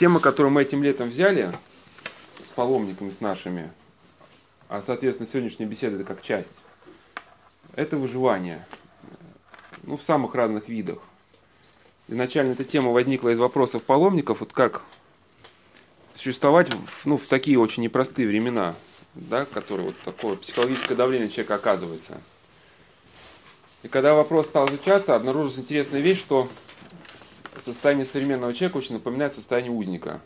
Тема, которую мы этим летом взяли с паломниками, с нашими, а, соответственно, сегодняшняя беседа это как часть, это выживание. Ну, в самых разных видах. Изначально эта тема возникла из вопросов паломников, вот как существовать ну, в такие очень непростые времена, да, которые вот такое психологическое давление человека оказывается. И когда вопрос стал изучаться, обнаружилась интересная вещь, что состояние современного человека очень напоминает состояние узника.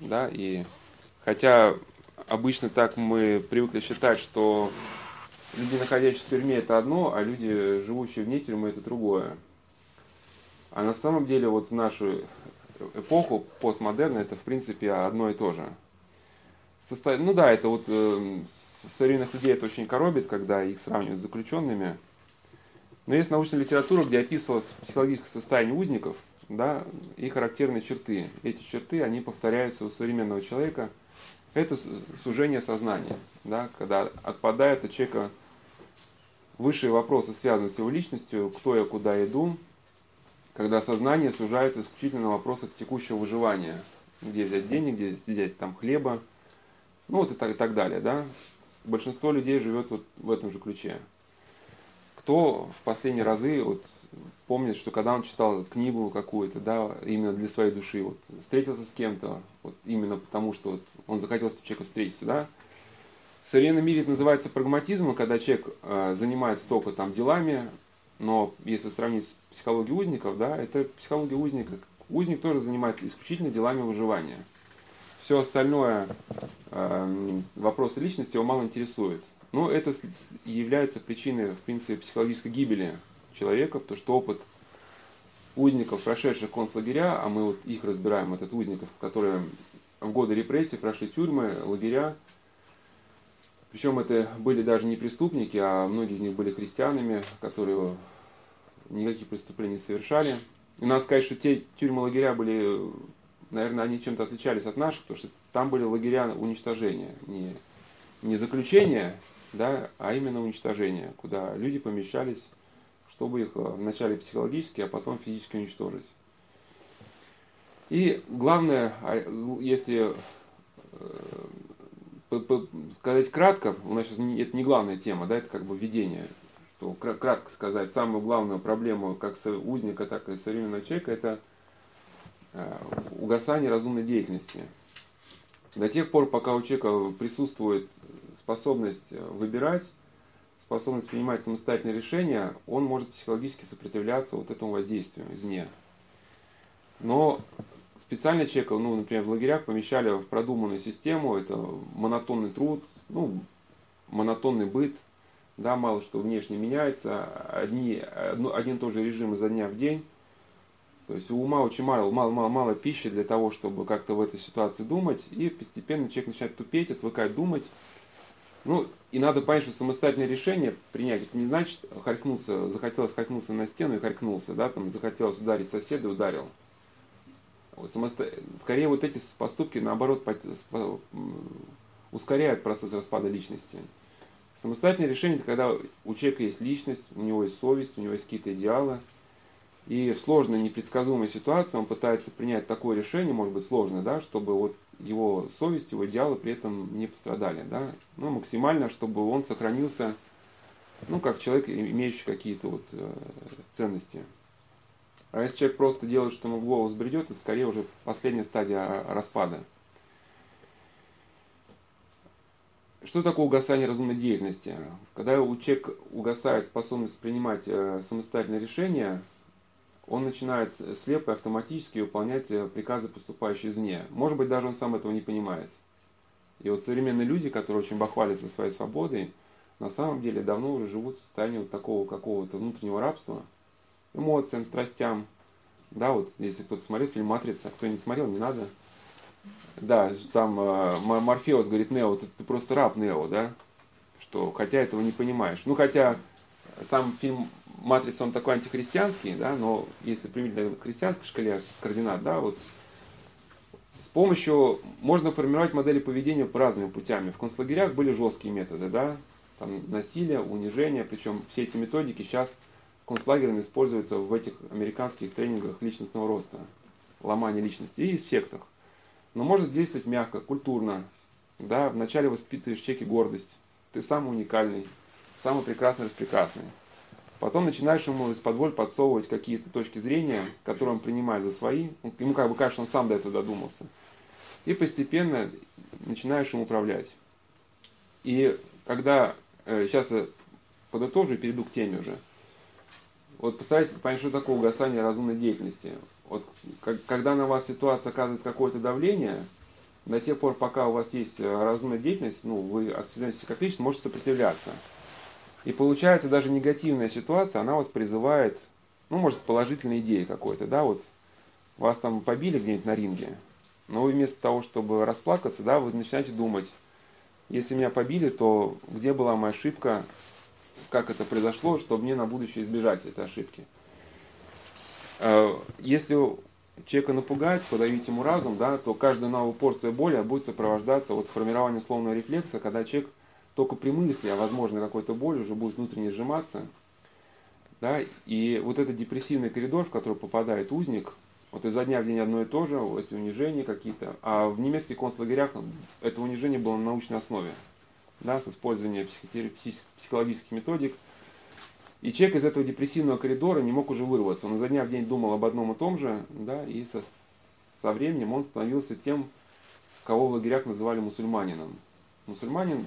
Да? И хотя обычно так мы привыкли считать, что люди, находящиеся в тюрьме, это одно, а люди, живущие вне тюрьмы, это другое. А на самом деле вот в нашу эпоху постмодерна это в принципе одно и то же. Состо... Ну да, это вот э, современных людей это очень коробит, когда их сравнивают с заключенными. Но есть научная литература, где описывалось психологическое состояние узников – да, и характерные черты. Эти черты, они повторяются у современного человека. Это сужение сознания, да, когда отпадают у человека высшие вопросы, связанные с его личностью, кто я, куда иду, когда сознание сужается исключительно на вопросах текущего выживания, где взять денег, где взять там хлеба, ну вот и так, и так далее, да. Большинство людей живет вот в этом же ключе. Кто в последние разы вот помнит, что когда он читал книгу какую-то, да, именно для своей души, вот встретился с кем-то, вот именно потому, что вот он захотел с человеком встретиться, да. В современном мире это называется прагматизмом, когда человек э, занимается только там делами, но если сравнить с психологией узников, да, это психология узника. Узник тоже занимается исключительно делами выживания. Все остальное, э, вопросы личности его мало интересует. Но это является причиной, в принципе, психологической гибели человека, потому что опыт узников, прошедших концлагеря, а мы вот их разбираем, этот узников, которые в годы репрессий прошли тюрьмы, лагеря, причем это были даже не преступники, а многие из них были христианами, которые никаких преступлений не совершали. И надо сказать, что те тюрьмы-лагеря были, наверное, они чем-то отличались от наших, потому что там были лагеря уничтожения, не, не заключения, да, а именно уничтожения, куда люди помещались чтобы их э, вначале психологически, а потом физически уничтожить. И главное, а, если э, сказать кратко, у нас сейчас это не главная тема, да, это как бы введение, что кратко сказать, самую главную проблему как узника, так и современного человека, это э, угасание разумной деятельности. До тех пор, пока у человека присутствует способность выбирать, способность принимать самостоятельные решения, он может психологически сопротивляться вот этому воздействию извне. Но специально человека, ну, например, в лагерях помещали в продуманную систему, это монотонный труд, ну, монотонный быт, да, мало что внешне меняется, одни, один и тот же режим изо дня в день. То есть у ума очень мало, мало, мало, мало пищи для того, чтобы как-то в этой ситуации думать, и постепенно человек начинает тупеть, отвыкать думать, ну, и надо понять, что самостоятельное решение принять, это не значит харкнуться, захотелось харкнуться на стену и харкнулся, да, там захотелось ударить соседа ударил. Вот самосто... Скорее вот эти поступки, наоборот, ускоряют процесс распада личности. Самостоятельное решение, это когда у человека есть личность, у него есть совесть, у него есть какие-то идеалы, и в сложной, непредсказуемой ситуации он пытается принять такое решение, может быть сложное, да, чтобы вот его совесть, его идеалы при этом не пострадали. Да? Ну, максимально, чтобы он сохранился, ну, как человек, имеющий какие-то вот э, ценности. А если человек просто делает, что ему в голову сбредет, это скорее уже последняя стадия распада. Что такое угасание разумной деятельности? Когда у человека угасает способность принимать э, самостоятельные решения, он начинает слепо и автоматически выполнять э, приказы, поступающие извне. Может быть, даже он сам этого не понимает. И вот современные люди, которые очень бахвалятся своей свободой, на самом деле давно уже живут в состоянии вот такого какого-то внутреннего рабства, эмоциям, страстям. Да, вот если кто-то смотрел фильм «Матрица», кто не смотрел, не надо. Да, там э, Морфеус говорит Нео, ты, ты просто раб Нео, да? Что, хотя этого не понимаешь. Ну, хотя сам фильм матрица, он такой антихристианский, да, но если применить к христианской шкале координат, да, вот с помощью, можно формировать модели поведения по разными путями. В концлагерях были жесткие методы, да, там насилие, унижение, причем все эти методики сейчас концлагерами используются в этих американских тренингах личностного роста, ломания личности и в сектах. но может действовать мягко, культурно. Да, вначале воспитываешь человеке гордость. Ты самый уникальный, самый прекрасный из прекрасный. Потом начинаешь ему из-под воль подсовывать какие-то точки зрения, которые он принимает за свои. Ему как бы кажется, он сам до этого додумался. И постепенно начинаешь им управлять. И когда, э, сейчас я подытожу и перейду к теме уже. Вот постарайтесь понять, что такое угасание разумной деятельности. Вот как, когда на вас ситуация оказывает какое-то давление, до тех пор, пока у вас есть э, разумная деятельность, ну, вы осознаете копеечность, можете сопротивляться. И получается, даже негативная ситуация, она вас призывает, ну, может, положительной идеи какой-то, да, вот вас там побили где-нибудь на ринге, но вы вместо того, чтобы расплакаться, да, вы начинаете думать, если меня побили, то где была моя ошибка, как это произошло, чтобы мне на будущее избежать этой ошибки. Э, если человека напугать, подавить ему разум, да, то каждая новая порция боли будет сопровождаться вот формированием условного рефлекса, когда человек только при мысли о возможной какой-то боли уже будет внутренне сжиматься. Да, и вот этот депрессивный коридор, в который попадает узник, вот изо дня в день одно и то же, эти унижения какие-то. А в немецких концлагерях это унижение было на научной основе, да, с использованием психологических методик. И человек из этого депрессивного коридора не мог уже вырваться. Он изо дня в день думал об одном и том же, да, и со, со временем он становился тем, кого в лагерях называли мусульманином. Мусульманин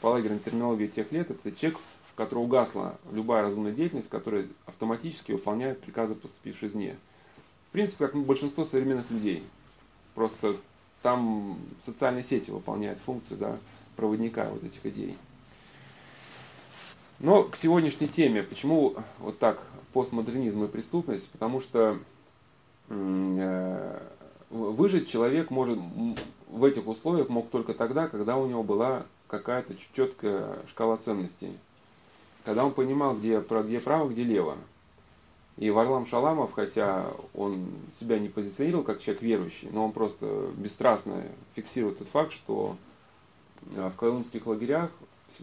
по лагерной терминологии тех лет это человек, в которого угасла любая разумная деятельность, который автоматически выполняет приказы, поступившие извне. В принципе, как большинство современных людей. Просто там социальные сети выполняют функцию да, проводника вот этих идей. Но к сегодняшней теме, почему вот так постмодернизм и преступность? Потому что э, выжить человек может в этих условиях мог только тогда, когда у него была какая-то четкая шкала ценностей. Когда он понимал, где, где право, где лево. И Варлам Шаламов, хотя он себя не позиционировал как человек верующий, но он просто бесстрастно фиксирует тот факт, что э, в колымских лагерях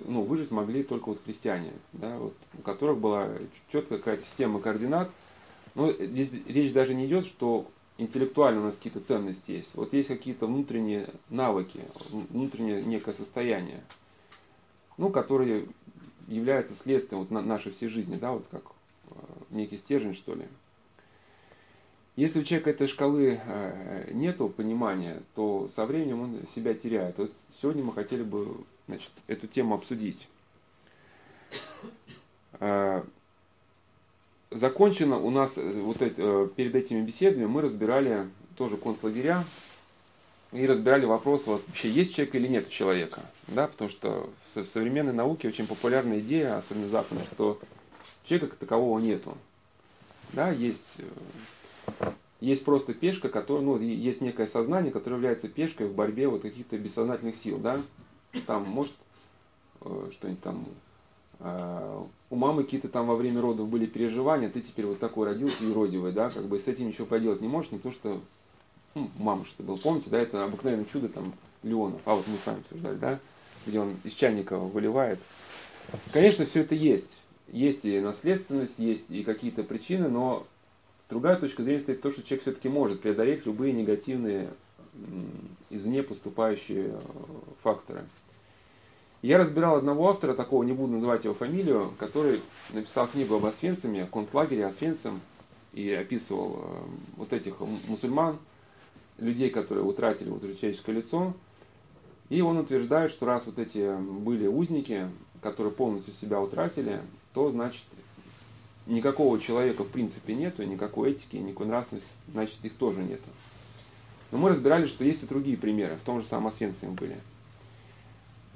ну, выжить могли только вот христиане, да, вот, у которых была четкая какая-то система координат. Но здесь речь даже не идет, что интеллектуально у нас какие-то ценности есть. Вот есть какие-то внутренние навыки, внутреннее некое состояние, ну, которые являются следствием вот нашей всей жизни, да, вот как э, некий стержень, что ли. Если у человека этой шкалы э, нету понимания, то со временем он себя теряет. Вот сегодня мы хотели бы значит, эту тему обсудить. Э, закончено у нас э, вот это, э, перед этими беседами мы разбирали тоже концлагеря и разбирали вопрос, вот, вообще есть человек или нет человека. Да, потому что в современной науке очень популярная идея, особенно западная, что человека как такового нету. Да, есть, есть просто пешка, которая, ну, есть некое сознание, которое является пешкой в борьбе вот каких-то бессознательных сил, да. Там, может, что-нибудь там у мамы какие-то там во время родов были переживания, ты теперь вот такой родился юродивый, да, как бы с этим ничего поделать не можешь, не то что ну, мама что был, помните, да, это обыкновенное чудо там Леонов, а вот мы с вами обсуждали, да, где он из чайника выливает. Конечно, все это есть. Есть и наследственность, есть и какие-то причины, но другая точка зрения стоит то, что человек все-таки может преодолеть любые негативные извне поступающие э, факторы. Я разбирал одного автора, такого не буду называть его фамилию, который написал книгу об Освенциме, концлагере Освенцим, и описывал э, вот этих мусульман, людей, которые утратили вот человеческое лицо. И он утверждает, что раз вот эти были узники, которые полностью себя утратили, то значит никакого человека в принципе нету, никакой этики, никакой нравственности, значит их тоже нету. Но мы разбирали, что есть и другие примеры, в том же самом Освенциме были.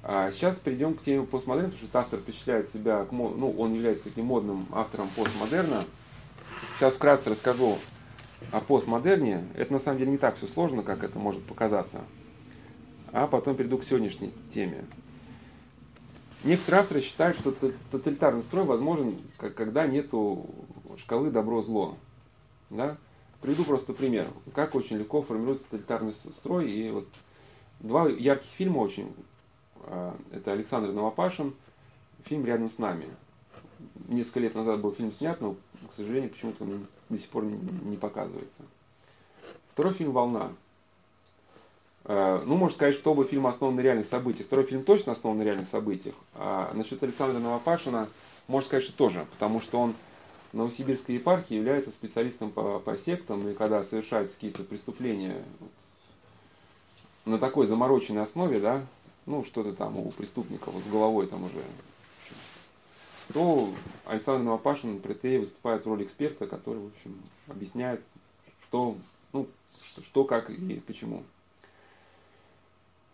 А сейчас перейдем к теме постмодерна, потому что автор впечатляет себя, ну, он является таким модным автором постмодерна. Сейчас вкратце расскажу о постмодерне. Это на самом деле не так все сложно, как это может показаться. А потом перейду к сегодняшней теме. Некоторые авторы считают, что тоталитарный строй возможен, когда нету шкалы добро-зло. Да? Приведу просто пример, как очень легко формируется тоталитарный строй. И вот два ярких фильма очень это Александр Новопашин, фильм «Рядом с нами». Несколько лет назад был фильм снят, но, к сожалению, почему-то он до сих пор не показывается. Второй фильм «Волна». Э, ну, можно сказать, что оба фильма основаны на реальных событиях. Второй фильм точно основан на реальных событиях. А насчет Александра Новопашина, можно сказать, что тоже, потому что он в Новосибирской епархии является специалистом по, по сектам, и когда совершаются какие-то преступления на такой замороченной основе, да, ну, что-то там у преступников с головой там уже, то Александр Новопашин при выступает в роли эксперта, который, в общем, объясняет, что, ну, что, как и почему.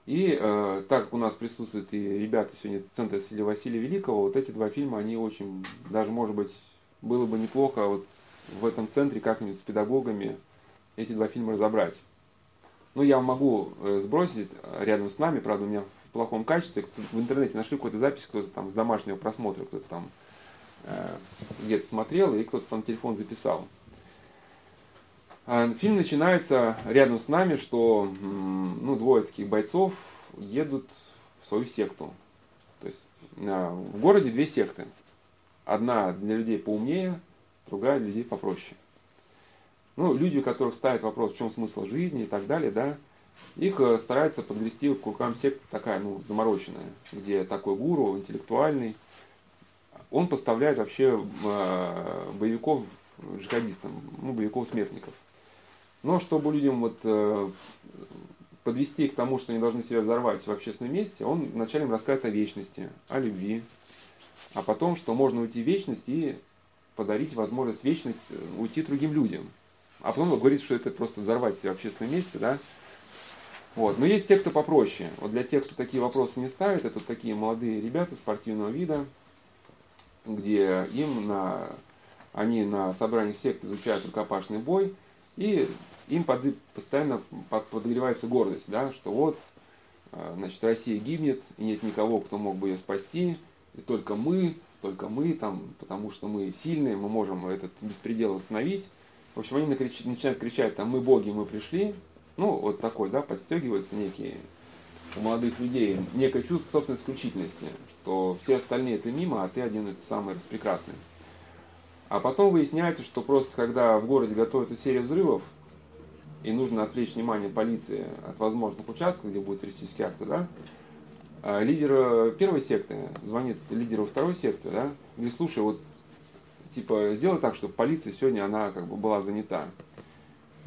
И э, так как у нас присутствуют и ребята сегодня Центра Василия Василия Великого, вот эти два фильма, они очень, даже может быть, было бы неплохо вот в этом центре как-нибудь с педагогами эти два фильма разобрать. Ну, я могу э, сбросить рядом с нами, правда, у меня плохом качестве. В интернете нашли какую-то запись, кто-то там с домашнего просмотра, кто-то там э, где-то смотрел, и кто-то там телефон записал. А, фильм начинается рядом с нами, что ну, двое таких бойцов едут в свою секту. То есть в городе две секты. Одна для людей поумнее, другая для людей попроще. Ну, люди, у которых ставят вопрос, в чем смысл жизни и так далее, да, их стараются подвести к рукам секта такая, ну, замороченная, где такой гуру, интеллектуальный, он поставляет вообще э, боевиков джихадистам, ну, боевиков-смертников. Но чтобы людям вот э, подвести к тому, что они должны себя взорвать в общественном месте, он вначале им рассказывает о вечности, о любви, а потом, что можно уйти в вечность и подарить возможность вечность э, уйти другим людям. А потом он говорит, что это просто взорвать себя в общественном месте, да. Вот. Но есть те, кто попроще. Вот для тех, кто такие вопросы не ставит, это такие молодые ребята спортивного вида, где им на, они на собраниях сект изучают рукопашный бой, и им под, постоянно под, подогревается гордость, да, что вот, а, значит, Россия гибнет, и нет никого, кто мог бы ее спасти, и только мы, только мы, там, потому что мы сильные, мы можем этот беспредел остановить. В общем, они накрич, начинают кричать, там, мы боги, мы пришли. Ну, вот такой, да, подстегиваются некие у молодых людей, некое чувство собственной исключительности, что все остальные это мимо, а ты один это самый распрекрасный. А потом выясняется, что просто когда в городе готовится серия взрывов, и нужно отвлечь внимание полиции от возможных участков, где будут террористические акты, да, а лидер первой секты звонит лидеру второй секты, да, говорит, слушай, вот типа сделай так, чтобы полиция сегодня она как бы была занята.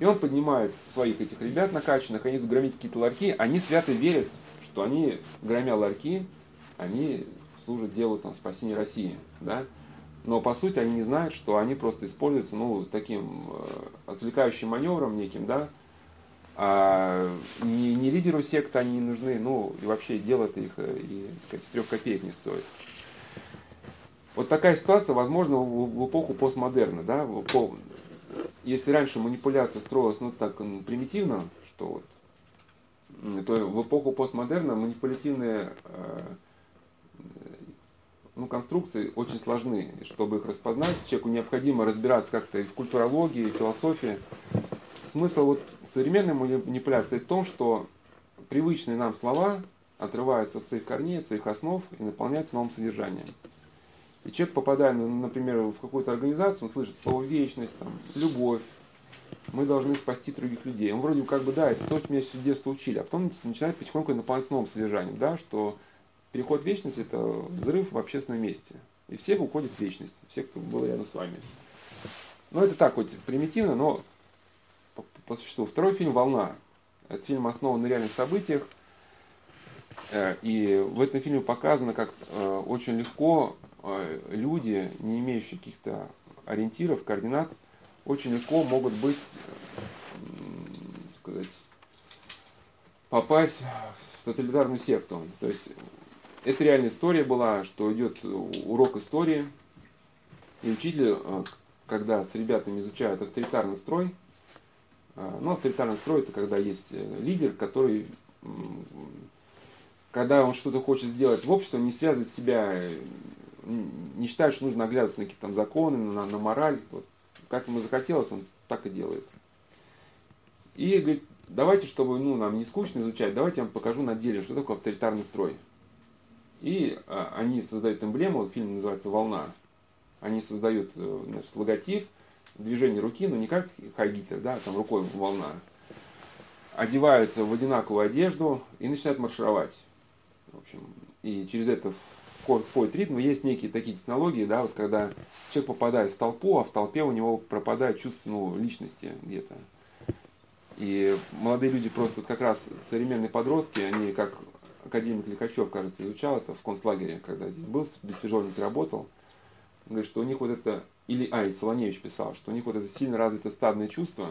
И он поднимает своих этих ребят накачанных, они идут громить какие-то ларьки, они свято верят, что они, громя ларьки, они служат делу там, спасения России. Да? но по сути они не знают, что они просто используются ну, таким э, отвлекающим маневром неким, да, а не, не лидеру секты они не нужны, ну и вообще дело-то их э, и, так сказать, трех копеек не стоит. Вот такая ситуация возможно в, в эпоху постмодерна, да, по, если раньше манипуляция строилась ну так примитивно, что вот, то в эпоху постмодерна манипулятивные э, ну, конструкции очень сложны. Чтобы их распознать, человеку необходимо разбираться как-то и в культурологии, и в философии. Смысл вот современной манипуляции в том, что привычные нам слова отрываются от своих корней, от своих основ и наполняются новым содержанием. И человек, попадая, например, в какую-то организацию, он слышит слово вечность, там, любовь, мы должны спасти других людей. Он вроде как бы, да, это то, что меня с детства учили, а потом начинает потихоньку наполняться новым содержанием, да, что Переход в вечность – это взрыв в общественном месте. И все уходят в вечность, все, кто был рядом с вами. Ну, это так, хоть примитивно, но по, по существу. Второй фильм «Волна». Этот фильм основан на реальных событиях. Э, и в этом фильме показано, как э, очень легко люди, не имеющие каких-то ориентиров, координат, очень легко могут быть, сказать, попасть в тоталитарную секту. То есть это реальная история была, что идет урок истории. И учитель, э, когда с ребятами изучают авторитарный строй, э, ну, авторитарный строй это когда есть э, лидер, который, когда он что-то хочет сделать в обществе, не связывает себя, не считает, что нужно оглядываться на какие-то там законы, на, на мораль. Вот, как ему захотелось, он так и делает. И говорит, давайте, чтобы ну, нам не скучно изучать, давайте я вам покажу на деле, что такое авторитарный строй. И а, они создают эмблему, фильм называется «Волна». Они создают э, значит, логотип, движение руки, но не как Хай Гитлер, да, там рукой волна. одеваются в одинаковую одежду и начинают маршировать. В общем, и через это входит ритм. Есть некие такие технологии, да, вот когда человек попадает в толпу, а в толпе у него пропадает чувство ну, личности где-то. И молодые люди просто как раз современные подростки, они как академик Лихачев, кажется, изучал это в концлагере, когда здесь был, беспризорник работал. Он говорит, что у них вот это, или, а, и Солоневич писал, что у них вот это сильно развито стадное чувство.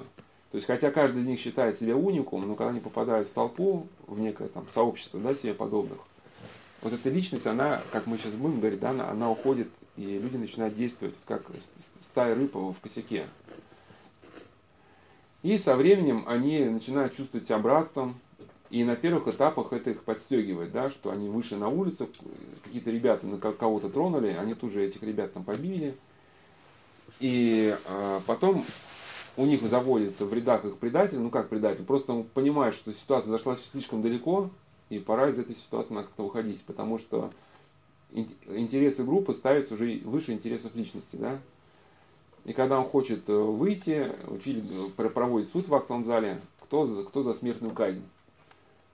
То есть, хотя каждый из них считает себя уникум, но когда они попадают в толпу, в некое там сообщество, да, себе подобных, вот эта личность, она, как мы сейчас будем говорить, да, она, она уходит, и люди начинают действовать, как стая рыб в косяке. И со временем они начинают чувствовать себя братством, и на первых этапах это их подстегивает, да, что они вышли на улицу, какие-то ребята на кого-то тронули, они тут же этих ребят там побили. И а, потом у них заводится в рядах их предатель, ну как предатель, просто он понимает, что ситуация зашла слишком далеко, и пора из этой ситуации как-то выходить, потому что интересы группы ставятся уже выше интересов личности, да. И когда он хочет э, выйти, учитель проводит суд в актовом зале, кто, кто за смертную казнь.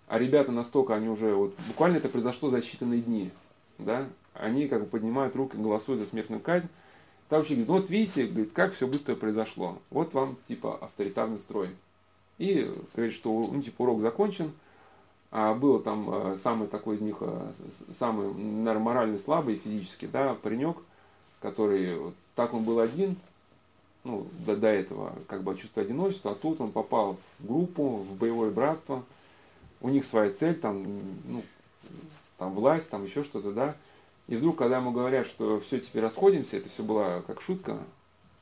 А ребята настолько, они уже, вот буквально это произошло за считанные дни, да, они как бы поднимают руки, голосуют за смертную казнь. Там учитель говорит, ну вот видите, говорит, как все быстро произошло. Вот вам типа авторитарный строй. И говорит, что ну, типа, урок закончен. А был там э, самый такой из них, э, самый, наверное, морально слабый физически, да, паренек, который, так он был один, ну, до, до этого, как бы чувство одиночества, а тут он попал в группу, в боевое братство, у них своя цель, там, ну, там власть, там еще что-то, да. И вдруг, когда ему говорят, что все, теперь расходимся, это все было как шутка,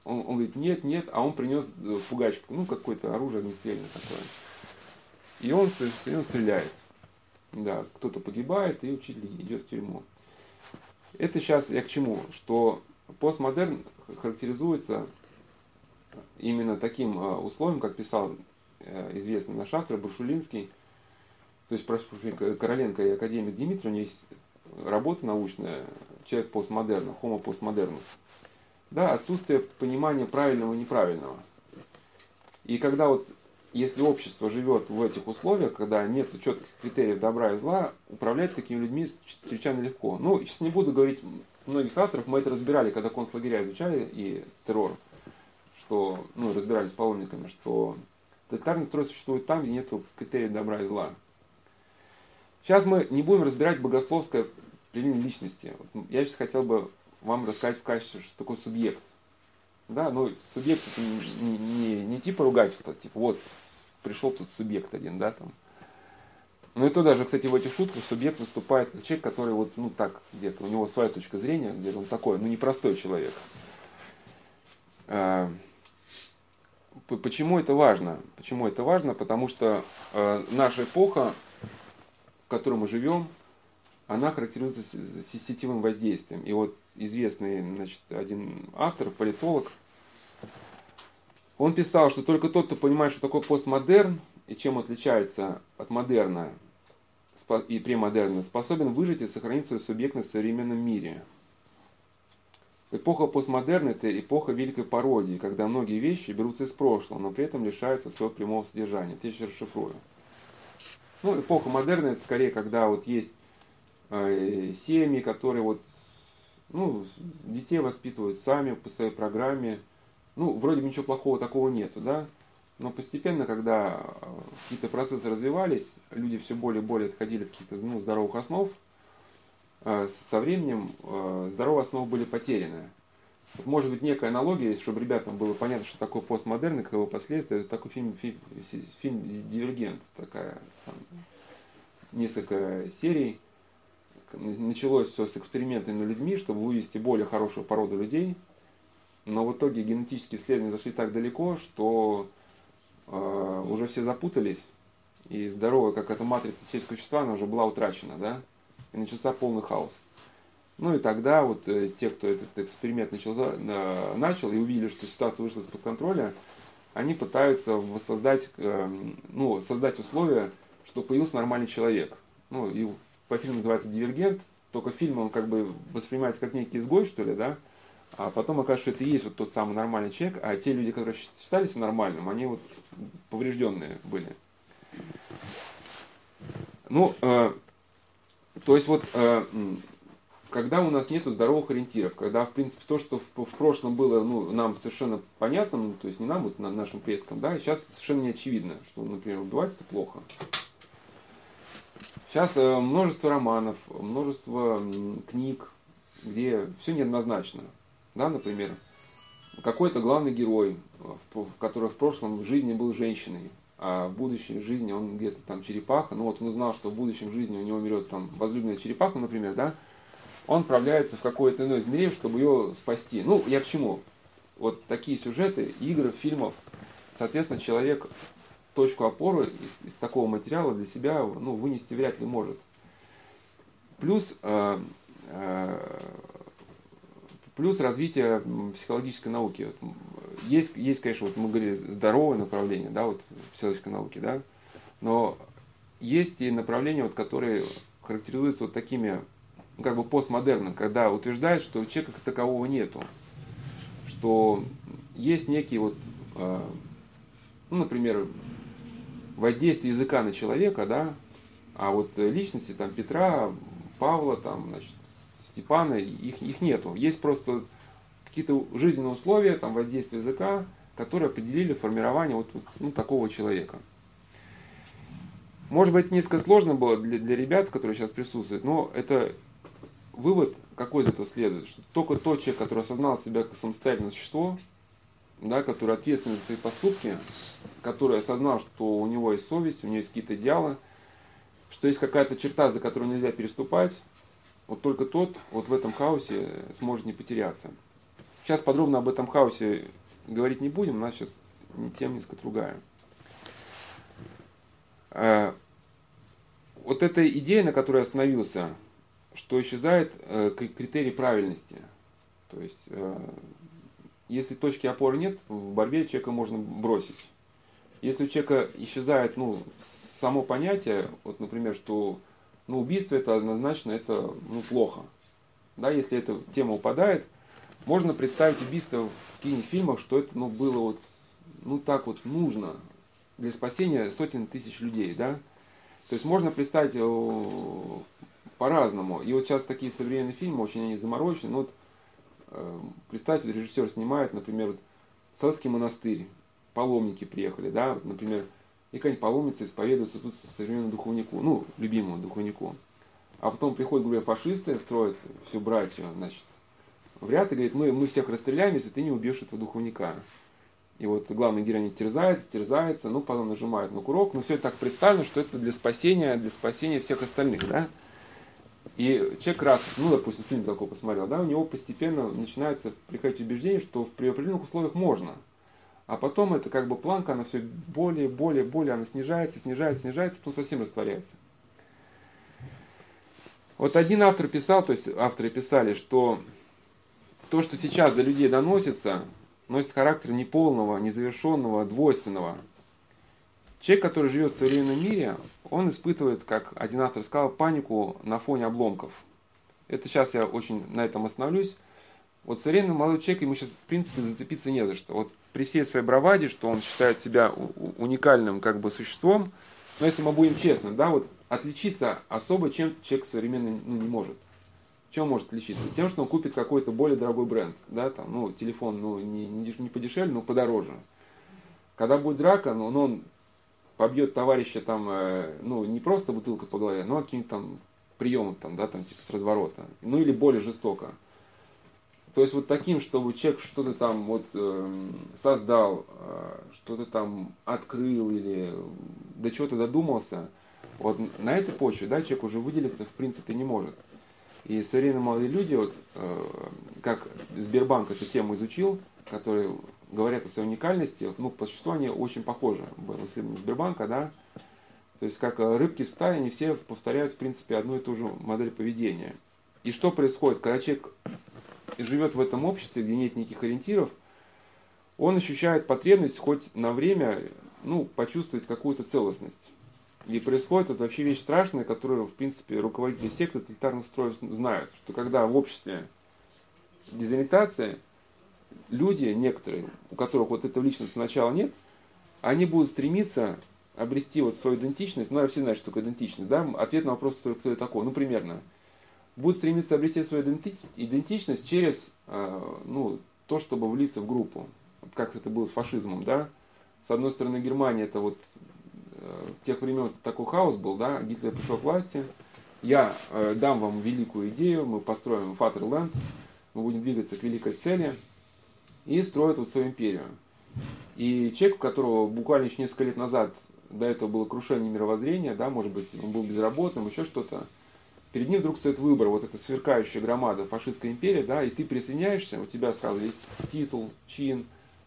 он, он говорит, нет, нет, а он принес фугачку, ну, какое-то оружие огнестрельное такое. И он, и он стреляет. Да, кто-то погибает, и учитель идет в тюрьму. Это сейчас я к чему? Что постмодерн характеризуется именно таким э, условием, как писал э, известный наш автор Баршулинский, то есть, прошу прощения, Короленко и академик Дмитрий, у него есть работа научная, человек постмодерна, homo постмодернус. Да, отсутствие понимания правильного и неправильного. И когда вот, если общество живет в этих условиях, когда нет четких критериев добра и зла, управлять такими людьми чрезвычайно легко. Ну, сейчас не буду говорить многих авторов, мы это разбирали, когда концлагеря изучали и террор, что, ну, разбирались с паломниками, что тоталитарный строй существует там, где нет критериев добра и зла. Сейчас мы не будем разбирать богословское определение личности. Я сейчас хотел бы вам рассказать в качестве, что такое субъект. Да, ну, субъект это не, не, не типа ругательства, типа вот пришел тут субъект один, да, там. Ну и то даже, кстати, в этих шутках субъект выступает как человек, который вот, ну так, где-то, у него своя точка зрения, где-то он такой, ну непростой человек. А, почему это важно? Почему это важно? Потому что э, наша эпоха которой мы живем, она характеризуется сетевым воздействием. И вот известный значит, один автор, политолог, он писал, что только тот, кто понимает, что такое постмодерн и чем отличается от модерна и премодерна, способен выжить и сохранить свою субъектность в современном мире. Эпоха постмодерна – это эпоха великой пародии, когда многие вещи берутся из прошлого, но при этом лишаются своего прямого содержания. Это я сейчас расшифрую. Ну, эпоха модерна это скорее, когда вот есть э, семьи, которые вот, ну, детей воспитывают сами по своей программе. Ну, вроде бы ничего плохого такого нету, да? Но постепенно, когда э, какие-то процессы развивались, люди все более и более отходили от каких-то ну, здоровых основ, э, со временем э, здоровые основы были потеряны. Может быть некая аналогия, чтобы ребятам было понятно, что такое постмодерн и каковы последствия. Это такой фильм, фильм, фильм «Дивергент», такая, там, несколько серий. Началось все с экспериментами над людьми, чтобы вывести более хорошую породу людей. Но в итоге генетические исследования зашли так далеко, что э, уже все запутались. И здоровая, как эта матрица человеческого существа, она уже была утрачена, да? И начался полный хаос. Ну и тогда вот э, те, кто этот эксперимент начал, э, начал и увидели, что ситуация вышла из-под контроля, они пытаются воссоздать, э, ну, создать условия, чтобы появился нормальный человек. Ну, и по фильму называется «Дивергент», только фильм, он как бы воспринимается как некий изгой, что ли, да? А потом окажется, что это и есть вот тот самый нормальный человек, а те люди, которые считались нормальным, они вот поврежденные были. Ну, э, то есть вот, э, когда у нас нет здоровых ориентиров, когда, в принципе, то, что в, в прошлом было ну, нам совершенно понятно, ну, то есть не нам, вот, нашим предкам, да, сейчас совершенно не очевидно, что, например, убивать это плохо. Сейчас э, множество романов, множество книг, где все неоднозначно. Да, например, какой-то главный герой, который в прошлом жизни был женщиной, а в будущей жизни он где-то там черепаха, ну вот он узнал, что в будущем жизни у него умрет там возлюбленная черепаха, например, да, он отправляется в какое-то иное измерение, чтобы ее спасти. Ну, я к чему? Вот такие сюжеты, игры, фильмов, соответственно, человек точку опоры из, из такого материала для себя ну, вынести вряд ли может. Плюс, э, э, плюс развитие психологической науки. Есть, есть, конечно, вот мы говорили, здоровое направление, да, вот психологической науки, да, но есть и направления, вот, которые характеризуются вот такими, ну, как бы постмодерном, когда утверждают, что человека как такового нету, что есть некий вот, э, ну, например, воздействие языка на человека, да, а вот личности там Петра, Павла, там, значит, Степана, их, их нету. Есть просто какие-то жизненные условия, там, воздействие языка, которые определили формирование вот, ну, такого человека. Может быть, несколько сложно было для, для ребят, которые сейчас присутствуют, но это вывод какой из этого следует, что только тот человек, который осознал себя как самостоятельное существо, да, который ответственен за свои поступки, который осознал, что у него есть совесть, у него есть какие-то идеалы, что есть какая-то черта, за которую нельзя переступать, вот только тот вот в этом хаосе сможет не потеряться. Сейчас подробно об этом хаосе говорить не будем, у нас сейчас тем несколько другая. А, вот эта идея, на которой я остановился, что исчезает э, критерий правильности. То есть э, если точки опоры нет, в борьбе человека можно бросить. Если у человека исчезает ну, само понятие, вот, например, что ну, убийство это однозначно это ну, плохо. Да, если эта тема упадает, можно представить убийство в каких-нибудь фильмах, что это ну, было вот, ну, так вот нужно для спасения сотен тысяч людей. Да? То есть можно представить по-разному. И вот сейчас такие современные фильмы, очень они заморочены. Но вот Э, представьте, режиссер снимает, например, вот, Соловецкий монастырь, паломники приехали, да, например, и какая-нибудь паломница исповедуется тут современному духовнику, ну, любимому духовнику. А потом приходят, говорят, фашисты, строят всю братью, значит, в ряд и говорит, мы, мы всех расстреляем, если ты не убьешь этого духовника. И вот главный герой терзается, терзается, ну, потом нажимает на курок, но все так представлено, что это для спасения, для спасения всех остальных, да. И человек раз, ну, допустим, фильм такой посмотрел, да, у него постепенно начинается приходить убеждение, что при определенных условиях можно. А потом это как бы планка, она все более, более, более, она снижается, снижается, снижается, потом совсем растворяется. Вот один автор писал, то есть авторы писали, что то, что сейчас до людей доносится, носит характер неполного, незавершенного, двойственного – Человек, который живет в современном мире, он испытывает, как один автор сказал, панику на фоне обломков. Это сейчас я очень на этом остановлюсь. Вот современный молодой человек, ему сейчас, в принципе, зацепиться не за что. Вот при всей своей браваде, что он считает себя уникальным как бы существом, но если мы будем честны, да, вот отличиться особо, чем человек современный ну, не может. Чем может отличиться? Тем, что он купит какой-то более дорогой бренд, да, там, ну, телефон, ну, не, не, не подешевле, но подороже. Когда будет драка, ну, он побьет товарища там, э, ну, не просто бутылкой по голове, но каким-то там приемом, там, да, там, типа с разворота. Ну, или более жестоко. То есть вот таким, чтобы человек что-то там вот э, создал, э, что-то там открыл или до чего-то додумался, вот на этой почве, да, человек уже выделиться в принципе не может. И современные молодые люди, вот, э, как Сбербанк эту тему изучил, который говорят о своей уникальности, ну, по существу они очень похожи. Было исследование Сбербанка, да, то есть как э, рыбки в стае, они все повторяют, в принципе, одну и ту же модель поведения. И что происходит, когда человек живет в этом обществе, где нет никаких ориентиров, он ощущает потребность хоть на время ну, почувствовать какую-то целостность. И происходит это вообще вещь страшная, которую, в принципе, руководители секты тоталитарных строев знают, что когда в обществе дезориентация, люди некоторые, у которых вот этого личности сначала нет, они будут стремиться обрести вот свою идентичность, ну, все знают, что такое идентичность, да, ответ на вопрос, кто, кто я такой, ну, примерно, будет стремиться обрести свою идентичность через, э, ну, то, чтобы влиться в группу. Как это было с фашизмом, да. С одной стороны, Германия, это вот э, тех времен такой хаос был, да, Гитлер пришел к власти, я э, дам вам великую идею, мы построим Фатерленд, мы будем двигаться к великой цели и строить вот свою империю. И человек, у которого буквально еще несколько лет назад до этого было крушение мировоззрения, да, может быть, он был безработным, еще что-то, перед ним вдруг стоит выбор, вот эта сверкающая громада фашистской империи, да, и ты присоединяешься, у тебя сразу есть титул, чин,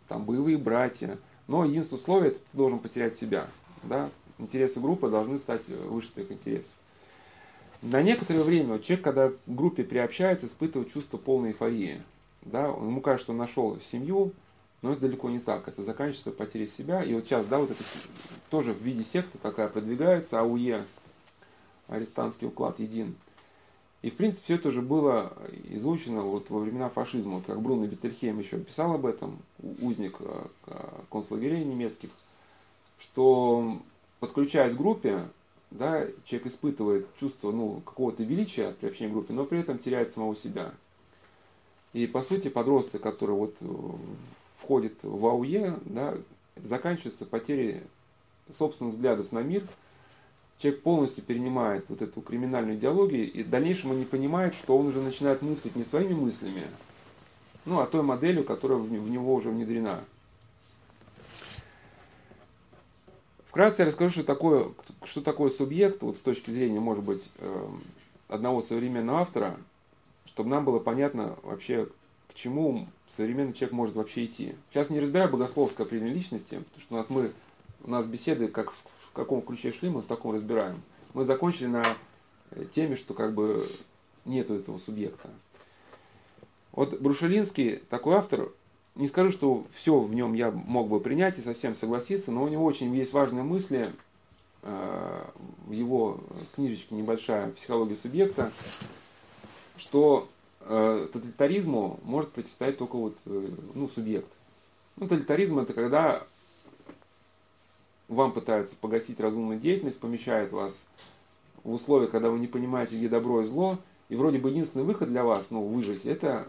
там, боевые братья, но единственное условие, это ты должен потерять себя, да, интересы группы должны стать выше твоих интересов. На некоторое время человек, когда к группе приобщается, испытывает чувство полной эйфории. Да? Ему кажется, что он нашел семью, но это далеко не так. Это заканчивается потерей себя. И вот сейчас, да, вот это тоже в виде секты такая продвигается, АУЕ, арестантский уклад един. И, в принципе, все это уже было изучено вот во времена фашизма. Вот как Бруно Бетельхейм еще писал об этом, узник э, концлагерей немецких, что подключаясь к группе, да, человек испытывает чувство ну, какого-то величия при общении в группе, но при этом теряет самого себя. И по сути подросток, который вот э, входит в АУЕ, да, заканчивается потерей собственных взглядов на мир. Человек полностью перенимает вот эту криминальную идеологию, и в дальнейшем он не понимает, что он уже начинает мыслить не своими мыслями, ну, а той моделью, которая в него уже внедрена. Вкратце я расскажу, что такое, что такое субъект, вот с точки зрения, может быть, эм, одного современного автора, чтобы нам было понятно вообще, к чему современный человек может вообще идти. Сейчас не разбираю богословское определение личности, потому что у нас, мы, у нас беседы, как в каком ключе шли, мы в таком разбираем. Мы закончили на э, теме, что как бы нету этого субъекта. Вот Брушелинский, такой автор, не скажу, что все в нем я мог бы принять и совсем согласиться, но у него очень есть важные мысли э, в его книжечке небольшая «Психология субъекта», что э, тоталитаризму может противостоять только вот, ну, субъект. Ну, тоталитаризм это когда вам пытаются погасить разумную деятельность, помещают вас в условия, когда вы не понимаете, где добро и зло, и вроде бы единственный выход для вас, ну, выжить, это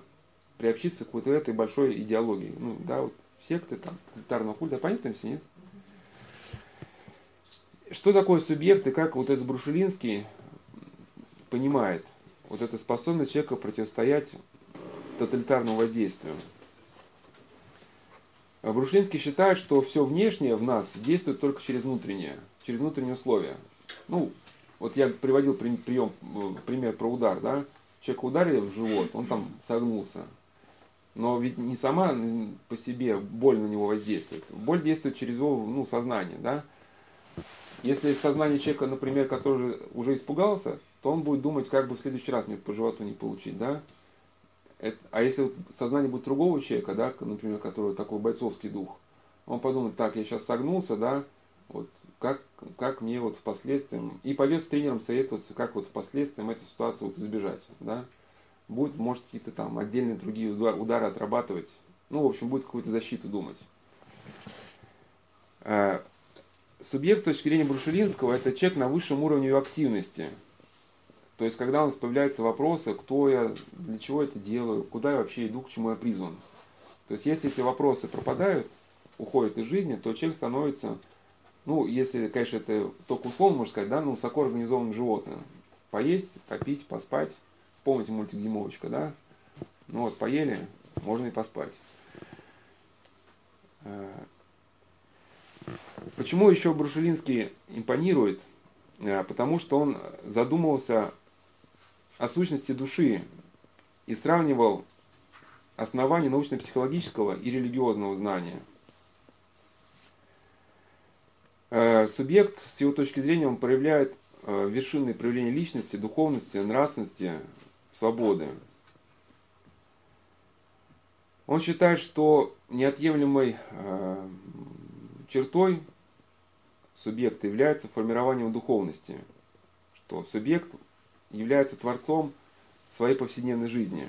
приобщиться к вот этой большой идеологии. Ну, да, вот секты, там, тоталитарного культа, понятно все, нет? Что такое субъект и как вот этот Брушелинский понимает вот эту способность человека противостоять тоталитарному воздействию? Брушелинский считает, что все внешнее в нас действует только через внутреннее, через внутренние условия. Ну, вот я приводил прием, э, пример про удар, да? Человека ударили в живот, он там согнулся. Но ведь не сама по себе боль на него воздействует. Боль действует через его ну, сознание. Да? Если сознание человека, например, который уже испугался, то он будет думать, как бы в следующий раз мне по животу не получить. Да? Это, а если сознание будет другого человека, да, например, который такой бойцовский дух, он подумает, так, я сейчас согнулся, да, вот, как, как мне вот впоследствии, и пойдет с тренером советоваться, как вот впоследствии эту ситуацию вот избежать, да будет, может, какие-то там отдельные другие удары отрабатывать. Ну, в общем, будет какую-то защиту думать. Э, субъект с точки зрения Брушелинского – это человек на высшем уровне активности. То есть, когда у нас появляются вопросы, кто я, для чего это делаю, куда я вообще иду, к чему я призван. То есть, если эти вопросы пропадают, уходят из жизни, то человек становится, ну, если, конечно, это только условно можно сказать, да, ну, высоко организованным животным. Поесть, попить, поспать, Помните мультик Димовочка, да? Ну вот, поели, можно и поспать. Э, почему еще Брушелинский импонирует? Э, потому что он задумывался о сущности души и сравнивал основания научно-психологического и религиозного знания. Э, субъект, с его точки зрения, он проявляет вершинные проявления личности, духовности, нравственности, свободы. Он считает, что неотъемлемой э, чертой субъекта является формирование духовности, что субъект является творцом своей повседневной жизни.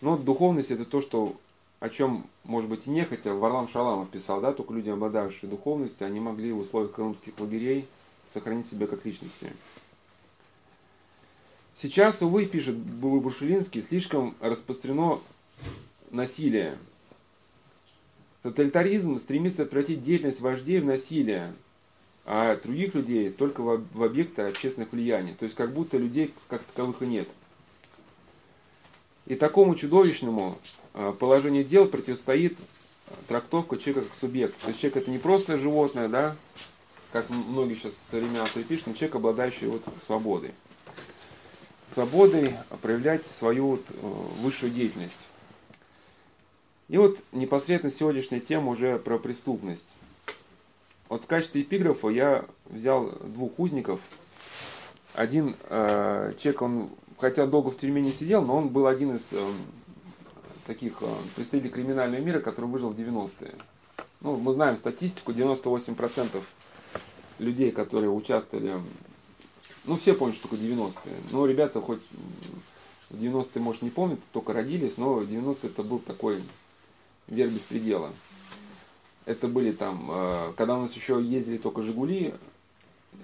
Но духовность это то, что о чем, может быть, и не хотел, Варлам Шаламов писал, да, только люди, обладающие духовностью, они могли в условиях колымских лагерей сохранить себя как личности. Сейчас, увы, пишет Бушелинский, слишком распространено насилие. Тоталитаризм стремится превратить деятельность вождей в насилие, а других людей только в объекты общественных влияний. То есть как будто людей как таковых и нет. И такому чудовищному а, положению дел противостоит трактовка человека как субъекта. То есть человек это не просто животное, да, как многие сейчас современные пишут, но человек, обладающий вот свободой. Свободой проявлять свою вот э, высшую деятельность. И вот непосредственно сегодняшняя тема уже про преступность. Вот в качестве эпиграфа я взял двух узников. Один э, человек, он хотя долго в тюрьме не сидел, но он был один из э, таких э, представителей криминального мира, который выжил в 90-е. Ну, мы знаем статистику, 98% людей, которые участвовали, ну, все помнят, что такое 90-е. Ну, ребята хоть в 90-е, может, не помнят, только родились, но 90-е это был такой верх беспредела. Это были там, э, когда у нас еще ездили только «Жигули»,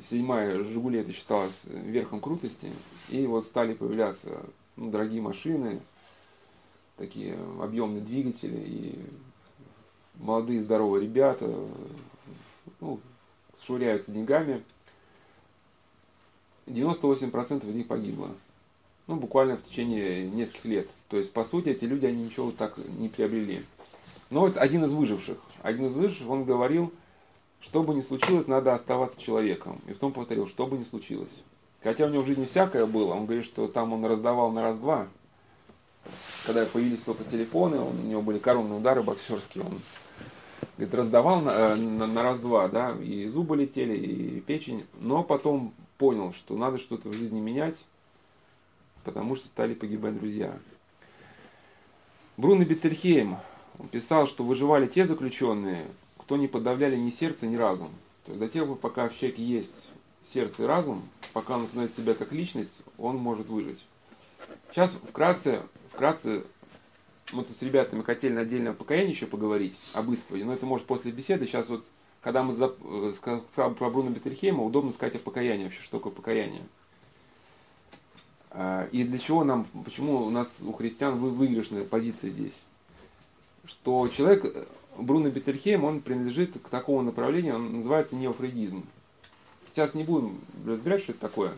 седьмая «Жигули» это считалось верхом крутости, и вот стали появляться ну, дорогие машины, такие объемные двигатели, и молодые здоровые ребята ну, швыряются деньгами. 98% из них погибло. Ну, буквально в течение нескольких лет. То есть, по сути, эти люди, они ничего так не приобрели. Но вот один из выживших, один из выживших, он говорил, что бы ни случилось, надо оставаться человеком. И в том повторил, что бы ни случилось. Хотя у него в жизни всякое было. Он говорит, что там он раздавал на раз-два. Когда появились только телефоны, он, у него были коронные удары боксерские, он говорит, раздавал на, э, на, на раз-два, да, и зубы летели, и печень, но потом понял, что надо что-то в жизни менять, потому что стали погибать друзья. Бруно Беттельхейм, он писал, что выживали те заключенные, кто не подавляли ни сердце, ни разум. То есть до тех пор, пока в человеке есть сердце и разум, пока он знает себя как личность, он может выжить. Сейчас вкратце, вкратце мы тут с ребятами хотели на отдельное покаяние еще поговорить об исповеди, но это может после беседы. Сейчас вот, когда мы э, сказали про Бруно Бетельхейма, удобно сказать о покаянии вообще, что такое покаяние. А, и для чего нам, почему у нас у христиан выигрышная позиция здесь? Что человек, э, Бруно Бетельхейм, он принадлежит к такому направлению, он называется неофрейдизм. Сейчас не будем разбирать, что это такое.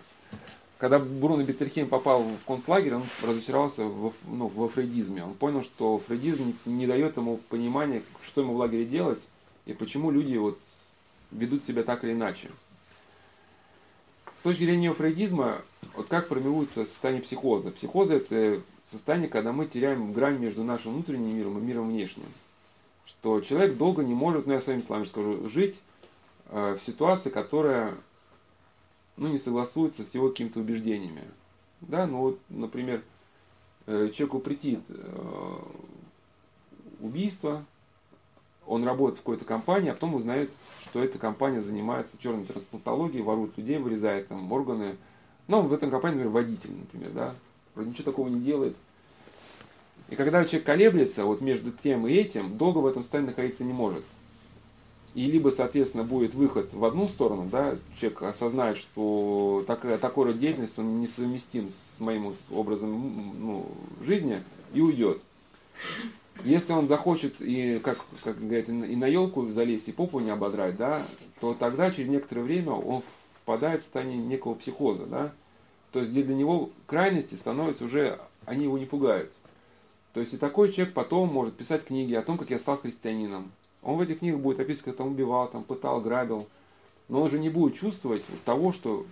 Когда Бруно Бетельхейм попал в концлагерь, он разочаровался в, ну, во фрейдизме. Он понял, что фрейдизм не, дает ему понимания, что ему в лагере делать и почему люди вот ведут себя так или иначе. С точки зрения фрейдизма, вот как формируется состояние психоза? Психоза – это состояние, когда мы теряем грань между нашим внутренним миром и миром внешним. Что человек долго не может, ну я своими словами скажу, жить э, в ситуации, которая ну, не согласуются с его какими-то убеждениями. Да, ну вот, например, э, человеку претит э, убийство, он работает в какой-то компании, а потом узнает, что эта компания занимается черной трансплантологией, ворует людей, вырезает там органы. Ну, в этом компании, например, водитель, например, да, вроде ничего такого не делает. И когда человек колеблется вот между тем и этим, долго в этом состоянии находиться не может и либо, соответственно, будет выход в одну сторону, да, человек осознает, что так, такой род деятельности он несовместим с моим образом ну, жизни и уйдет. Если он захочет и, как, как говорят, и на елку залезть, и попу не ободрать, да, то тогда через некоторое время он впадает в состояние некого психоза, да. То есть для него крайности становятся уже, они его не пугают. То есть и такой человек потом может писать книги о том, как я стал христианином, он в этих книгах будет описывать, как там убивал, там пытал, грабил. Но он же не будет чувствовать того, что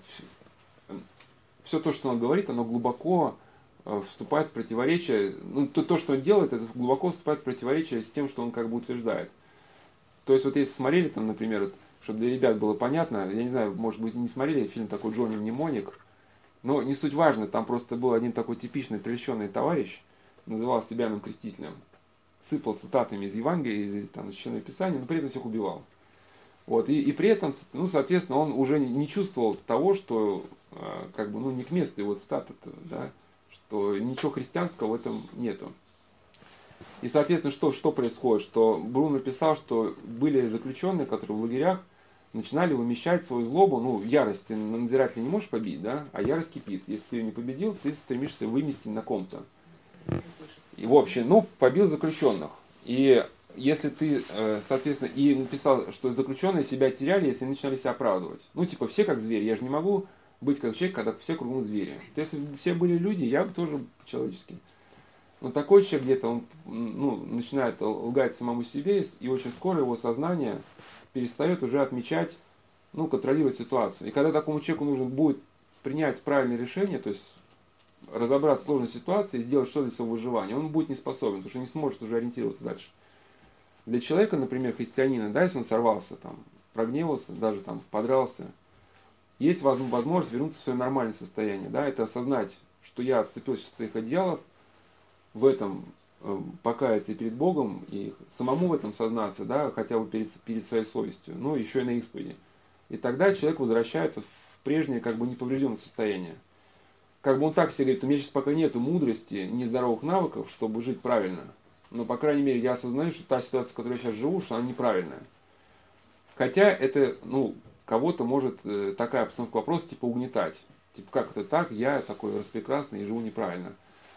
все то, что он говорит, оно глубоко э, вступает в противоречие, ну, то, то, что он делает, это глубоко вступает в противоречие с тем, что он как бы утверждает. То есть вот если смотрели там, например, вот, чтобы для ребят было понятно, я не знаю, может быть, не смотрели фильм такой Джонни Мнемоник, но не суть важно, там просто был один такой типичный прельщенный товарищ, называл себя крестителем сыпал цитатами из Евангелия, из там, Священного Писания, но при этом всех убивал. Вот, и, и при этом, ну, соответственно, он уже не чувствовал того, что а, как бы, ну, не к месту его цитата, да, что ничего христианского в этом нету. И, соответственно, что, что происходит? Что Брун написал, что были заключенные, которые в лагерях начинали вымещать свою злобу, ну, ярость ты на надзирателя не можешь побить, да, а ярость кипит. Если ты ее не победил, ты стремишься выместить на ком-то. И, в общем, ну, побил заключенных. И если ты, э, соответственно, и написал, что заключенные себя теряли, если начинали себя оправдывать. Ну, типа, все как звери. Я же не могу быть как человек, когда все кругом звери. То если бы все были люди, я бы тоже человеческий. Но такой человек где-то, он ну, начинает лгать самому себе, и очень скоро его сознание перестает уже отмечать, ну, контролировать ситуацию. И когда такому человеку нужно будет принять правильное решение, то есть разобраться в сложной ситуации и сделать что-то для своего выживания, он будет не способен, потому что не сможет уже ориентироваться дальше. Для человека, например, христианина, да, если он сорвался, там, прогневался, даже там подрался, есть возможность вернуться в свое нормальное состояние, да, это осознать, что я отступил от своих одеялов, в этом покаяться перед Богом и самому в этом сознаться, да, хотя бы перед, перед своей совестью, но еще и на исповеди. И тогда человек возвращается в прежнее как бы неповрежденное состояние. Как бы он так себе говорит, у меня сейчас пока нету мудрости, нездоровых навыков, чтобы жить правильно. Но, по крайней мере, я осознаю, что та ситуация, в которой я сейчас живу, что она неправильная. Хотя это, ну, кого-то может э, такая обстановка вопроса типа угнетать. Типа, как это так, я такой распрекрасный и живу неправильно.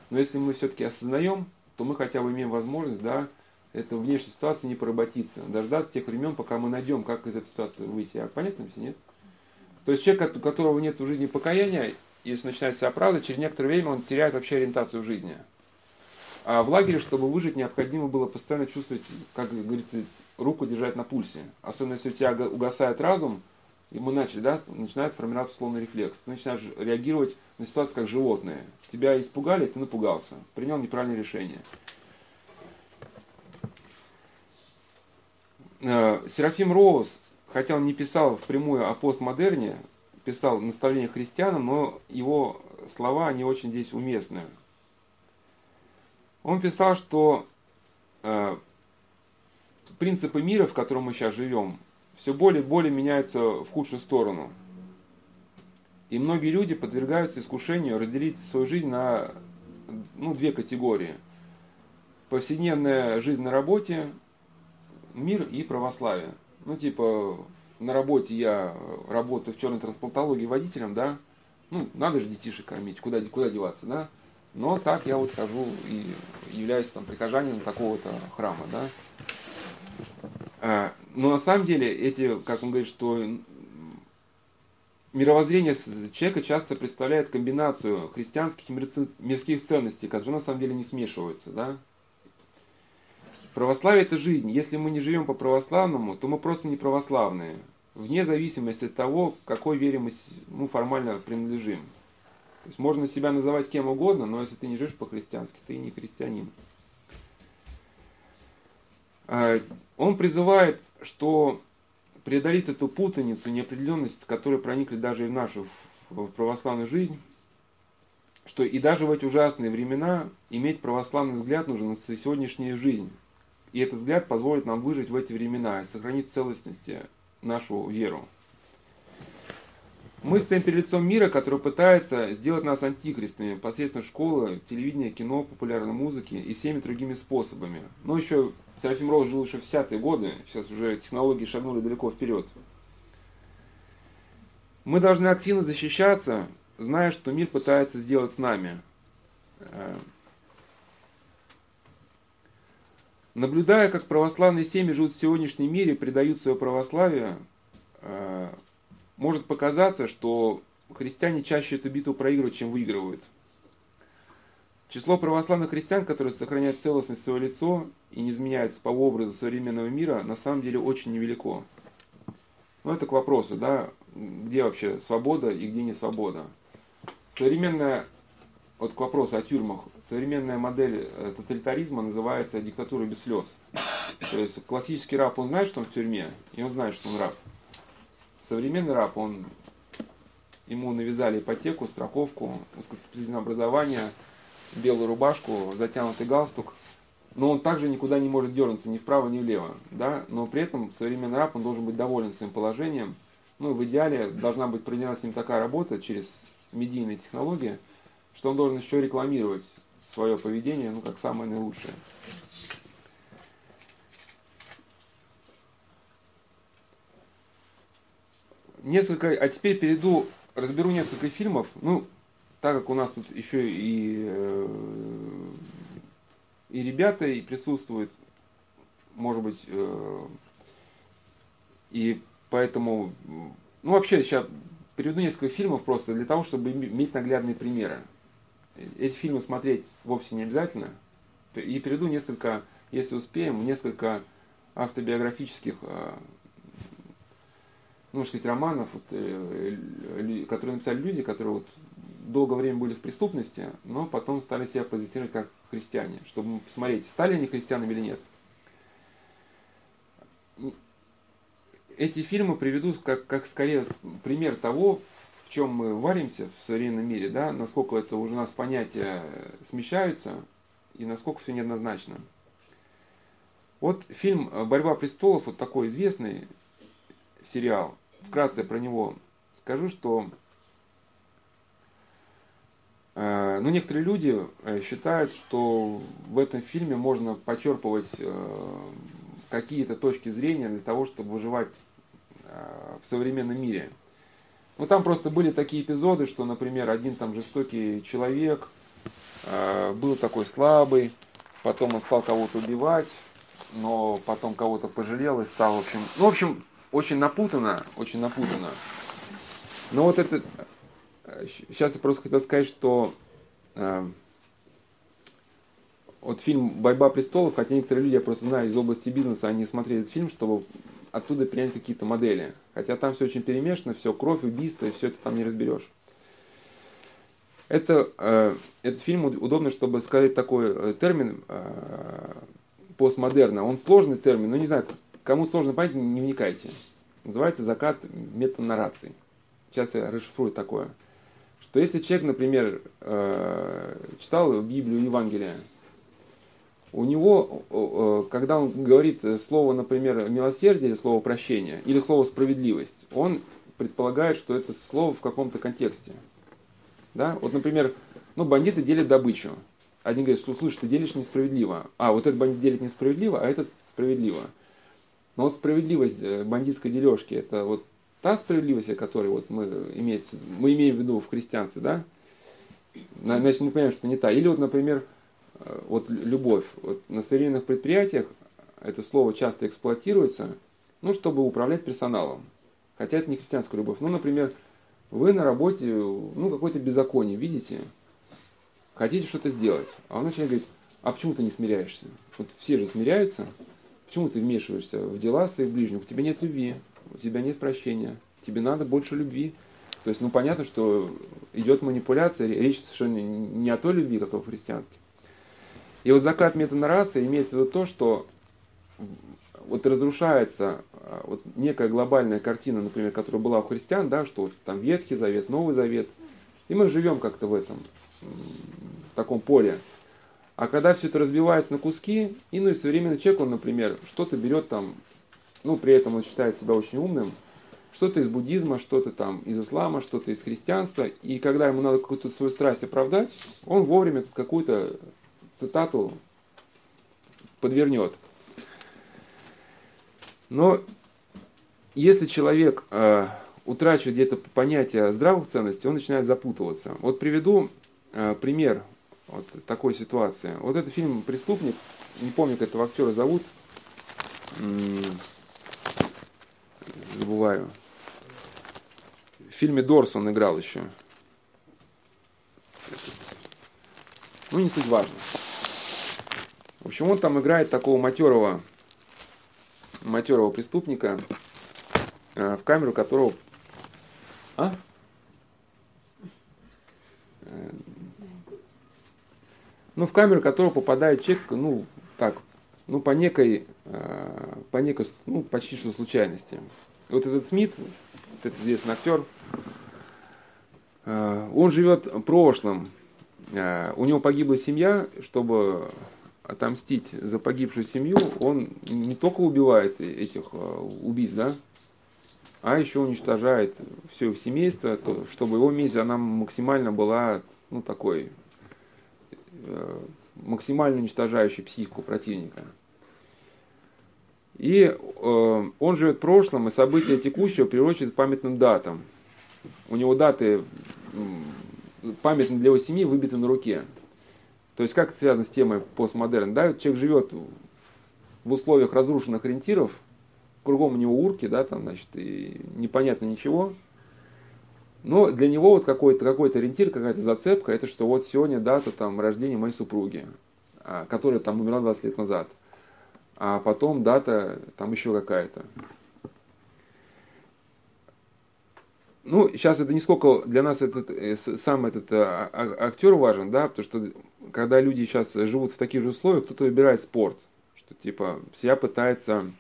Но если мы все-таки осознаем, то мы хотя бы имеем возможность, да, это внешней ситуации не поработиться, дождаться тех времен, пока мы найдем, как из этой ситуации выйти. А понятно все, нет? То есть человек, у которого нет в жизни покаяния, если начинает себя оправдывать, через некоторое время он теряет вообще ориентацию в жизни. А в лагере, чтобы выжить, необходимо было постоянно чувствовать, как говорится, руку держать на пульсе. Особенно если у тебя угасает разум, и мы начали, да, начинает формироваться условный рефлекс. Ты начинаешь реагировать на ситуацию как животное. Тебя испугали, ты напугался, принял неправильное решение. Э, Серафим Роуз, хотя он не писал впрямую о постмодерне, писал наставление христианам, но его слова, они очень здесь уместны. Он писал, что э, принципы мира, в котором мы сейчас живем, все более и более меняются в худшую сторону. И многие люди подвергаются искушению разделить свою жизнь на ну, две категории. Повседневная жизнь на работе, мир и православие. Ну, типа, на работе я работаю в черной трансплантологии водителем, да, ну, надо же детишек кормить, куда, куда деваться, да. Но так я вот хожу и являюсь там прихожанином такого-то храма, да. Но на самом деле эти, как он говорит, что мировоззрение человека часто представляет комбинацию христианских и мирских ценностей, которые на самом деле не смешиваются. Да? Православие – это жизнь. Если мы не живем по православному, то мы просто не православные, вне зависимости от того, какой вере мы формально принадлежим. То есть можно себя называть кем угодно, но если ты не живешь по-христиански, ты не христианин. А, он призывает, что преодолеть эту путаницу, неопределенность, которые проникли даже и в нашу в православную жизнь, что и даже в эти ужасные времена иметь православный взгляд нужно на сегодняшнюю жизнь. И этот взгляд позволит нам выжить в эти времена и сохранить в целостности нашу веру. Мы стоим перед лицом мира, который пытается сделать нас антихристами посредством школы, телевидения, кино, популярной музыки и всеми другими способами. Но еще Серафим Роуз жил еще в 50-е годы, сейчас уже технологии шагнули далеко вперед. Мы должны активно защищаться, зная, что мир пытается сделать с нами. Э, наблюдая, как православные семьи живут в сегодняшнем мире, предают свое православие, э, может показаться, что христиане чаще эту битву проигрывают, чем выигрывают. Число православных христиан, которые сохраняют целостность своего лицо и не изменяются по образу современного мира, на самом деле очень невелико. Но это к вопросу, да, где вообще свобода и где не свобода. Современная, вот к вопросу о тюрьмах, современная модель э, тоталитаризма называется диктатура без слез. То есть классический раб, он знает, что он в тюрьме, и он знает, что он раб. Современный раб, он, ему навязали ипотеку, страховку, узкодисциплинарное образование, белую рубашку, затянутый галстук, но он также никуда не может дернуться ни вправо, ни влево, да, но при этом современный раб, он должен быть доволен своим положением, ну, в идеале должна быть проведена с ним такая работа через медийные технологии, что он должен еще рекламировать свое поведение, ну, как самое наилучшее. Несколько, а теперь перейду, разберу несколько фильмов. Ну, так как у нас тут еще и, э, и ребята и присутствуют, может быть, э, и поэтому, ну вообще сейчас приведу несколько фильмов просто для того, чтобы иметь наглядные примеры. Эти фильмы смотреть вовсе не обязательно. И приведу несколько, если успеем, несколько автобиографических, э, ну, сказать, романов, вот, которые написали люди, которые вот долгое время были в преступности, но потом стали себя позиционировать как христиане, чтобы посмотреть, стали они христианами или нет. Эти фильмы приведут как, как скорее пример того, в чем мы варимся в современном мире, да, насколько это уже у нас понятия смещаются и насколько все неоднозначно. Вот фильм «Борьба престолов», вот такой известный сериал, вкратце про него скажу, что Э, ну, некоторые люди э, считают, что в этом фильме можно почерпывать э, какие-то точки зрения для того, чтобы выживать в современном мире. Ну, там просто были такие эпизоды, что, например, один там жестокий человек был такой слабый, потом он стал кого-то убивать, но потом кого-то пожалел и стал, в общем, ну, в общем, очень напутано, очень напутано. Но вот это, Сейчас я просто хотел сказать, что э, вот фильм «Борьба престолов», хотя некоторые люди, я просто знаю, из области бизнеса, они смотрели этот фильм, чтобы оттуда принять какие-то модели. Хотя там все очень перемешано, все кровь, убийство, и все это там не разберешь. Это, э, этот фильм удобно, чтобы сказать такой э, термин э, постмодерна. Он сложный термин, но не знаю, кому сложно понять, не вникайте. Называется «Закат метанаррации». Сейчас я расшифрую такое что если человек, например, э, читал Библию Евангелие, у него, когда он говорит слово, например, милосердие или слово прощение, или слово справедливость, он предполагает, что это слово в каком-то контексте. Да? Вот, например, ну, бандиты делят добычу. Один говорит, что слышь, ты делишь несправедливо. А, вот этот бандит делит несправедливо, а этот справедливо. Но вот справедливость э, бандитской дележки, это вот та справедливость, о которой вот мы, имеем, мы имеем в виду в христианстве, да, значит, мы понимаем, что не та. Или вот, например, э, вот любовь. Вот на современных предприятиях это слово часто эксплуатируется, ну, чтобы управлять персоналом. Хотя это не христианская любовь. Ну, например, вы на работе, ну, какое-то беззаконие видите, хотите что-то сделать, а он начинает говорить, а почему ты не смиряешься? Вот все же смиряются, почему ты вмешиваешься в дела своих ближних, у тебя нет любви, у тебя нет прощения, тебе надо больше любви. То есть, ну, понятно, что идет манипуляция, речь совершенно не о той любви, как в христианстве. И вот закат метанарации имеется в виду то, что вот разрушается а, вот некая глобальная картина, например, которая была у христиан, да, что вот там Ветхий Завет, Новый Завет, и мы живем как-то в этом, в таком поле. А когда все это разбивается на куски, и ну и современный человек, он, например, что-то берет там ну, при этом он считает себя очень умным, что-то из буддизма, что-то там из ислама, что-то из христианства, и когда ему надо какую-то свою страсть оправдать, он вовремя какую-то цитату подвернет. Но если человек э, утрачивает где-то понятие здравых ценностей, он начинает запутываться. Вот приведу э, пример вот такой ситуации. Вот этот фильм «Преступник», не помню, как этого актера зовут, забываю. В фильме Дорс он играл еще. Ну, не суть важно. В общем, он там играет такого матерого, матерого преступника, э, в камеру которого... А? Ну, в камеру которого попадает человек, ну, так, ну, по некой, э, по некой, ну, почти что случайности. Вот этот Смит, вот этот известный актер, э, он живет прошлым. Э, у него погибла семья, чтобы отомстить за погибшую семью, он не только убивает этих убийц, да, а еще уничтожает все их семейство, то, чтобы его месть, она максимально была, ну, такой, максимально уничтожающей психику противника. И э, он живет в прошлом, и события текущего приурочит памятным датам. У него даты памятные для его семьи выбиты на руке. То есть как это связано с темой постмодерн? Да, человек живет в условиях разрушенных ориентиров, кругом у него урки, да, там, значит, и непонятно ничего. Но для него вот какой-то какой ориентир, какая-то зацепка, это что вот сегодня дата там рождения моей супруги, а, которая там умерла 20 лет назад. А потом дата там еще какая-то. Ну, сейчас это не сколько для нас этот, э, сам этот а, а, актер важен, да, потому что когда люди сейчас живут в таких же условиях, кто-то выбирает спорт, что типа себя пытается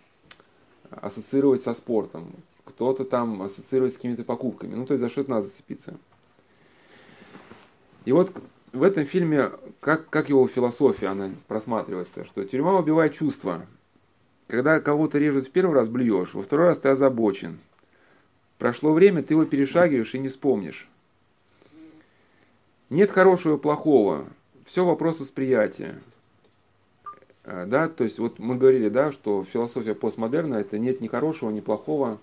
ассоциировать со спортом, кто-то там ассоциирует с какими-то покупками. Ну, то есть за что-то надо зацепиться. И вот в этом фильме, как, как его философия, она просматривается, что тюрьма убивает чувства. Когда кого-то режут в первый раз, блюешь, во второй раз ты озабочен. Прошло время, ты его перешагиваешь и не вспомнишь. Нет хорошего и плохого. Все вопрос восприятия. А, да, то есть вот мы говорили, да, что философия постмодерна это нет ни хорошего, ни плохого.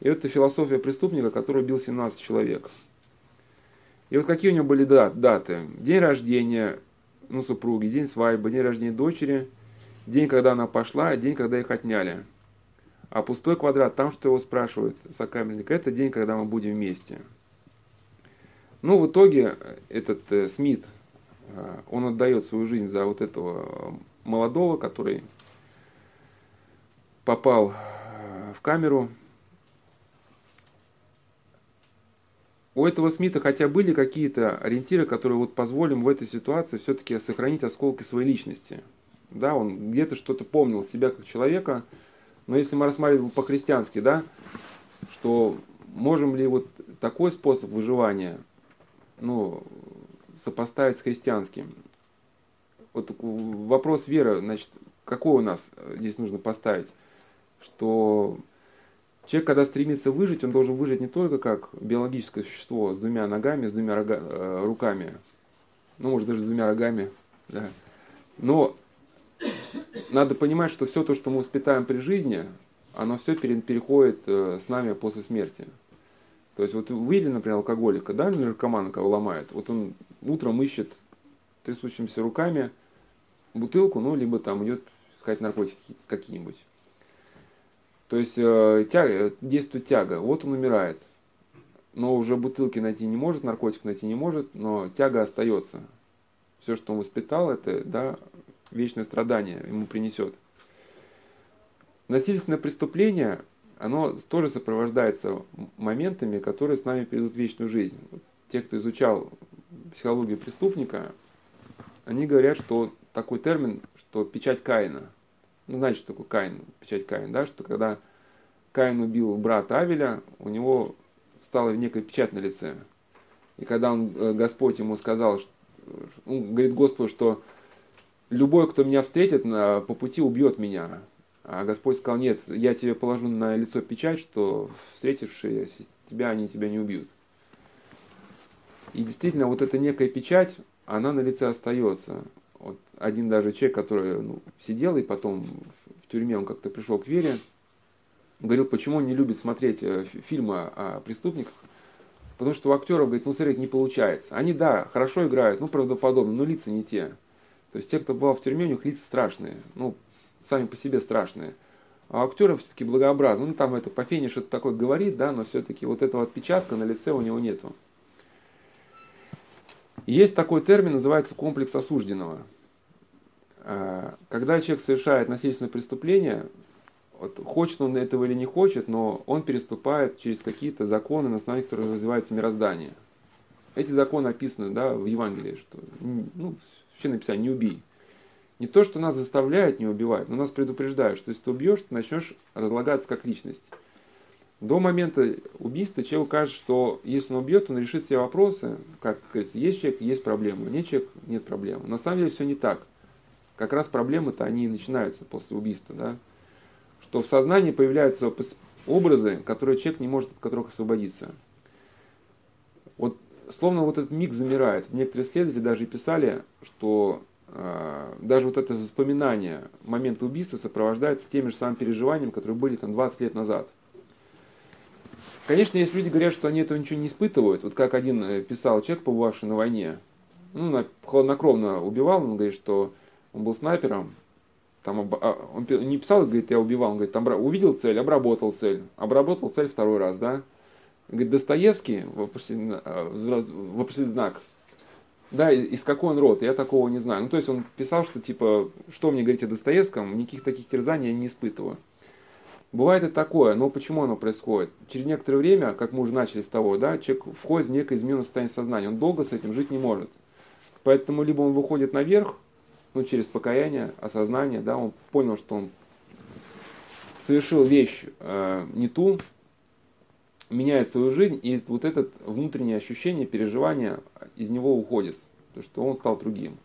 И это философия преступника, который убил 17 человек. И вот какие у него были дат, даты? День рождения ну, супруги, день свадьбы, день рождения дочери, день, когда она пошла, день, когда их отняли. А пустой квадрат, там что его спрашивают сокамерник, это день, когда мы будем вместе. Ну, в итоге этот э, Смит, э, он отдает свою жизнь за вот этого молодого, который попал э, в камеру. У этого Смита хотя были какие-то ориентиры, которые вот позволим в этой ситуации все-таки сохранить осколки своей личности. Да, он где-то что-то помнил себя как человека, но если мы рассматриваем по-христиански, да, что можем ли вот такой способ выживания ну, сопоставить с христианским? вот вопрос веры, значит, какой у нас э, здесь нужно поставить? Что человек, когда стремится выжить, он должен выжить не только как биологическое существо с двумя ногами, с двумя рога, э, руками, ну, может, даже с двумя рогами, да. но надо понимать, что все то, что мы воспитаем при жизни, оно все переходит э, с нами после смерти. То есть вот вы например, алкоголика, да, наркомана, кого ломает, вот он утром ищет трясущимися руками – бутылку, ну, либо там идет искать наркотики какие-нибудь. То есть э, тяга, действует тяга, вот он умирает. Но уже бутылки найти не может, наркотик найти не может, но тяга остается. Все, что он воспитал, это да, вечное страдание ему принесет. Насильственное преступление, оно тоже сопровождается моментами, которые с нами перейдут в вечную жизнь. Те, кто изучал психологию преступника, они говорят, что такой термин, что печать Каина. Ну, знаете, что такое Каин, печать Каин, да, что когда Каин убил брата Авеля, у него стала некая печать на лице. И когда он, э, Господь ему сказал, он говорит Господу, что любой, кто меня встретит на, по пути, убьет меня. А Господь сказал, нет, я тебе положу на лицо печать, что встретившие тебя, они тебя не убьют. И действительно, вот эта некая печать, она на лице остается. Вот один даже человек, который ну, сидел и потом в тюрьме, он как-то пришел к вере, говорил, почему он не любит смотреть э, фильмы о преступниках, потому что у актеров, говорит, ну смотреть не получается. Они, да, хорошо играют, ну правдоподобно, но лица не те. То есть те, кто был в тюрьме, у них лица страшные, ну, сами по себе страшные. А у актеров все-таки благообразно. Ну, там это по фене что-то такое говорит, да, но все-таки вот этого отпечатка на лице у него нету. Есть такой термин, называется комплекс осужденного. А, когда человек совершает насильственное преступление, вот, хочет он этого или не хочет, но он переступает через какие-то законы, на основании которых развивается мироздание. Эти законы описаны да, в Евангелии, что ну, вообще написано «не убий». Не то, что нас заставляют не убивать, но нас предупреждают, что если ты убьешь, ты начнешь разлагаться как личность. До момента убийства человеку кажется, что если он убьет, он решит все вопросы, как говорится, есть человек, есть проблема, нет человека, нет проблемы. На самом деле все не так как раз проблемы-то они и начинаются после убийства, да, что в сознании появляются образы, которые человек не может от которых освободиться. Вот словно вот этот миг замирает. Некоторые исследователи даже и писали, что э, даже вот это воспоминание момента убийства сопровождается теми же самыми переживаниями, которые были там 20 лет назад. Конечно, есть люди говорят, что они этого ничего не испытывают. Вот как один э, писал человек, побывавший на войне, ну, хладнокровно убивал, он говорит, что он был снайпером, там, а, он не писал, говорит, я убивал, он говорит, там, увидел цель, обработал цель, обработал цель второй раз, да. Говорит, Достоевский, вопросительный, вопросительный знак, да, из какой он род, я такого не знаю. Ну, то есть он писал, что типа, что мне говорить о Достоевском, никаких таких терзаний я не испытываю. Бывает и такое, но почему оно происходит? Через некоторое время, как мы уже начали с того, да, человек входит в некое измененное состояние сознания, он долго с этим жить не может. Поэтому либо он выходит наверх, ну, через покаяние, осознание, да, он понял, что он совершил вещь э, не ту, меняет свою жизнь, и вот это внутреннее ощущение, переживание из него уходит, то что он стал другим.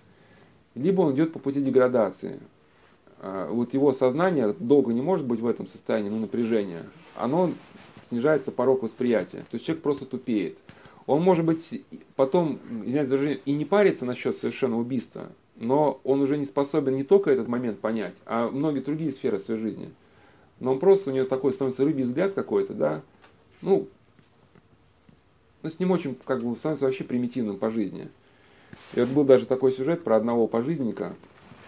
Либо он идет по пути деградации, а, вот его сознание долго не может быть в этом состоянии, ну, напряжения, оно снижается порог восприятия. То есть человек просто тупеет. Он может быть потом, извиняюсь и не парится насчет совершенно убийства, но он уже не способен не только этот момент понять, а многие другие сферы своей жизни. Но он просто, у него такой становится рыбий взгляд какой-то, да, ну, ну, с ним очень, как бы, становится вообще примитивным по жизни. И вот был даже такой сюжет про одного пожизненника,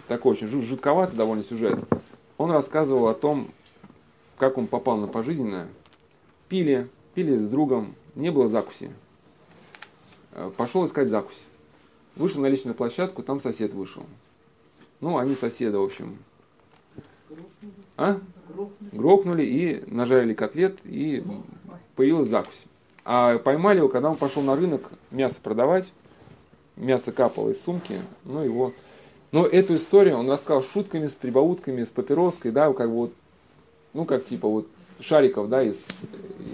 такой очень жутковатый довольно сюжет. Он рассказывал о том, как он попал на пожизненное. Пили, пили с другом, не было закуси. Э, Пошел искать закусь. Вышел на личную площадку, там сосед вышел. Ну, они соседа, в общем. А? Грохнули и нажарили котлет, и появилась закусь. А поймали его, когда он пошел на рынок мясо продавать. Мясо капало из сумки, ну его но эту историю он рассказал шутками, с прибаутками, с папироской, да, как вот, ну, как типа вот шариков, да, из,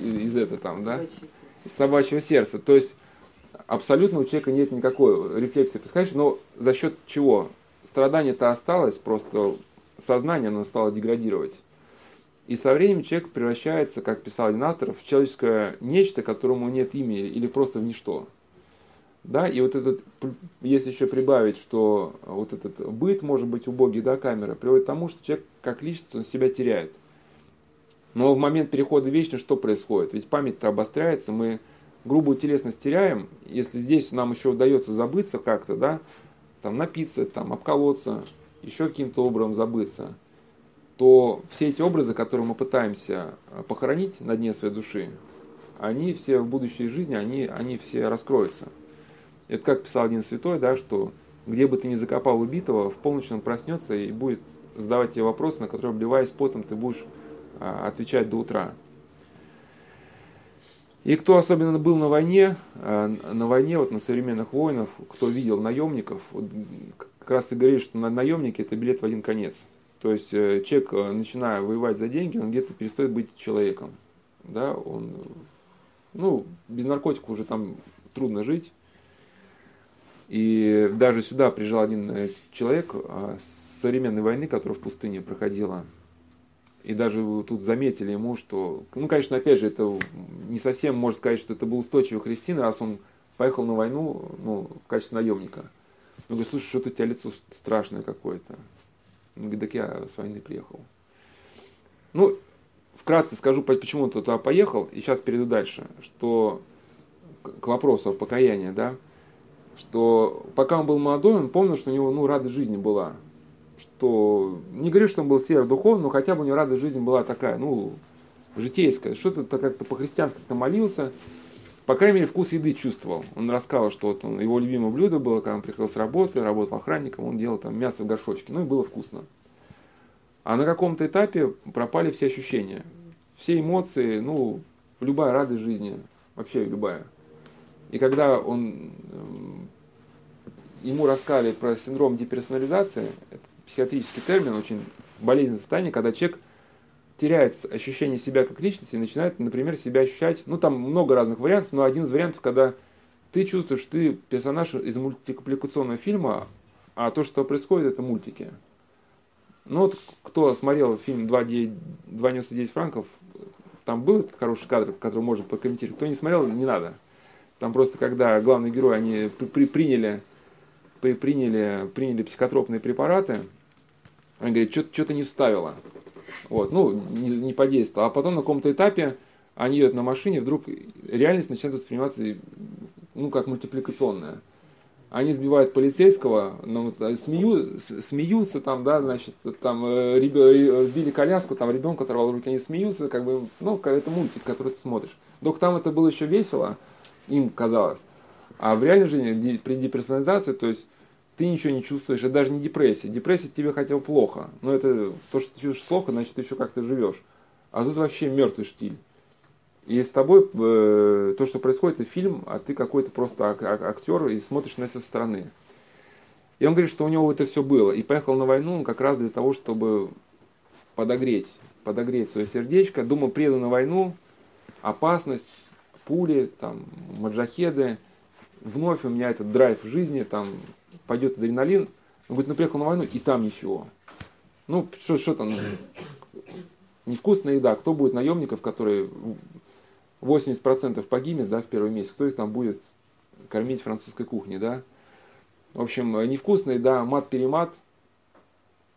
из, из этого там, да, из собачьего сердца. То есть абсолютно у человека нет никакой рефлексии происходящего, но за счет чего? Страдание-то осталось, просто сознание оно стало деградировать. И со временем человек превращается, как писал один автор, в человеческое нечто, которому нет имени или просто в ничто. Да, и вот этот, если еще прибавить, что вот этот быт, может быть, убогий, да, камера, приводит к тому, что человек как личность, он себя теряет. Но в момент перехода в что происходит? Ведь память-то обостряется, мы грубую телесность теряем, если здесь нам еще удается забыться как-то, да, там напиться, там обколоться, еще каким-то образом забыться, то все эти образы, которые мы пытаемся похоронить на дне своей души, они все в будущей жизни, они, они все раскроются. Это как писал один святой, да, что где бы ты ни закопал убитого, в полночь он проснется и будет задавать тебе вопросы, на которые, обливаясь потом, ты будешь а, отвечать до утра. И кто особенно был на войне, а, на войне, вот на современных воинов, кто видел наемников, вот, как раз и говорит, что на наемники это билет в один конец. То есть э, человек, э, начиная воевать за деньги, он где-то перестает быть человеком. Да, он, ну, без наркотиков уже там трудно жить. И даже сюда приезжал один э, человек а, с современной войны, которая в пустыне проходила. И даже тут заметили ему, что, ну, конечно, опять же, это не совсем можно сказать, что это был устойчивый христиан, раз он поехал на войну ну, в качестве наемника. Он говорит, слушай, что-то у тебя лицо страшное какое-то. Он говорит, так я с войны приехал. Ну, вкратце скажу, почему он туда поехал, и сейчас перейду дальше, что к вопросу покаяния, да, что пока он был молодой, он помнил, что у него ну, радость жизни была. Что не говорю, что он был сверхдуховный, но хотя бы у него радость жизни была такая, ну, житейская. Что-то как-то по-христиански как-то молился. По крайней мере, вкус еды чувствовал. Он рассказывал, что вот он, его любимое блюдо было, когда он приехал с работы, работал охранником, он делал там мясо в горшочке. Ну и было вкусно. А на каком-то этапе пропали все ощущения. Все эмоции, ну, любая радость жизни, вообще любая. И когда он, эм, ему рассказали про синдром деперсонализации, это психиатрический термин, очень болезненное состояние, когда человек теряет ощущение себя как личности и начинает, например, себя ощущать, ну там много разных вариантов, но один из вариантов, когда ты чувствуешь, ты персонаж из мультипликационного фильма, а то, что происходит, это мультики. Ну вот кто смотрел фильм 2,99 франков, там был этот хороший кадр, который можно прокомментировать. Кто не смотрел, не надо. Там просто, когда главный герой, они при, приняли приняли, приняли психотропные препараты. Он говорит, что-то не вставила. Вот, ну, не, не подействовало. А потом на каком-то этапе они едут на машине, вдруг реальность начинает восприниматься, ну, как мультипликационная. Они сбивают полицейского, ну, смею, смеются там, да, значит, там э, ребё, били коляску, там ребенка оторвал руки, они смеются, как бы, ну, это мультик, который ты смотришь. Только там это было еще весело, им казалось. А в реальной жизни при деперсонализации, то есть ты ничего не чувствуешь, это даже не депрессия. Депрессия тебе хотел плохо, но это то, что ты чувствуешь плохо, значит, ты еще как-то живешь. А тут вообще мертвый штиль. И с тобой э, то, что происходит, это фильм, а ты какой-то просто ак- актер и смотришь на со стороны. И он говорит, что у него это все было. И поехал на войну он как раз для того, чтобы подогреть, подогреть свое сердечко. Думал, приеду на войну, опасность, пули, там, маджахеды. Вновь у меня этот драйв в жизни, там, пойдет адреналин. Он говорит, ну приехал на войну, и там ничего. Ну, что, что там, невкусная еда. Кто будет наемников, которые 80% погибнет, да, в первый месяц, кто их там будет кормить французской кухней, да. В общем, невкусный, да, мат-перемат,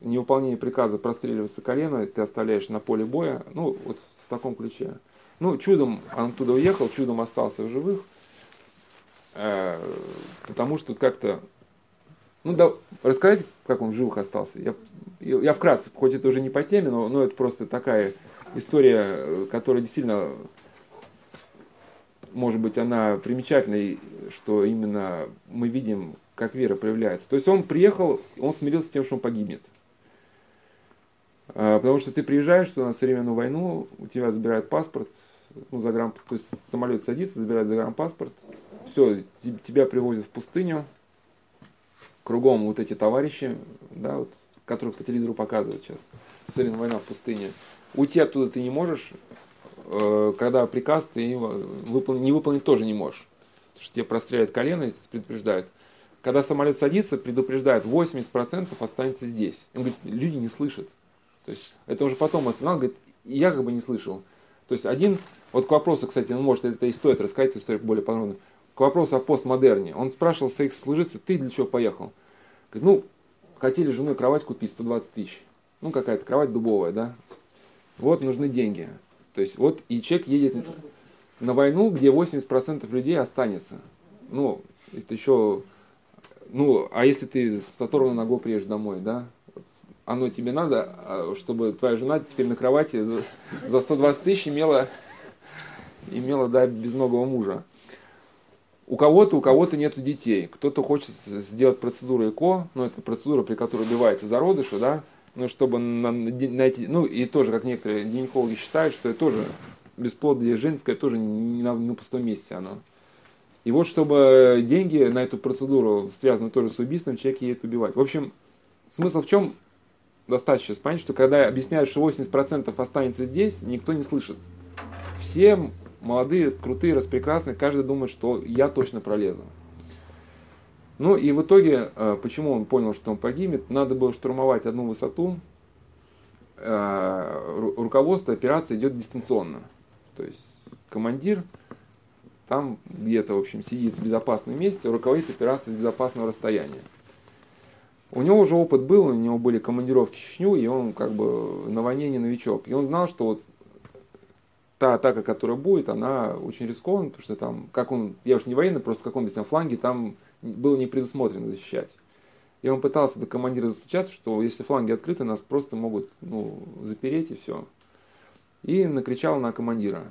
невыполнение приказа простреливается колено, ты оставляешь на поле боя, ну, вот в таком ключе. Ну, чудом он оттуда уехал, чудом остался в живых, потому что как-то, ну, да, рассказать, как он в живых остался. Я, я вкратце, хоть это уже не по теме, но, но это просто такая история, которая действительно может быть, она примечательной, что именно мы видим, как вера проявляется. То есть он приехал, он смирился с тем, что он погибнет. А, потому что ты приезжаешь что на современную войну, у тебя забирают паспорт, ну, заграм, то есть самолет садится, забирает загранпаспорт, все, тебя привозят в пустыню, кругом вот эти товарищи, да, вот, которых по телевизору показывают сейчас, современная война в пустыне. Уйти оттуда ты не можешь, Э, когда приказ ты не выполнить тоже не можешь. Потому что тебе простреляют колено и предупреждают. Когда самолет садится, предупреждают, 80% останется здесь. Он говорит, люди не слышат. То есть это уже потом осознал, говорит, я как бы не слышал. То есть один, вот к вопросу, кстати, он может это и стоит рассказать эту историю более подробно. К вопросу о постмодерне. Он спрашивал своих сослуживцев, ты для чего поехал? Говорит, ну, хотели женой кровать купить 120 тысяч. Ну, какая-то кровать дубовая, да? Вот нужны деньги. То есть вот и человек едет на войну, где 80% людей останется. Ну, это еще, ну, а если ты с оторванной ногой приедешь домой, да, оно тебе надо, а, чтобы твоя жена теперь на кровати за 120 тысяч имела, имела, да, безногого мужа. У кого-то, у кого-то нет детей. Кто-то хочет сделать процедуру ЭКО, ну, это процедура, при которой убивается зародыши, да, ну, чтобы на, найти, ну, и тоже, как некоторые гинекологи считают, что это тоже бесплодие женское, тоже не на, на пустом месте оно. И вот, чтобы деньги на эту процедуру, связанную тоже с убийством, человек едет убивать. В общем, смысл в чем? Достаточно понять, что когда объясняют, что 80% останется здесь, никто не слышит. Все молодые, крутые, распрекрасные, каждый думает, что я точно пролезу. Ну и в итоге, э, почему он понял, что он погибнет, надо было штурмовать одну высоту, э, руководство операции идет дистанционно. То есть командир там где-то, в общем, сидит в безопасном месте, руководит операцией с безопасного расстояния. У него уже опыт был, у него были командировки в Чечню, и он как бы на войне не новичок. И он знал, что вот та атака, которая будет, она очень рискованна, потому что там, как он, я уж не военный, просто как он объяснял, фланги там было не предусмотрено защищать. И он пытался до командира достучаться, что если фланги открыты, нас просто могут ну, запереть и все. И накричал на командира.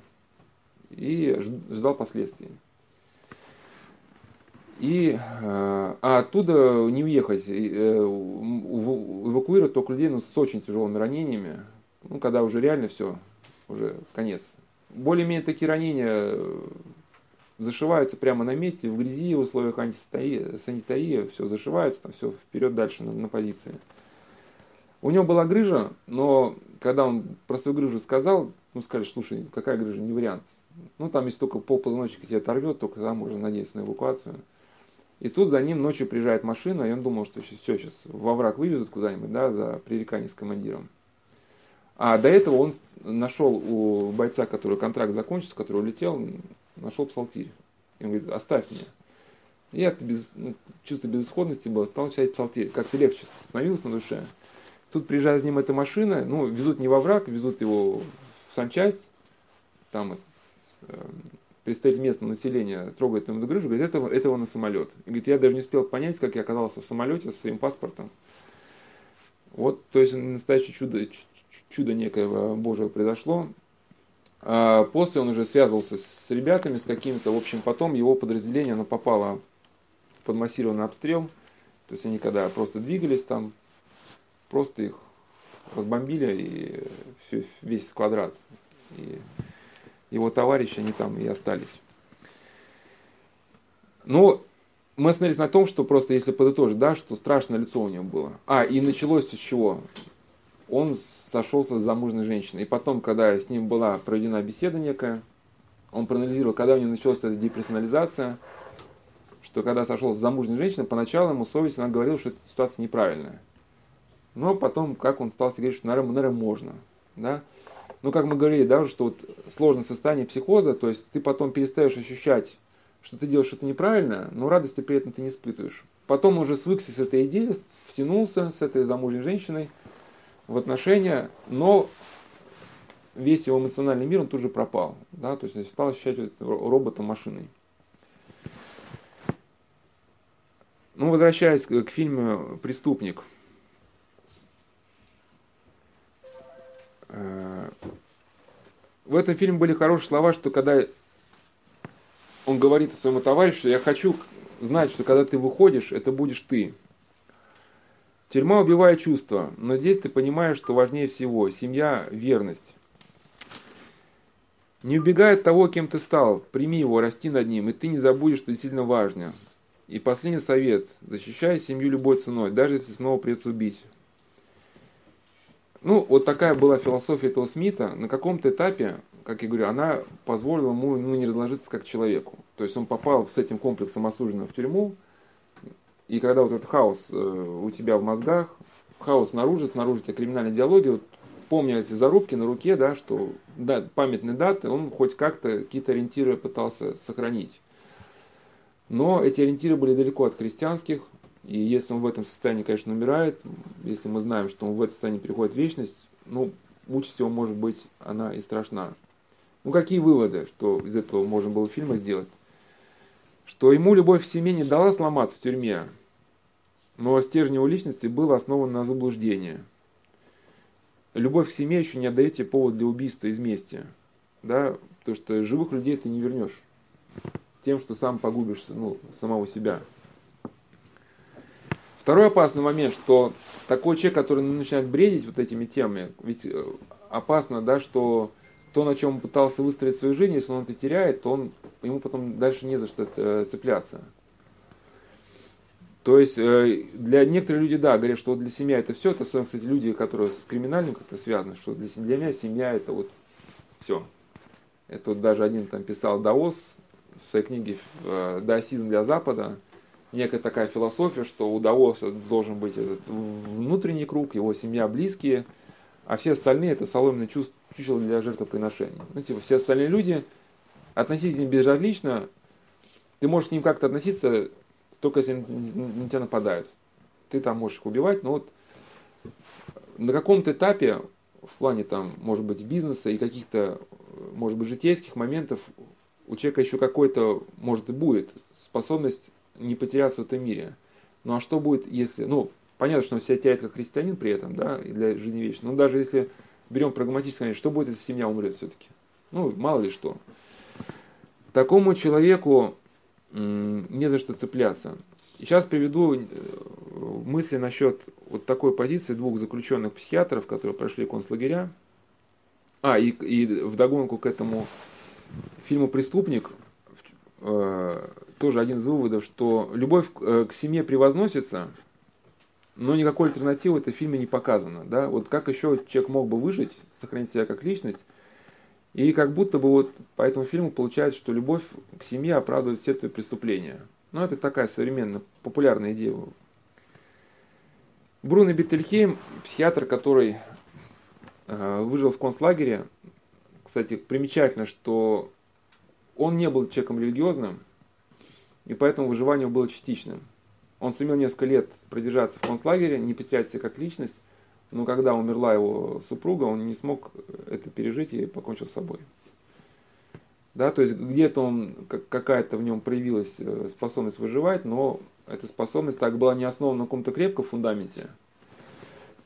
И ждал последствий. И, э, а оттуда не уехать, э, эвакуировать только людей ну, с очень тяжелыми ранениями, ну, когда уже реально все, уже конец. Более-менее такие ранения зашиваются прямо на месте, в грязи, в условиях антисанитарии, все зашивается, там все вперед дальше на, на позиции. У него была грыжа, но когда он про свою грыжу сказал, ну сказали, слушай, какая грыжа, не вариант. Ну там если только пол позвоночника тебя оторвет, только тогда можно надеяться на эвакуацию. И тут за ним ночью приезжает машина, и он думал, что все, сейчас во враг вывезут куда-нибудь, да, за пререкание с командиром. А до этого он нашел у бойца, который контракт закончился, который улетел, нашел псалтирь. И он говорит, оставь меня. И от без, ну, чувство безысходности было, стал читать псалтирь. Как-то легче становилось на душе. Тут приезжает с ним эта машина, ну, везут не во враг, везут его в санчасть, там э, представитель местного населения трогает ему грыжу, говорит, этого, этого на самолет. И говорит, я даже не успел понять, как я оказался в самолете со своим паспортом. Вот, то есть настоящее чудо, чудо некое Божьего произошло. А после он уже связывался с ребятами, с какими-то, в общем, потом его подразделение, оно попало под массированный обстрел. То есть они когда просто двигались там, просто их разбомбили и все, весь квадрат. И его товарищи, они там и остались. Но мы остановились на том, что просто если подытожить, да, что страшное лицо у него было. А, и началось с чего? Он сошелся с замужней женщиной. И потом, когда с ним была проведена беседа некая, он проанализировал, когда у него началась эта деперсонализация, что когда сошел с замужней женщиной, поначалу ему совесть, она говорила, что эта ситуация неправильная. Но потом, как он стал говорить, что, наверное, наверное можно. Да? Ну, как мы говорили, да, что вот сложное состояние психоза, то есть ты потом перестаешь ощущать, что ты делаешь что-то неправильное, но радости при этом ты не испытываешь. Потом уже свыкся с этой идеей, втянулся с этой замужней женщиной, в отношения, но весь его эмоциональный мир, он тут же пропал. Да? То есть стал ощущать робота машиной. Ну, возвращаясь к, к фильму «Преступник». Э, в этом фильме были хорошие слова, что когда он говорит своему товарищу, я хочу знать, что когда ты выходишь, это будешь ты. Тюрьма убивает чувства, но здесь ты понимаешь, что важнее всего – семья, верность. Не убегай от того, кем ты стал, прими его, расти над ним, и ты не забудешь, что действительно важно. И последний совет – защищай семью любой ценой, даже если снова придется убить. Ну, вот такая была философия этого Смита. На каком-то этапе, как я говорю, она позволила ему ну, не разложиться как человеку. То есть он попал с этим комплексом осужденного в тюрьму, и когда вот этот хаос э, у тебя в мозгах, хаос снаружи, снаружи тебя криминальная идеология, вот, помня эти зарубки на руке, да, что да, памятные даты, он хоть как-то какие-то ориентиры пытался сохранить. Но эти ориентиры были далеко от христианских, и если он в этом состоянии, конечно, умирает, если мы знаем, что он в этом состоянии переходит в вечность, ну, участь его может быть, она и страшна. Ну, какие выводы, что из этого можно было фильма сделать? Что ему любовь в семье не дала сломаться в тюрьме, но стержень его личности был основан на заблуждении. Любовь к семье еще не отдает тебе повод для убийства из мести. Да? Потому что живых людей ты не вернешь тем, что сам погубишь ну, самого себя. Второй опасный момент, что такой человек, который начинает бредить вот этими темами, ведь э, опасно, да, что то, на чем он пытался выстроить свою жизнь, если он это теряет, то он, ему потом дальше не за что э, цепляться. То есть э, для некоторых людей, да, говорят, что вот для семьи это все, это особенно, кстати, люди, которые с криминальным как-то связаны, что для, для меня семья это вот все. Это вот даже один там писал Даос в своей книге э, «Даосизм для Запада», некая такая философия, что у Даоса должен быть этот внутренний круг, его семья близкие, а все остальные это соломенное чучело для жертвоприношения. Ну, типа, все остальные люди относительно безразлично, ты можешь к ним как-то относиться только если на тебя нападают. Ты там можешь их убивать, но вот на каком-то этапе, в плане там, может быть, бизнеса и каких-то, может быть, житейских моментов, у человека еще какой-то, может и будет, способность не потеряться в этом мире. Ну а что будет, если, ну, понятно, что он себя теряет как христианин при этом, да, и для жизни вечной, но даже если берем прагматически, что будет, если семья умрет все-таки? Ну, мало ли что. Такому человеку не за что цепляться. И сейчас приведу э, мысли насчет вот такой позиции двух заключенных психиатров, которые прошли концлагеря. А, и, и вдогонку к этому фильму «Преступник» э, тоже один из выводов, что любовь э, к семье превозносится, но никакой альтернативы в этом фильме не показано. Да? Вот как еще человек мог бы выжить, сохранить себя как личность, и как будто бы вот по этому фильму получается, что любовь к семье оправдывает все твои преступления. Ну, это такая современная, популярная идея. Бруно Беттельхейм, психиатр, который э, выжил в концлагере, кстати, примечательно, что он не был человеком религиозным, и поэтому выживание было частичным. Он сумел несколько лет продержаться в концлагере, не потерять себя как личность, но когда умерла его супруга, он не смог это пережить и покончил с собой. Да, то есть где-то он, какая-то в нем проявилась э, способность выживать, но эта способность так была не основана на каком-то крепком фундаменте.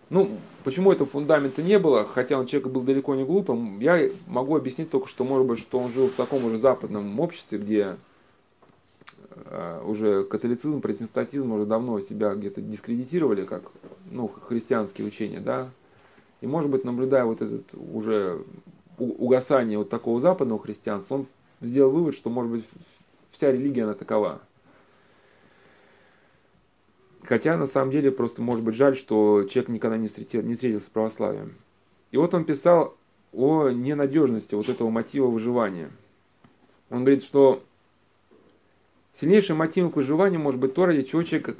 Ну, почему этого фундамента не было, хотя он человек был далеко не глупым, я могу объяснить только, что, может быть, что он жил в таком уже западном обществе, где уже католицизм, протестантизм уже давно себя где-то дискредитировали, как ну, христианские учения, да. И, может быть, наблюдая вот этот уже угасание вот такого западного христианства, он сделал вывод, что, может быть, вся религия, она такова. Хотя, на самом деле, просто может быть жаль, что человек никогда не, встретил, не встретился с православием. И вот он писал о ненадежности вот этого мотива выживания. Он говорит, что сильнейшим мотивом к выживанию может быть то, ради чего человек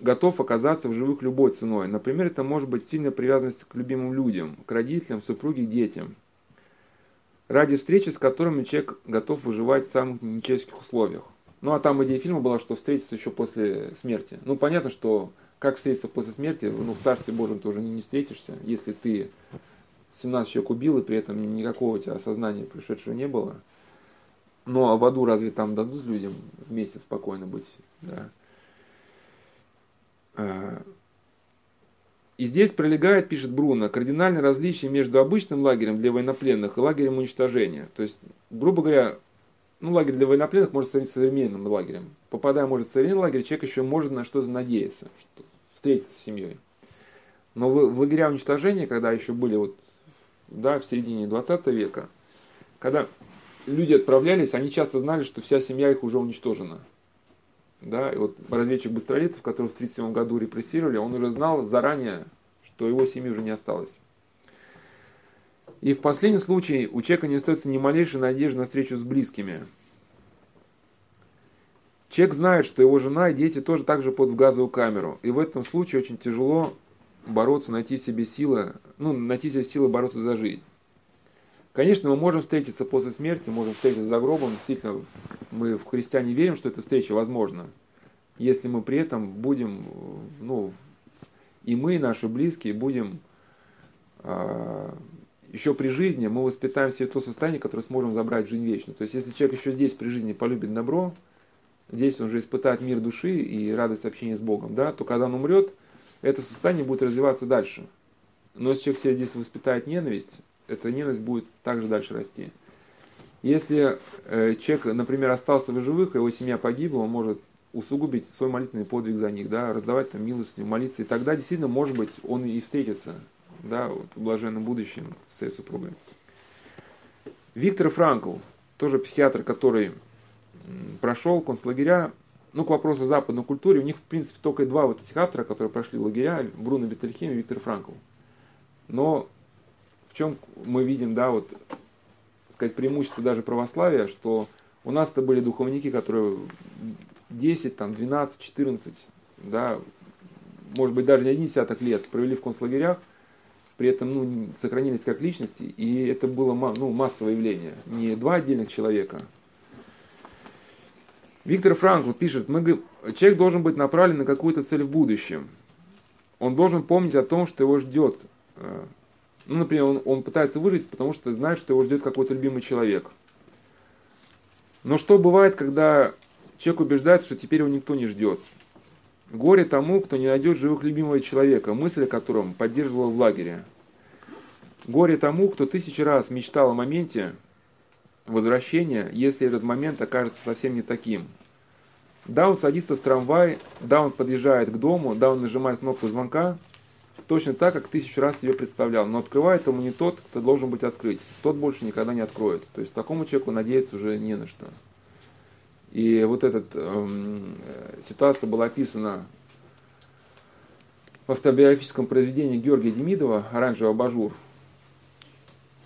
готов оказаться в живых любой ценой. Например, это может быть сильная привязанность к любимым людям, к родителям, супруге, детям. Ради встречи, с которыми человек готов выживать в самых нечеловеческих условиях. Ну а там идея фильма была, что встретиться еще после смерти. Ну понятно, что как встретиться после смерти, ну в Царстве Божьем тоже не, не встретишься, если ты 17 человек убил, и при этом никакого у тебя осознания пришедшего не было. Ну а в аду разве там дадут людям вместе спокойно быть? Да. А, и здесь пролегает, пишет Бруно, кардинальное различие между обычным лагерем для военнопленных и лагерем уничтожения. То есть, грубо говоря, ну, лагерь для военнопленных может сравнить с современным лагерем. Попадая, может, в современный лагерь, человек еще может на что-то надеяться, что встретиться с семьей. Но в лагеря уничтожения, когда еще были вот, да, в середине 20 века, когда люди отправлялись, они часто знали, что вся семья их уже уничтожена. Да, и вот разведчик Быстролетов, которого в 1937 году репрессировали, он уже знал заранее, что его семьи уже не осталось. И в последнем случае у человека не остается ни малейшей надежды на встречу с близкими. Человек знает, что его жена и дети тоже так же под в газовую камеру. И в этом случае очень тяжело бороться, найти себе силы, ну, найти себе силы бороться за жизнь. Конечно, мы можем встретиться после смерти, можем встретиться за гробом. Действительно, мы в христиане верим, что эта встреча возможна. Если мы при этом будем, ну, и мы, и наши близкие, будем э, еще при жизни, мы воспитаем себе то состояние, которое сможем забрать в жизнь вечную. То есть, если человек еще здесь при жизни полюбит добро, здесь он уже испытает мир души и радость общения с Богом, да, то когда он умрет, это состояние будет развиваться дальше. Но если человек себе здесь воспитает ненависть, эта ненависть будет также дальше расти. Если э, человек, например, остался в живых, его семья погибла, он может усугубить свой молитвенный подвиг за них, да, раздавать там милость, молиться, и тогда действительно, может быть, он и встретится, да, вот, в блаженном будущем с своей супругой. Виктор Франкл, тоже психиатр, который прошел концлагеря, ну, к вопросу о западной культуре, у них, в принципе, только два вот этих автора, которые прошли лагеря, Бруно Бетельхем и Виктор Франкл. Но в чем мы видим, да, вот, сказать, преимущество даже православия, что у нас-то были духовники, которые 10, там, 12, 14, да, может быть, даже не один десяток лет провели в концлагерях, при этом ну, сохранились как личности, и это было ну, массовое явление, не два отдельных человека. Виктор Франкл пишет, мы, человек должен быть направлен на какую-то цель в будущем. Он должен помнить о том, что его ждет э, ну, например, он, он пытается выжить, потому что знает, что его ждет какой-то любимый человек. Но что бывает, когда человек убеждается, что теперь его никто не ждет? Горе тому, кто не найдет живых любимого человека, мысль о котором поддерживала в лагере. Горе тому, кто тысячи раз мечтал о моменте возвращения, если этот момент окажется совсем не таким. Да, он садится в трамвай, да, он подъезжает к дому, да, он нажимает кнопку звонка – точно так, как тысячу раз себе представлял. Но открывает ему не тот, кто должен быть открыть. Тот больше никогда не откроет. То есть такому человеку надеяться уже не на что. И вот эта эм, ситуация была описана в автобиографическом произведении Георгия Демидова «Оранжевый абажур».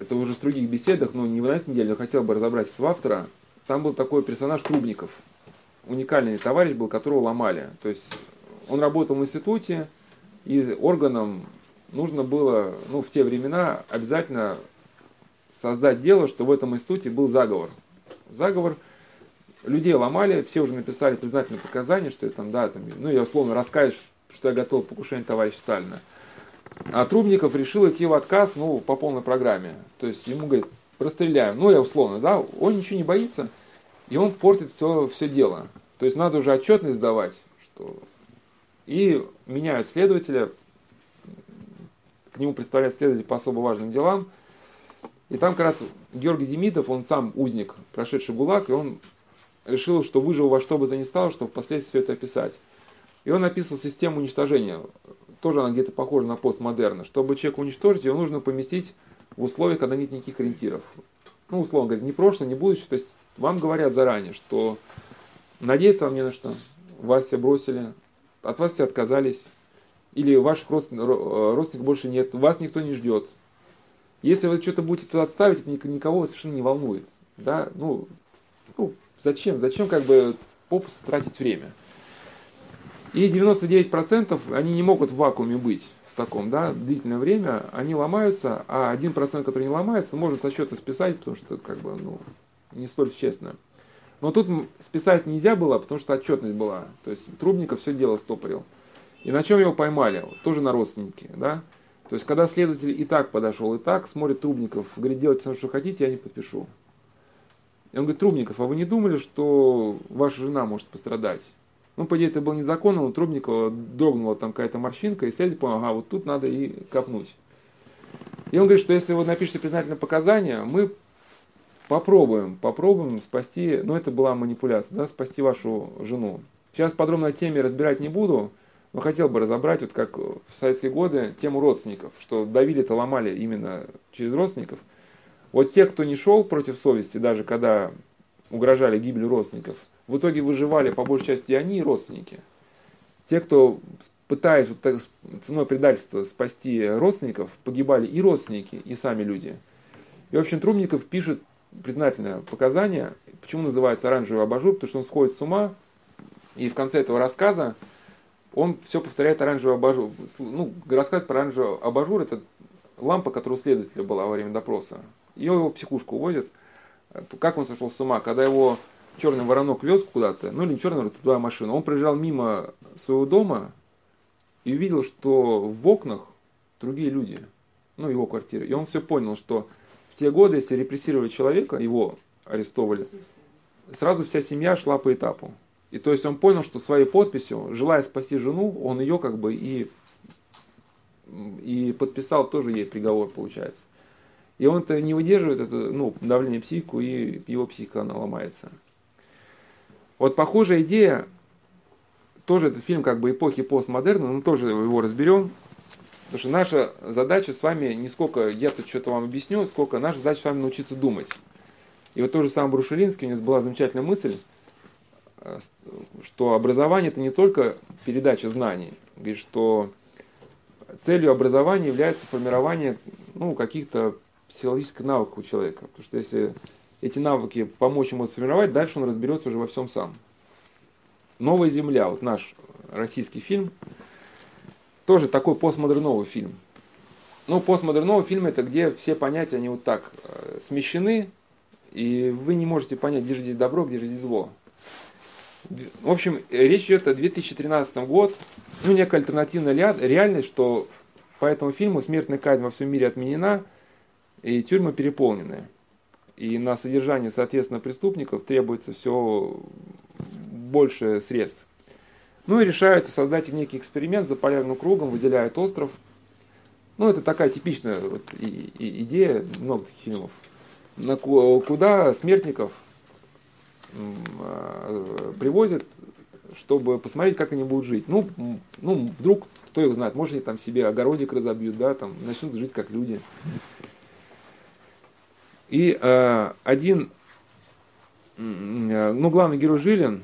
Это уже в других беседах, но не в этой неделе, но хотел бы разобрать этого автора. Там был такой персонаж Трубников. Уникальный товарищ был, которого ломали. То есть он работал в институте, и органам нужно было, ну, в те времена обязательно создать дело, что в этом институте был заговор. Заговор, людей ломали, все уже написали признательные показания, что я там, да, там, ну, я условно раскаюсь, что я готов к покушению товарища Сталина. А Трубников решил идти в отказ, ну, по полной программе. То есть ему говорит, расстреляем. Ну, я условно, да, он ничего не боится, и он портит все, все дело. То есть надо уже отчетность сдавать, что... И меняют следователя, к нему представляет следователь по особо важным делам. И там как раз Георгий Демидов, он сам узник, прошедший ГУЛАГ, и он решил, что выжил во что бы то ни стало, чтобы впоследствии все это описать. И он описывал систему уничтожения. Тоже она где-то похожа на постмодерна. Чтобы человека уничтожить, его нужно поместить в условиях, когда нет никаких ориентиров. Ну, условно говоря, ни прошлое, ни будущее. То есть вам говорят заранее, что надеяться вам не на что. Вас все бросили, от вас все отказались. Или ваших родственников больше нет, вас никто не ждет. Если вы что-то будете туда отставить, это никого совершенно не волнует. Да? Ну, ну, зачем? Зачем как бы попусту тратить время? И 99% они не могут в вакууме быть в таком, да, длительное время, они ломаются, а 1%, который не ломается, можно со счета списать, потому что, как бы, ну, не столь честно. Но тут списать нельзя было, потому что отчетность была. То есть Трубников все дело стопорил. И на чем его поймали? Тоже на родственники, да? То есть, когда следователь и так подошел, и так смотрит Трубников, говорит, делайте все, что хотите, я не подпишу. И он говорит, Трубников, а вы не думали, что ваша жена может пострадать? Ну, по идее, это было незаконно, но Трубникова дрогнула там какая-то морщинка, и следователь понял, ага, вот тут надо и копнуть. И он говорит, что если вы напишете признательное показание, мы попробуем, попробуем спасти, ну, это была манипуляция, да, спасти вашу жену. Сейчас подробно о теме разбирать не буду, но хотел бы разобрать, вот как в советские годы, тему родственников, что давили-то ломали именно через родственников. Вот те, кто не шел против совести, даже когда угрожали гибелью родственников, в итоге выживали по большей части и они, и родственники. Те, кто пытаясь вот так, ценой предательства спасти родственников, погибали и родственники, и сами люди. И, в общем, Трубников пишет признательное показание. Почему называется оранжевый абажур? Потому что он сходит с ума, и в конце этого рассказа он все повторяет оранжевый абажур. Ну, рассказ про оранжевый абажур – это лампа, которая у следователя была во время допроса. Ее его в психушку увозят. Как он сошел с ума? Когда его черный воронок вез куда-то, ну или не черный, туда машина, он проезжал мимо своего дома и увидел, что в окнах другие люди, ну его квартиры. И он все понял, что те годы, если репрессировали человека, его арестовывали, сразу вся семья шла по этапу. И то есть он понял, что своей подписью, желая спасти жену, он ее как бы и, и подписал тоже ей приговор, получается. И он это не выдерживает, это, ну, давление психику, и его психика она ломается. Вот похожая идея, тоже этот фильм как бы эпохи постмодерна, но тоже его разберем. Потому что наша задача с вами не сколько я тут что-то вам объясню, сколько наша задача с вами научиться думать. И вот тоже сам Брушелинский, у него была замечательная мысль, Э, что образование это не только передача знаний, говорит, что целью образования является формирование ну, каких-то психологических навыков у человека. Потому что если эти навыки помочь ему сформировать, дальше он разберется уже во всем сам. Новая земля, вот наш российский фильм, тоже такой постмодерновый фильм. Ну, постмодерновый фильм это где все понятия, они вот так э, смещены, и вы не можете понять, где же здесь добро, где же здесь зло. В общем, речь идет о 2013 год, ну, некая альтернативная реальность, что по этому фильму смертная казнь во всем мире отменена, и тюрьмы переполнены. И на содержание, соответственно, преступников требуется все больше средств. Ну и решают создать некий эксперимент за полярным кругом, выделяют остров. Ну, это такая типичная вот идея много таких фильмов. На, куда смертников а, привозят, чтобы посмотреть, как они будут жить. Ну, ну, вдруг, кто их знает, может, они там себе огородик разобьют, да, там, начнут жить как люди. И э, один, ну, главный герой Жилин,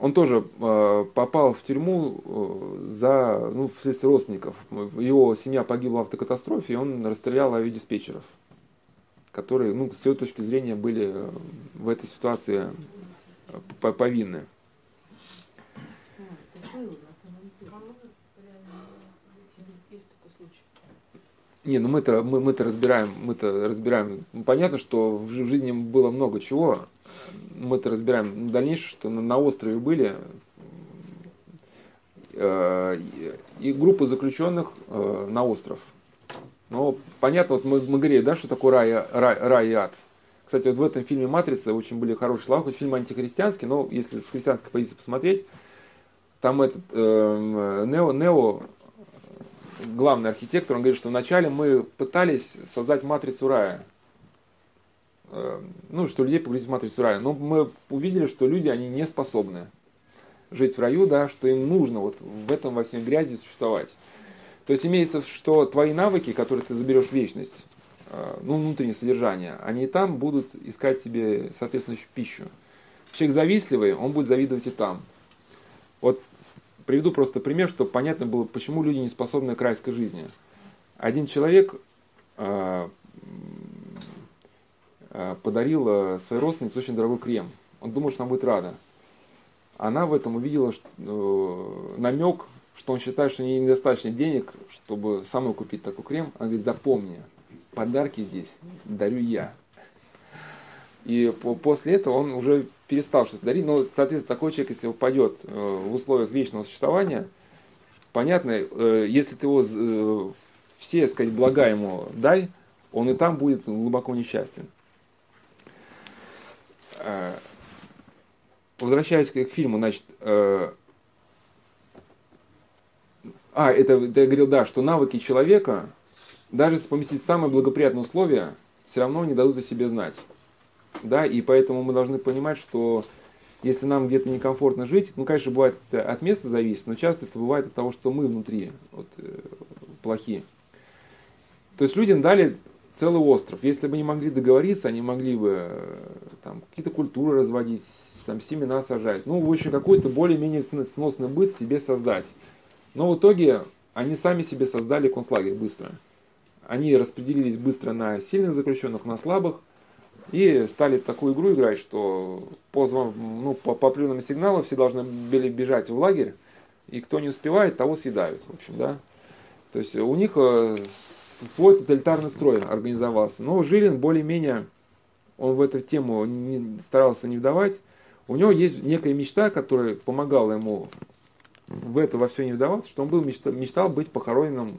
он тоже э, попал в тюрьму э, за, ну, вследствие родственников. Его семья погибла в автокатастрофе, и он расстрелял авиадиспетчеров которые, ну, с его точки зрения, были э, в этой ситуации э, повинны. Не, ну мы-то мы, мы-то разбираем, мы-то разбираем. Ну, понятно, что в жизни было много чего. Мы это разбираем дальнейшее, что на, острове были э, и группы заключенных э, на остров. Ну, понятно, вот мы, мы говорили, да, что такое рай, рай, рай и ад. Кстати, вот в этом фильме «Матрица» очень были хорошие слова, хоть фильм антихристианский, но если с христианской позиции посмотреть, там этот э, Нео, Нео, главный архитектор, он говорит, что вначале мы пытались создать матрицу рая. Э, ну, что людей погрузить в матрицу рая. Но мы увидели, что люди, они не способны жить в раю, да, что им нужно вот в этом во всем грязи существовать. То есть имеется, что твои навыки, которые ты заберешь в вечность, э, ну, внутреннее содержание, они и там будут искать себе соответствующую пищу. Человек завистливый, он будет завидовать и там. Вот приведу просто пример, чтобы понятно было, почему люди не способны к райской жизни. Один человек э, э, подарил своей родственнице очень дорогой крем. Он думал, что она будет рада. Она в этом увидела намек что он считает, что у нее недостаточно денег, чтобы самой купить такой крем. Она говорит, запомни, подарки здесь дарю я. И после этого он уже перестал что-то дарить. Но, соответственно, такой человек, если упадет э, в условиях вечного существования, понятно, э, если ты его э, все, сказать, блага ему дай, он и там будет глубоко несчастен. Возвращаясь к фильму, значит, а, это, я говорил, да, что навыки человека, даже если поместить самые благоприятные условия, все равно не дадут о себе знать. Да, и поэтому мы должны понимать, что если нам где-то некомфортно жить, ну, конечно, бывает от места зависит, но часто это бывает от того, что мы внутри вот, э, плохие. То есть людям дали целый остров. Если бы они могли договориться, они могли бы э, там, какие-то культуры разводить, там, семена сажать. Ну, в общем, какой-то более-менее сносный быт себе создать. Но в итоге они сами себе создали концлагерь быстро. Они распределились быстро на сильных заключенных, на слабых. И стали такую игру играть, что по, ну, по, по определенному сигналу все должны были бежать в лагерь, и кто не успевает, того съедают. В общем, да. То есть у них э, свой тоталитарный строй организовался. Но Жилин более-менее, он в эту тему не, старался не вдавать. У него есть некая мечта, которая помогала ему в это во все не вдаваться, что он был мечтал, мечтал быть похороненным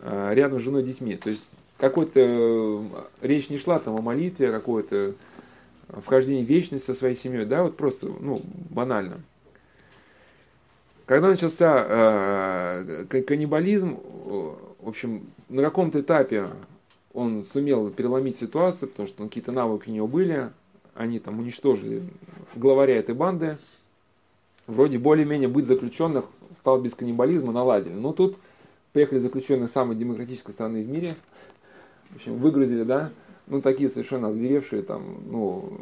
э, рядом с женой и детьми. То есть какой-то э, речь не шла там о молитве, о какой-то вхождении в вечность со своей семьей, да, вот просто, ну, банально. Когда начался э, каннибализм, в общем, на каком-то этапе он сумел переломить ситуацию, потому что ну, какие-то навыки у него были, они там уничтожили главаря этой банды, вроде более-менее быть заключенных стал без каннибализма, наладили. Но тут приехали заключенные самой демократической страны в мире, в общем, выгрузили, да, ну, такие совершенно озверевшие, там, ну,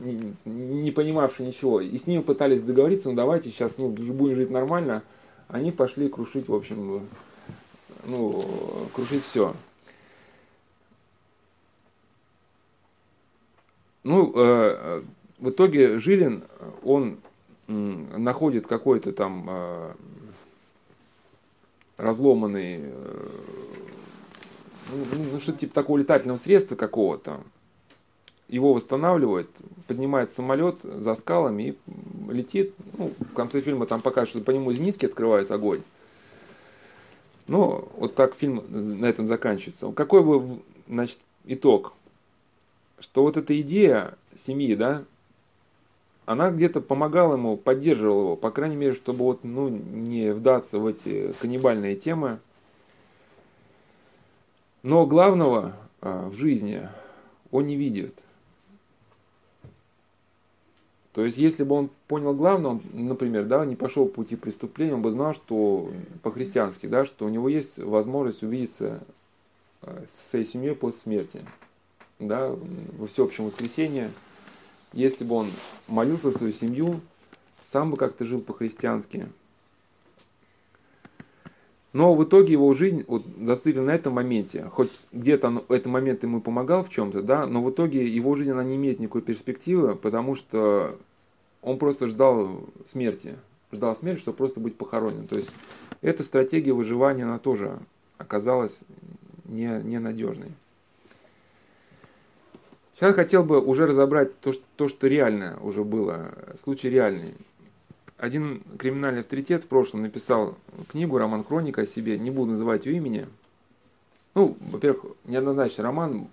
не, не понимавшие ничего. И с ними пытались договориться, ну, давайте сейчас, ну, будем жить нормально. Они пошли крушить, в общем, ну, крушить все. Ну, э, в итоге Жилин, он находит какой-то там э, разломанный, э, ну, ну, ну, что-то типа такого летательного средства какого-то, его восстанавливает, поднимает самолет за скалами и летит. Ну, в конце фильма там покажут, что по нему из нитки открывает огонь. Ну, вот так фильм на этом заканчивается. Какой бы, значит, итог? Что вот эта идея семьи, да, она где-то помогала ему, поддерживала его, по крайней мере, чтобы вот, ну, не вдаться в эти каннибальные темы. Но главного а, в жизни он не видит. То есть, если бы он понял главное, он, например, да, не пошел по пути преступления, он бы знал, что по-христиански, да, что у него есть возможность увидеться а, с своей семьей после смерти, да, во всеобщем воскресенье, если бы он молился за свою семью, сам бы как-то жил по-христиански. Но в итоге его жизнь вот, зациклена на этом моменте. Хоть где-то этот момент ему помогал в чем-то, да, но в итоге его жизнь она не имеет никакой перспективы, потому что он просто ждал смерти. Ждал смерти, чтобы просто быть похоронен. То есть эта стратегия выживания, она тоже оказалась не, ненадежной. Сейчас хотел бы уже разобрать то, что, то, что реально уже было, случай реальный. Один криминальный авторитет в прошлом написал книгу, роман «Хроника» о себе, не буду называть ее имени. Ну, во-первых, неоднозначный роман.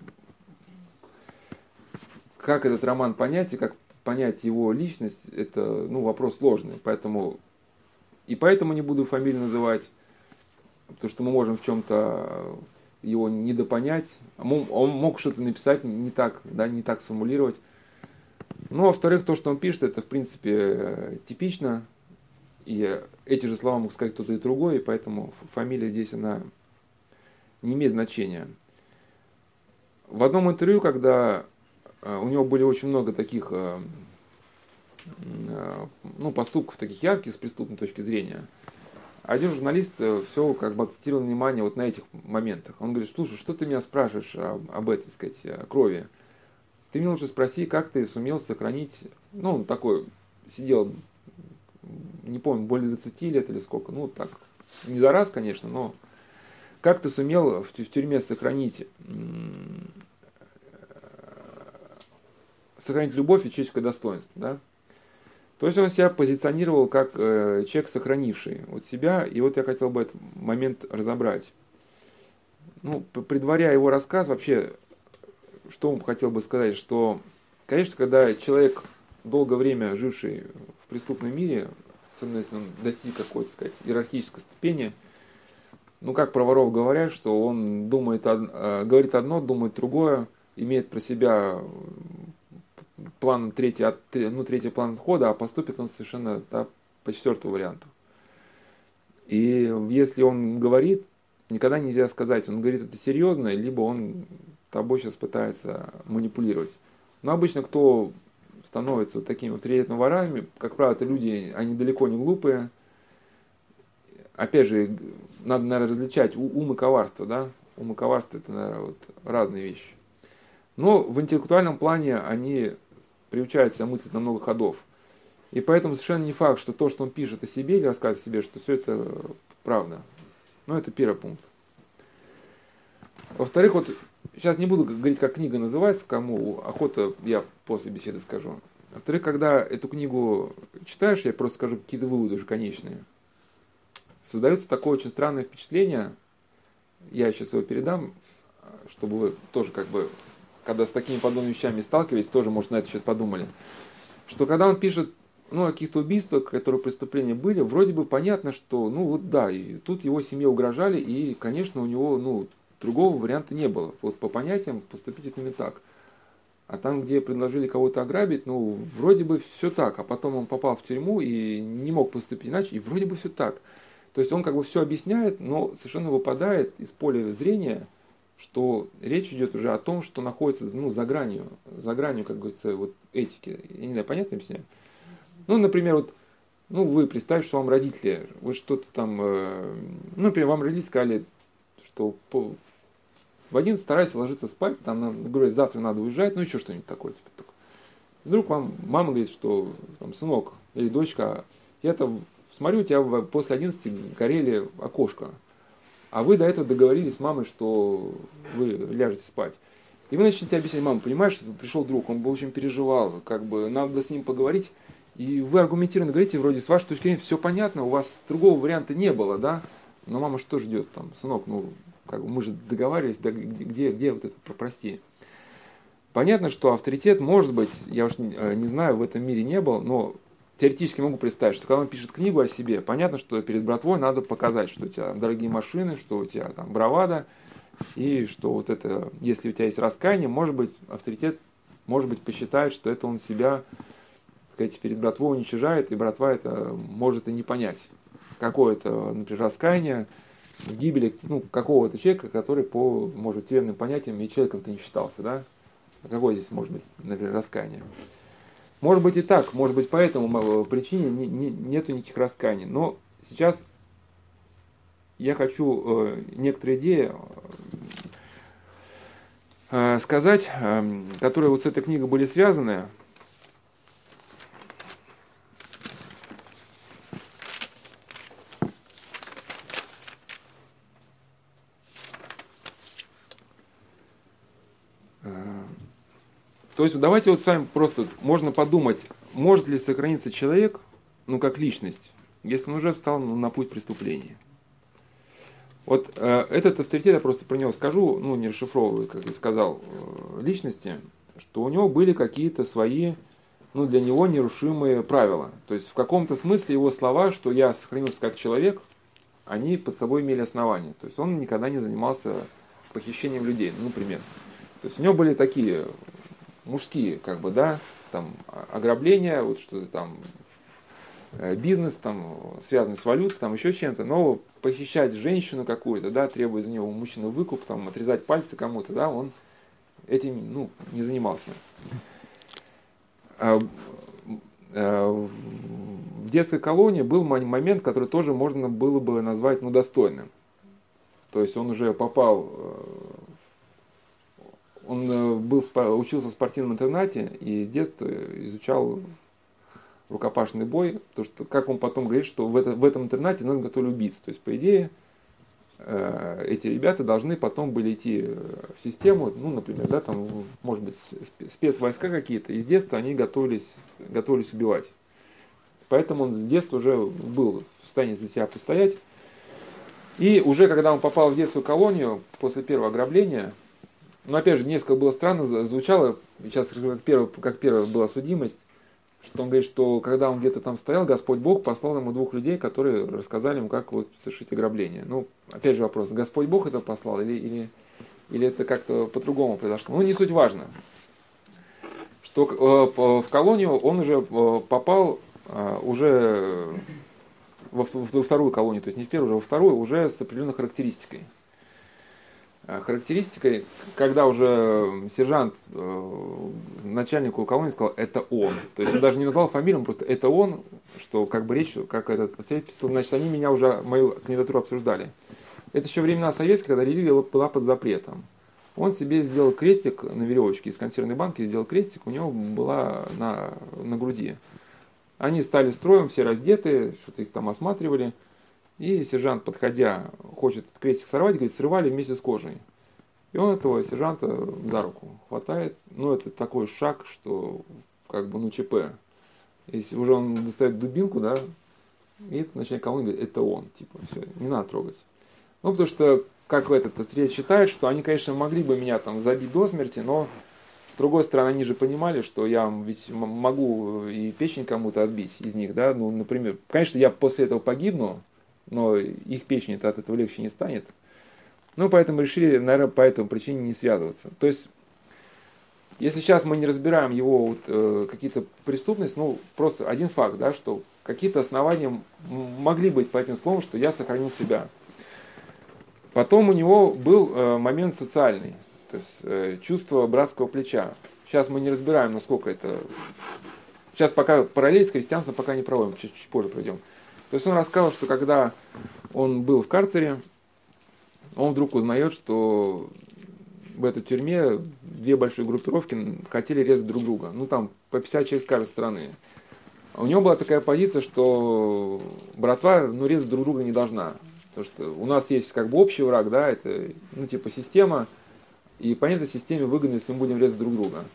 Как этот роман понять и как понять его личность, это ну, вопрос сложный. Поэтому и поэтому не буду фамилию называть, потому что мы можем в чем-то его недопонять. Он мог что-то написать не так, да, не так сформулировать. Ну, во-вторых, то, что он пишет, это, в принципе, типично. И эти же слова мог сказать кто-то и другой, и поэтому фамилия здесь, она не имеет значения. В одном интервью, когда э, у него были очень много таких э, э, ну, поступков таких ярких с преступной точки зрения, один журналист все как бы акцентировал внимание вот на этих моментах. Он говорит, слушай, что ты меня спрашиваешь об, об этой, так сказать, крови? Ты мне лучше спроси, как ты сумел сохранить, ну, он такой, сидел, не помню, более 20 лет или сколько, ну, так, не за раз, конечно, но как ты сумел в, тюрьме сохранить, сохранить любовь и человеческое достоинство, да? То есть он себя позиционировал как э, человек, сохранивший вот себя, и вот я хотел бы этот момент разобрать. Ну, предваряя его рассказ, вообще что он хотел бы сказать, что, конечно, когда человек, долгое время живший в преступном мире, особенно если он достиг какой-то, сказать, иерархической ступени, ну, как про воров говорят, что он думает, э, говорит одно, думает другое, имеет про себя план третий, ну, третий план хода, а поступит он совершенно да, по четвертому варианту. И если он говорит, никогда нельзя сказать, он говорит это серьезно, либо он тобой сейчас пытается манипулировать. Но обычно кто становится вот такими авторитетными ворами, как правило, это люди, они далеко не глупые. Опять же, надо, наверное, различать ум и коварство, да? Ум и коварство это, наверное, вот разные вещи. Но в интеллектуальном плане они приучаются мыслить на много ходов. И поэтому совершенно не факт, что то, что он пишет о себе или рассказывает о себе, что все это правда. Но это первый пункт. Во-вторых, вот сейчас не буду говорить, как книга называется, кому охота, я после беседы скажу. Во-вторых, когда эту книгу читаешь, я просто скажу какие-то выводы уже конечные. Создается такое очень странное впечатление, я сейчас его передам, чтобы вы тоже как бы, когда с такими подобными вещами сталкивались, тоже, может, на это счет подумали. Что когда он пишет ну, о каких-то убийствах, которые преступления были, вроде бы понятно, что, ну, вот да, и тут его семье угрожали, и, конечно, у него, ну, Другого варианта не было. Вот по понятиям поступить именно так. А там, где предложили кого-то ограбить, ну, вроде бы все так. А потом он попал в тюрьму и не мог поступить иначе, и вроде бы все так. То есть он как бы все объясняет, но совершенно выпадает из поля зрения, что речь идет уже о том, что находится ну, за гранью, за гранью, как говорится, вот этики. Я не знаю, понятно объясняю? Ну, например, вот, ну, вы представьте, что вам родители, вы что-то там, э, ну, например, вам родители сказали, что в один старайся ложиться спать, там, говорит, завтра надо уезжать, ну еще что-нибудь такое. Типа, такое. Вдруг вам мама говорит, что, там, сынок или дочка, я там смотрю, у тебя после 11 горели окошко, а вы до этого договорились с мамой, что вы ляжете спать. И вы начнете объяснять, мама, понимаешь, что пришел друг, он бы очень переживал, как бы надо с ним поговорить. И вы аргументированно говорите, вроде с вашей точки зрения все понятно, у вас другого варианта не было, да? Но мама что ждет там, сынок, ну как мы же договаривались, да, где, где вот это, прости. Понятно, что авторитет, может быть, я уж не, э, не знаю, в этом мире не был, но теоретически могу представить, что когда он пишет книгу о себе, понятно, что перед братвой надо показать, что у тебя дорогие машины, что у тебя там бравада, и что вот это, если у тебя есть раскаяние, может быть, авторитет, может быть, посчитает, что это он себя, так сказать, перед братвой уничижает, и братва это может и не понять. Какое это, например, раскаяние, гибели ну, какого-то человека, который по, может, тюремным понятиям и человеком-то не считался, да? Какое здесь может быть, например, раскаяние? Может быть и так, может быть, по этому причине не, не, нету никаких раскаяний. Но сейчас я хочу э, некоторые идеи э, сказать, э, которые вот с этой книгой были связаны. То есть давайте вот с вами просто, можно подумать, может ли сохраниться человек, ну как личность, если он уже встал ну, на путь преступления. Вот э, этот авторитет, я просто про него скажу, ну не расшифровываю, как я сказал, э, личности, что у него были какие-то свои, ну для него нерушимые правила. То есть в каком-то смысле его слова, что я сохранился как человек, они под собой имели основания. То есть он никогда не занимался похищением людей, ну, например. То есть у него были такие мужские, как бы, да, там ограбления, вот что-то там Э, бизнес, там, связанный с валютой, там еще чем-то, но похищать женщину какую-то, да, требуя за него у мужчины выкуп, там, отрезать пальцы кому-то, да, он этим, ну, не занимался. А, а, в детской колонии был момент, который тоже можно было бы назвать, ну, достойным. То есть он уже попал, э, он э, был, учился в спортивном интернате и с детства изучал рукопашный бой, то что, как он потом говорит, что в, это, в этом интернате нас готовили убийц. То есть, по идее, э, эти ребята должны потом были идти в систему, ну, например, да, там, может быть, спецвойска какие-то, и с детства они готовились, готовились убивать. Поэтому он с детства уже был в состоянии за себя постоять. И уже когда он попал в детскую колонию после первого ограбления, ну, опять же, несколько было странно, звучало, сейчас как первая, как первая была судимость, что он говорит, что когда он где-то там стоял, Господь Бог послал ему двух людей, которые рассказали ему, как вот совершить ограбление. Ну, опять же вопрос, Господь Бог это послал или, или, или это как-то по-другому произошло? Ну, не суть важно. Что э, в колонию он уже э, попал э, уже во, во вторую колонию, то есть не в первую, уже во вторую, уже с определенной характеристикой. Э, характеристикой, когда уже сержант э, начальнику колонии сказал, это он. То есть он даже не назвал фамилию, он просто это он, что как бы речь, как этот значит, они меня уже, мою кандидатуру обсуждали. Это еще времена советские, когда религия была под запретом. Он себе сделал крестик на веревочке из консервной банки, сделал крестик, у него была на, на груди. Они стали строем, все раздеты, что-то их там осматривали. И сержант, подходя, хочет этот крестик сорвать, говорит, срывали вместе с кожей. И он этого сержанта за руку хватает. Ну, это такой шаг, что как бы, ну, ЧП. Если уже он достает дубинку, да, и этот начальник колонии говорит, это он, типа, все, не надо трогать. Ну, потому что, как этот ответ считает, что они, конечно, могли бы меня там забить до смерти, но с другой стороны, они же понимали, что я ведь могу и печень кому-то отбить из них, да, ну, например, конечно, я после этого погибну, но их печень от этого легче не станет. Ну, поэтому решили, наверное, по этой причине не связываться. То есть, если сейчас мы не разбираем его вот, э, какие-то преступности, ну, просто один факт, да, что какие-то основания могли быть по этим словам, что я сохранил себя. Потом у него был э, момент социальный, то есть э, чувство братского плеча. Сейчас мы не разбираем, насколько это... Сейчас пока параллель с христианством пока не проводим, чуть, чуть позже пройдем. То есть он рассказал, что когда он был в карцере, он вдруг узнает, что в этой тюрьме две большие группировки хотели резать друг друга. Ну, там по 50 человек с каждой стороны. У него была такая позиция, что братва ну, резать друг друга не должна. Потому что у нас есть как бы общий враг, да, это ну, типа система, и по этой системе выгодно, если мы будем резать друг друга.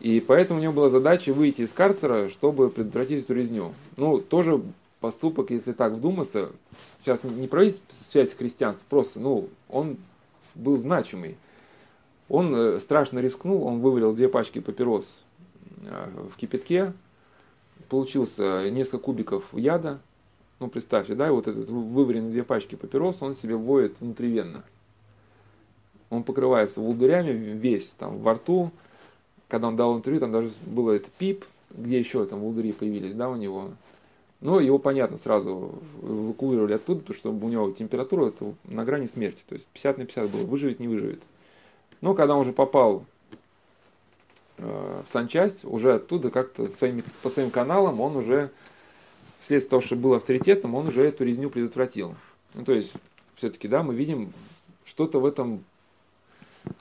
И поэтому у него была задача выйти из карцера, чтобы предотвратить эту резню. Ну, тоже поступок, если так вдуматься, сейчас не проводить связь с христианством, просто, ну, он был значимый. Он э, страшно рискнул, он вывалил две пачки папирос э, в кипятке, получился несколько кубиков яда, ну, представьте, да, и вот этот вываренный две пачки папирос, он себе вводит внутривенно. Он покрывается волдырями весь, там, во рту. Когда он дал интервью, там даже было это пип, где еще там волдыри появились, да, у него. Но его, понятно, сразу эвакуировали оттуда, потому что у него температура это на грани смерти. То есть 50 на 50 было, выживет, не выживет. Но когда он уже попал э, в санчасть, уже оттуда как-то своими, по своим каналам он уже, вследствие того, что был авторитетом, он уже эту резню предотвратил. Ну, то есть, все-таки, да, мы видим, что-то в этом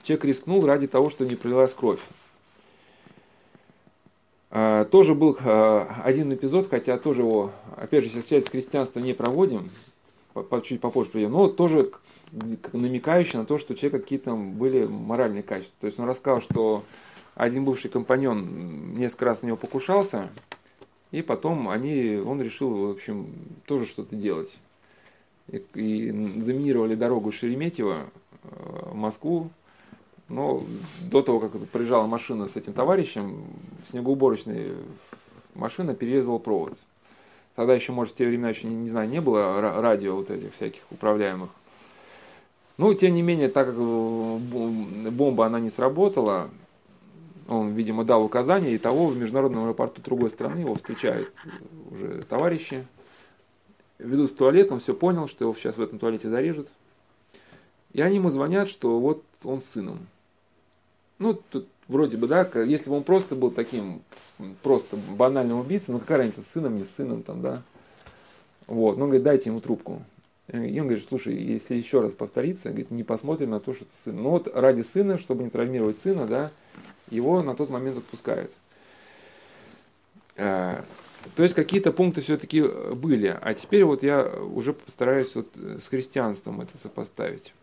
человек рискнул ради того, что не пролилась кровь. А, тоже был а, один эпизод, хотя тоже его, опять же, сейчас связь с христианством не проводим, чуть попозже придем, но тоже намекающий на то, что у человека какие-то были моральные качества. То есть он рассказал, что один бывший компаньон несколько раз на него покушался, и потом они, он решил, в общем, тоже что-то делать. И, и заминировали дорогу Шереметьево э, в Москву, но до того, как приезжала машина с этим товарищем, снегоуборочная машина перерезала провод. Тогда еще, может, в те времена еще, не, не знаю, не было радио вот этих всяких управляемых. Ну, тем не менее, так как э, бомба, она не сработала, он, видимо, дал указание, и того в международном аэропорту другой страны его встречают уже товарищи. Ведут в туалет, он все понял, что его сейчас в этом туалете зарежут. И они ему звонят, что вот он с сыном. Ну, тут вроде бы, да, если бы он просто был таким, просто банальным убийцей, ну какая разница, с сыном, не с сыном, там, да. Вот, ну, он говорит, дайте ему трубку. И он говорит, слушай, если еще раз повторится, говорит, не посмотрим на то, что это сын. Ну вот ради сына, чтобы не травмировать сына, да, его на тот момент отпускают. Э, то есть какие-то пункты все-таки были. А теперь вот я уже постараюсь вот с христианством это сопоставить.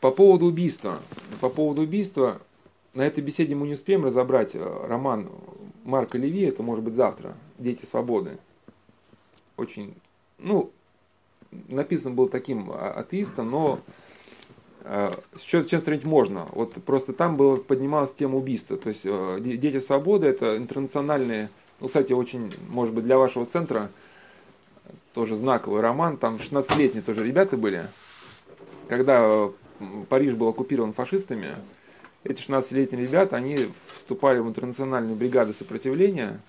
По поводу убийства. По поводу убийства на этой беседе мы не успеем разобрать э, роман Марка Леви, это может быть завтра, «Дети свободы». Очень, ну, написан был таким а, атеистом, но сейчас, сейчас сравнить можно. Вот просто там было, поднималась тема убийства. То есть э, «Дети свободы» — это интернациональные, ну, кстати, очень, может быть, для вашего центра тоже знаковый роман. Там 16-летние тоже ребята были. Когда Париж был оккупирован фашистами, эти 16-летние ребята, они вступали в интернациональную бригаду сопротивления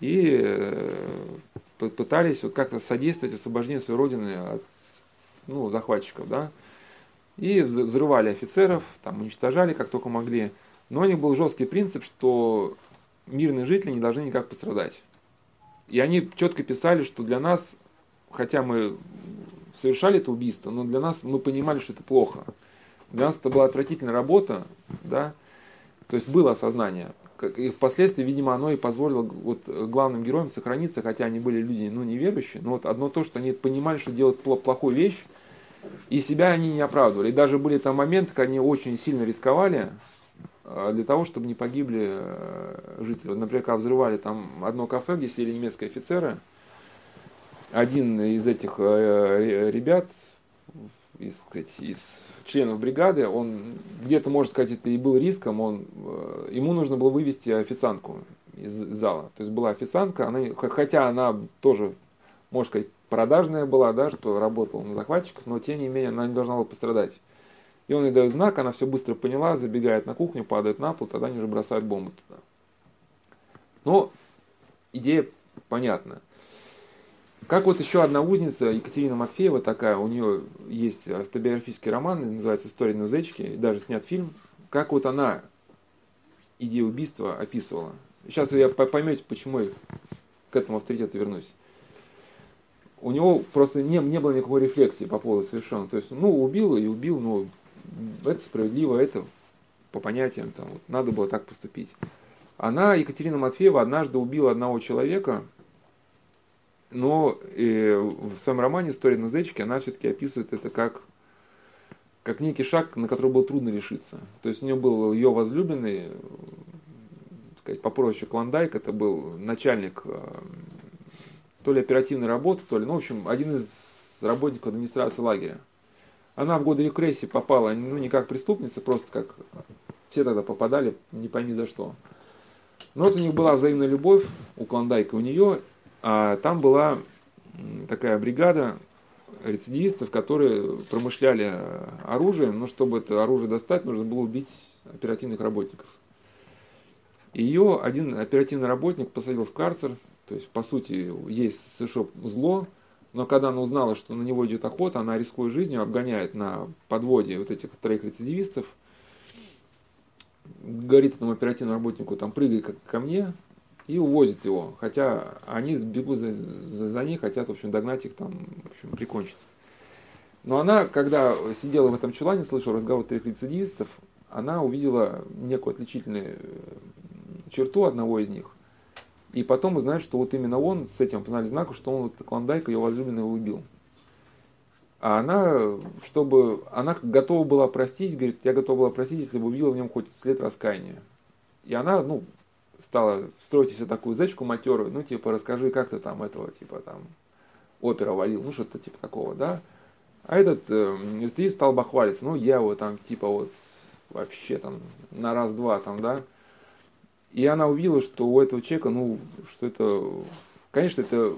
и э, пытались вот как-то содействовать освобождению своей родины от ну, захватчиков, да и взрывали офицеров, там уничтожали как только могли. Но у них был жесткий принцип, что мирные жители не должны никак пострадать. И они четко писали, что для нас, хотя мы совершали это убийство, но для нас мы понимали, что это плохо. Для нас это была отвратительная работа, да, то есть было осознание. И впоследствии, видимо, оно и позволило вот главным героям сохраниться, хотя они были люди, ну, неверующие, но вот одно то, что они понимали, что делают плохую вещь, и себя они не оправдывали. И даже были там моменты, когда они очень сильно рисковали а, для того, чтобы не погибли э, жители. Вот, например, когда взрывали там одно кафе, где сидели немецкие офицеры, один из этих э, ребят, из, сказать, из членов бригады, он где-то, можно сказать, это и был риском, он, э, ему нужно было вывести официантку из зала. То есть была официантка, она, хотя она тоже, можно сказать, продажная была, да, что работала на захватчиков, но тем не менее она не должна была пострадать. И он ей дает знак, она все быстро поняла, забегает на кухню, падает на пол, тогда они уже бросают бомбу туда. Но идея понятна. Как вот еще одна узница, Екатерина Матфеева такая, у нее есть автобиографический роман, называется «История Нузечки», даже снят фильм. Как вот она идею убийства описывала. Сейчас вы поймете, почему я к этому авторитету вернусь у него просто не, не было никакой рефлексии по поводу совершенного. То есть, ну, убил и убил, ну, это справедливо, это по понятиям, там, вот, надо было так поступить. Она, Екатерина Матфеева, однажды убила одного человека, но э, в своем романе «История Нузечки» она все-таки описывает это как, как некий шаг, на который было трудно решиться. То есть у нее был ее возлюбленный, сказать, по прозвищу Клондайк, это был начальник э, то ли оперативной работы, то ли, ну, в общем, один из работников администрации лагеря. Она в годы репрессий попала, ну, не как преступница, просто как все тогда попадали, не пойми за что. Но вот у них была взаимная любовь, у Клондайка у нее, а там была такая бригада рецидивистов, которые промышляли оружием, но чтобы это оружие достать, нужно было убить оперативных работников. Ее один оперативный работник посадил в карцер, то есть, по сути, есть совершено зло, но когда она узнала, что на него идет охота, она, рискуя жизнью, обгоняет на подводе вот этих троих рецидивистов, говорит этому оперативному работнику, там, прыгай как ко мне, и увозит его. Хотя они бегут за, за, за ней, хотят, в общем, догнать их, там, в общем, прикончить. Но она, когда сидела в этом чулане, слышала разговор трех рецидивистов, она увидела некую отличительную э, черту одного из них. И потом узнает, что вот именно он с этим опознали знаком, что он вот Клондайк, ее возлюбленного, убил. А она, чтобы, она готова была простить, говорит, я готова была простить, если бы увидела в нем хоть след раскаяния. И она, ну, стала строить себе такую зечку матерую, ну, типа, расскажи, как ты там этого, типа, там, опера валил, ну, что-то типа такого, да. А этот э, стал бахвалиться, ну, я вот там, типа, вот, вообще там, на раз-два там, да. И она увидела, что у этого человека, ну, что это, конечно, это,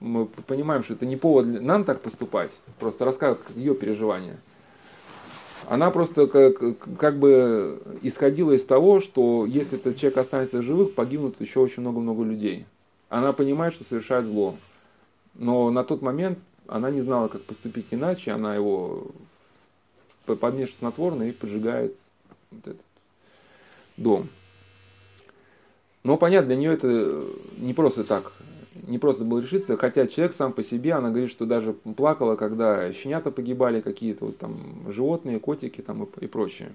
мы понимаем, что это не повод нам так поступать, просто рассказывать ее переживания. Она просто как, как бы исходила из того, что если этот человек останется живых, погибнут еще очень много-много людей. Она понимает, что совершает зло. Но на тот момент она не знала, как поступить иначе. Она его подмешивает снотворно и поджигает вот этот дом. Но понятно, для нее это не просто так, не просто было решиться, хотя человек сам по себе, она говорит, что даже плакала, когда щенята погибали, какие-то вот там животные, котики там и, и прочее.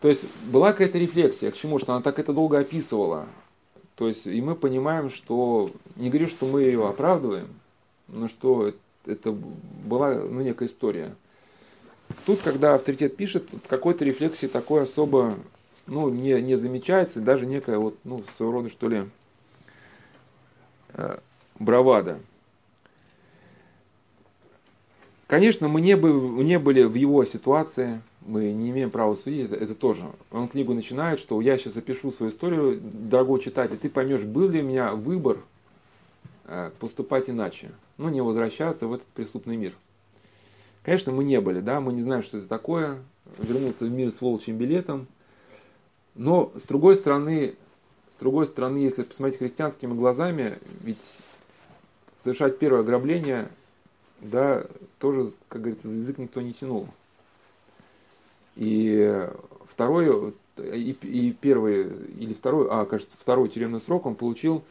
То есть была какая-то рефлексия, к чему, что она так это долго описывала. То есть и мы понимаем, что, не говорю, что мы ее оправдываем, но что это была ну, некая история. Тут, когда авторитет пишет, какой-то рефлексии такой особо ну, не, не замечается, даже некая вот, ну, своего рода, что ли, бравада. Конечно, мы не, бы, не были в его ситуации, мы не имеем права судить, это, это тоже. Он книгу начинает, что я сейчас опишу свою историю, дорогой читатель, ты поймешь, был ли у меня выбор э, поступать иначе, ну, не возвращаться в этот преступный мир. Конечно, мы не были, да, мы не знаем, что это такое, вернуться в мир с волчьим билетом – но с другой стороны, другой стороны, если посмотреть христианскими глазами, ведь совершать первое ограбление, да, тоже, как говорится, за язык никто не тянул. И второй, и, и первый, или второй, а, кажется, второй тюремный срок он получил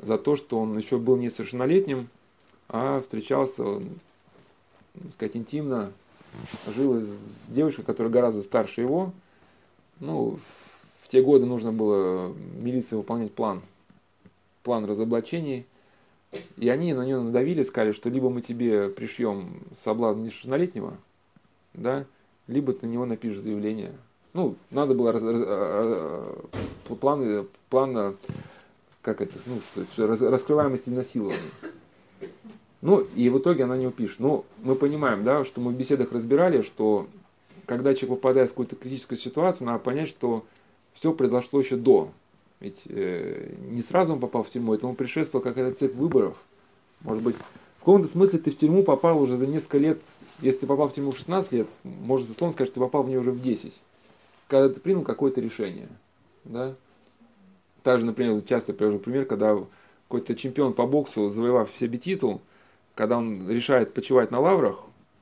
за то, что он еще был несовершеннолетним, а встречался, так сказать, интимно, жил с девушкой, которая гораздо старше его, ну, в те годы нужно было милиции выполнять план, план разоблачений. И они на нее надавили, сказали, что либо мы тебе пришьем соблазн несовершеннолетнего, да, либо ты на него напишешь заявление. Ну, надо было раз, раз, раз, планы, план, как это, ну, что, раз, раскрываемость изнасилования. Ну, и в итоге она не упишет. Ну, мы понимаем, да, что мы в беседах разбирали, что когда человек попадает в какую-то критическую ситуацию, надо понять, что все произошло еще до. Ведь э, не сразу он попал в тюрьму, этому предшествовала какая-то цепь выборов. Может быть, в каком-то смысле ты в тюрьму попал уже за несколько лет. Если ты попал в тюрьму в 16 лет, может, условно сказать, что ты попал в нее уже в 10. Когда ты принял какое-то решение. Да? Также, например, часто привожу пример, когда какой-то чемпион по боксу, завоевав себе титул, когда он решает почивать на лаврах,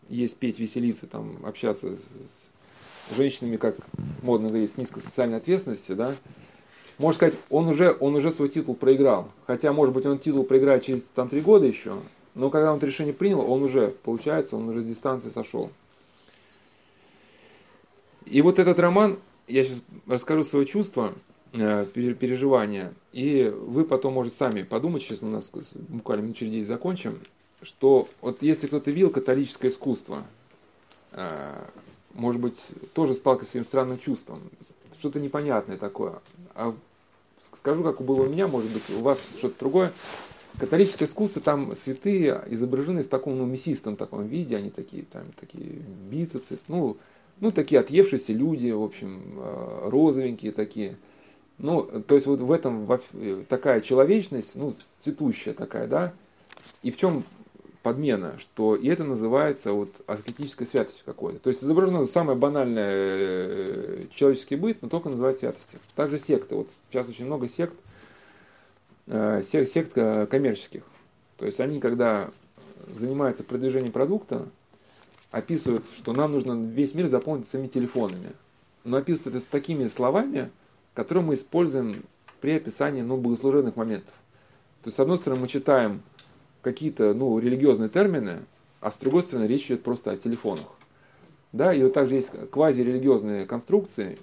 есть петь, веселиться, там, общаться с женщинами, как модно говорить, с низкой социальной ответственностью, да, можно сказать, он уже, он уже свой титул проиграл. Хотя, может быть, он титул проиграет через там, три года еще, но когда он это решение принял, он уже, получается, он уже с дистанции сошел. И вот этот роман, я сейчас расскажу свои чувства, э, переживания, и вы потом можете сами подумать, сейчас у нас буквально минут через 10 закончим, что вот если кто-то видел католическое искусство, э, может быть, тоже сталкивался с этим странным чувством, что-то непонятное такое. А скажу, как было у меня, может быть, у вас что-то другое. Католическое искусство, там святые изображены в таком, ну, мясистом таком виде, они такие, там, такие бицепсы, ну, ну, такие отъевшиеся люди, в общем, э, розовенькие такие. Ну, то есть вот в этом такая человечность, ну, цветущая такая, да. И в чем подмена, что и это называется вот аскетической святостью какой-то. То есть изображено самое банальное э, человеческий быт, но только называется святостью. Также секты. Вот сейчас очень много сект, э, сект, сект э, коммерческих. То есть они, когда занимаются продвижением продукта, описывают, что нам нужно весь мир заполнить своими телефонами. Но описывают это такими словами, которые мы используем при описании ну, богослужебных моментов. То есть, с одной стороны, мы читаем какие-то ну, религиозные термины, а с другой стороны речь идет просто о телефонах. Да, и вот также есть квазирелигиозные конструкции,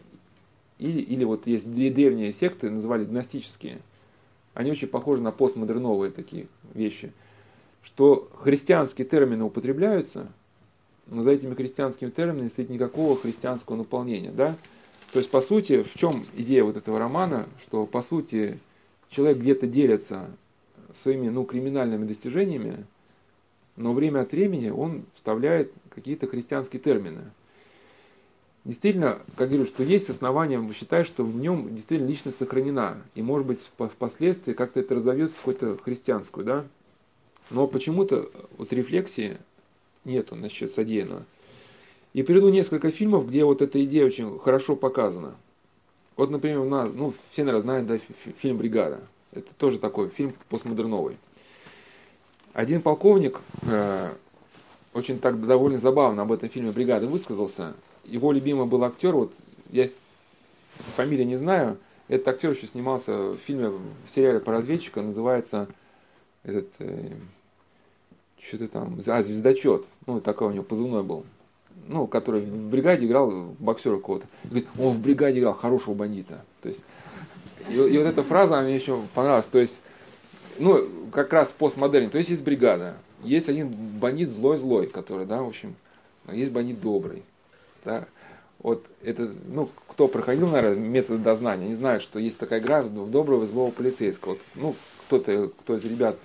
или, или вот есть древние секты, назывались гностические. Они очень похожи на постмодерновые такие вещи. Что христианские термины употребляются, но за этими христианскими терминами стоит никакого христианского наполнения, да? То есть, по сути, в чем идея вот этого романа, что, по сути, человек где-то делится своими, ну, криминальными достижениями, но время от времени он вставляет какие-то христианские термины. Действительно, как говорю, что есть основания считать, что в нем действительно личность сохранена, и может быть впоследствии как-то это разовьется в какую-то христианскую, да? Но почему-то вот рефлексии нету насчет содеянного. И приведу несколько фильмов, где вот эта идея очень хорошо показана. Вот, например, у нас, ну, все, наверное, знают, да, фильм «Бригада». Это тоже такой фильм постмодерновый. Один полковник э, очень так довольно забавно об этом фильме «Бригада» высказался. Его любимый был актер, вот я фамилии не знаю, этот актер еще снимался в фильме, в сериале про разведчика, называется этот, э, что-то там, а, «Звездочет», ну, такой у него позывной был ну, который в бригаде играл боксера какого-то. Говорит, он в бригаде играл хорошего бандита. То есть, и, и вот эта фраза мне еще понравилась. То есть, ну, как раз постмодерн. То есть, есть бригада. Есть один бандит злой-злой, который, да, в общем, есть бандит добрый. Да. Вот это, ну, кто проходил, наверное, метод дознания, не знают, что есть такая игра в доброго и злого полицейского. Вот, ну, кто-то, кто из ребят,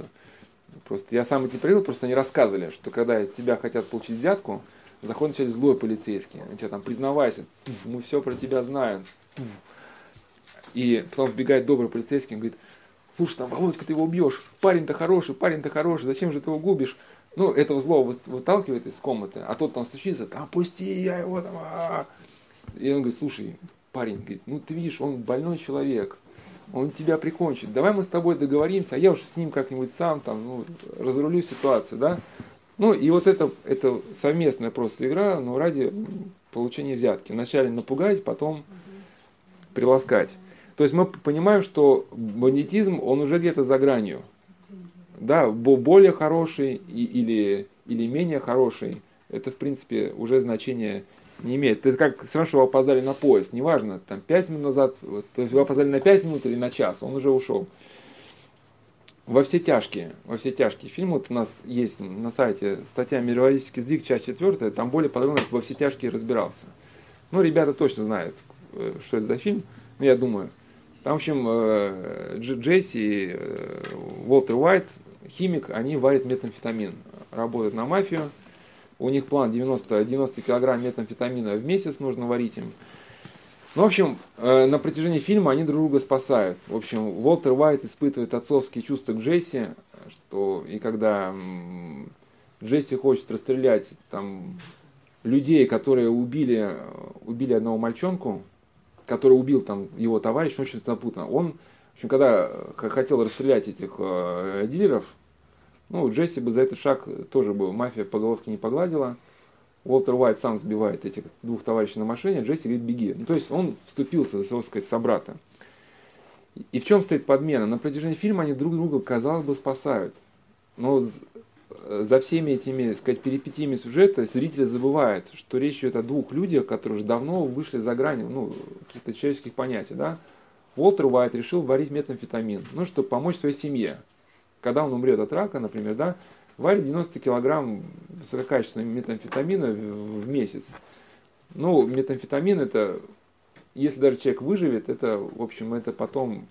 просто я сам эти привел, просто они рассказывали, что когда тебя хотят получить взятку, Заходит начать злой полицейский. Он тебя там признавайся, мы все про тебя знаем. Туф. И потом вбегает добрый полицейский, он говорит, слушай, там, Володька, ты его убьешь, парень-то хороший, парень-то хороший, зачем же ты его губишь? Ну, этого злого выталкивает из комнаты, а тот там стучится, там, пусти, я его там, а И он говорит, слушай, парень, говорит, ну ты видишь, он больной человек, он тебя прикончит, давай мы с тобой договоримся, а я уж с ним как-нибудь сам там, ну, разрулю ситуацию, да? Ну и вот это, это совместная просто игра, но ради получения взятки. Вначале напугать, потом приласкать. То есть мы понимаем, что бандитизм, он уже где-то за гранью. Да, более хороший или, или менее хороший, это в принципе уже значение не имеет. Это как все равно, что вы опоздали на поезд, неважно, там 5 минут назад, то есть вы опоздали на 5 минут или на час, он уже ушел. Во все тяжкие, во все тяжкие фильмы, вот у нас есть на сайте статья «Мировозический сдвиг», часть четвертая, там более подробно во все тяжкие разбирался. Ну, ребята точно знают, э, что это за фильм, ну, я думаю. Там, в общем, э, Джесси, э, Уолтер Уайт, химик, они варят метамфетамин, работают на мафию, у них план 90, 90 килограмм метамфетамина в месяц нужно варить им. Ну, в общем, э, на протяжении фильма они друг друга спасают. В общем, Уолтер Уайт испытывает отцовские чувства к Джесси, что и когда Джесси хочет расстрелять там людей, которые убили, убили одного мальчонку, который убил там его товарищ, очень запутанно. Он, в общем, когда хотел расстрелять этих э, дилеров, ну, Джесси бы за этот шаг тоже бы мафия по головке не погладила. Уолтер Уайт сам сбивает этих двух товарищей на машине, Джесси говорит, беги. Ну, то есть он вступился за своего, сказать, собрата. И в чем стоит подмена? На протяжении фильма они друг друга, казалось бы, спасают. Но за всеми этими, сказать, перипетиями сюжета зритель забывает, что речь идет о двух людях, которые уже давно вышли за грани ну, каких-то человеческих понятий. Да? Уолтер Уайт решил варить метамфетамин, ну, чтобы помочь своей семье. Когда он умрет от рака, например, да, варит 90 килограмм высококачественного метамфетамина в месяц. Ну, метамфетамин это, если даже человек выживет, это, в общем, это потом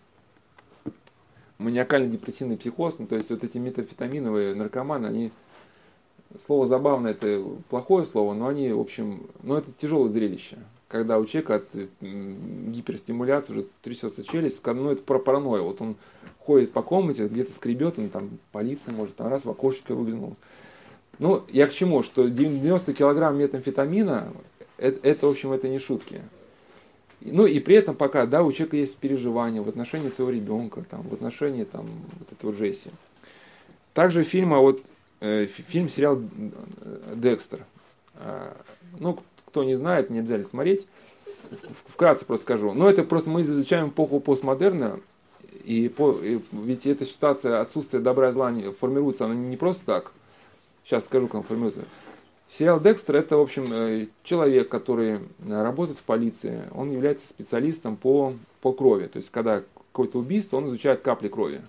маниакально-депрессивный психоз, ну, то есть вот эти метамфетаминовые наркоманы, они, слово забавное, это плохое слово, но они, в общем, ну это тяжелое зрелище. Когда у человека от гиперстимуляции уже трясется челюсть, ну это про паранойю. Вот он ходит по комнате, где-то скребет, он там полиция может, там раз в окошечко выглянул. Ну, я к чему? Что 90 килограмм метамфетамина, это, это, в общем, это не шутки. Ну и при этом пока, да, у человека есть переживания в отношении своего ребенка, там, в отношении там, вот этого Джесси. Также фильм, а вот э, фильм, сериал Декстер. Э, ну, кто не знает, не обязательно смотреть. Вкратце просто скажу. Но это просто мы изучаем эпоху постмодерна, и, по, и ведь эта ситуация отсутствия добра и зла не, формируется, она не просто так. Сейчас скажу, как формируется. Сериал Декстер это, в общем, э, человек, который работает в полиции. Он является специалистом по, по крови. То есть, когда какое-то убийство, он изучает капли крови.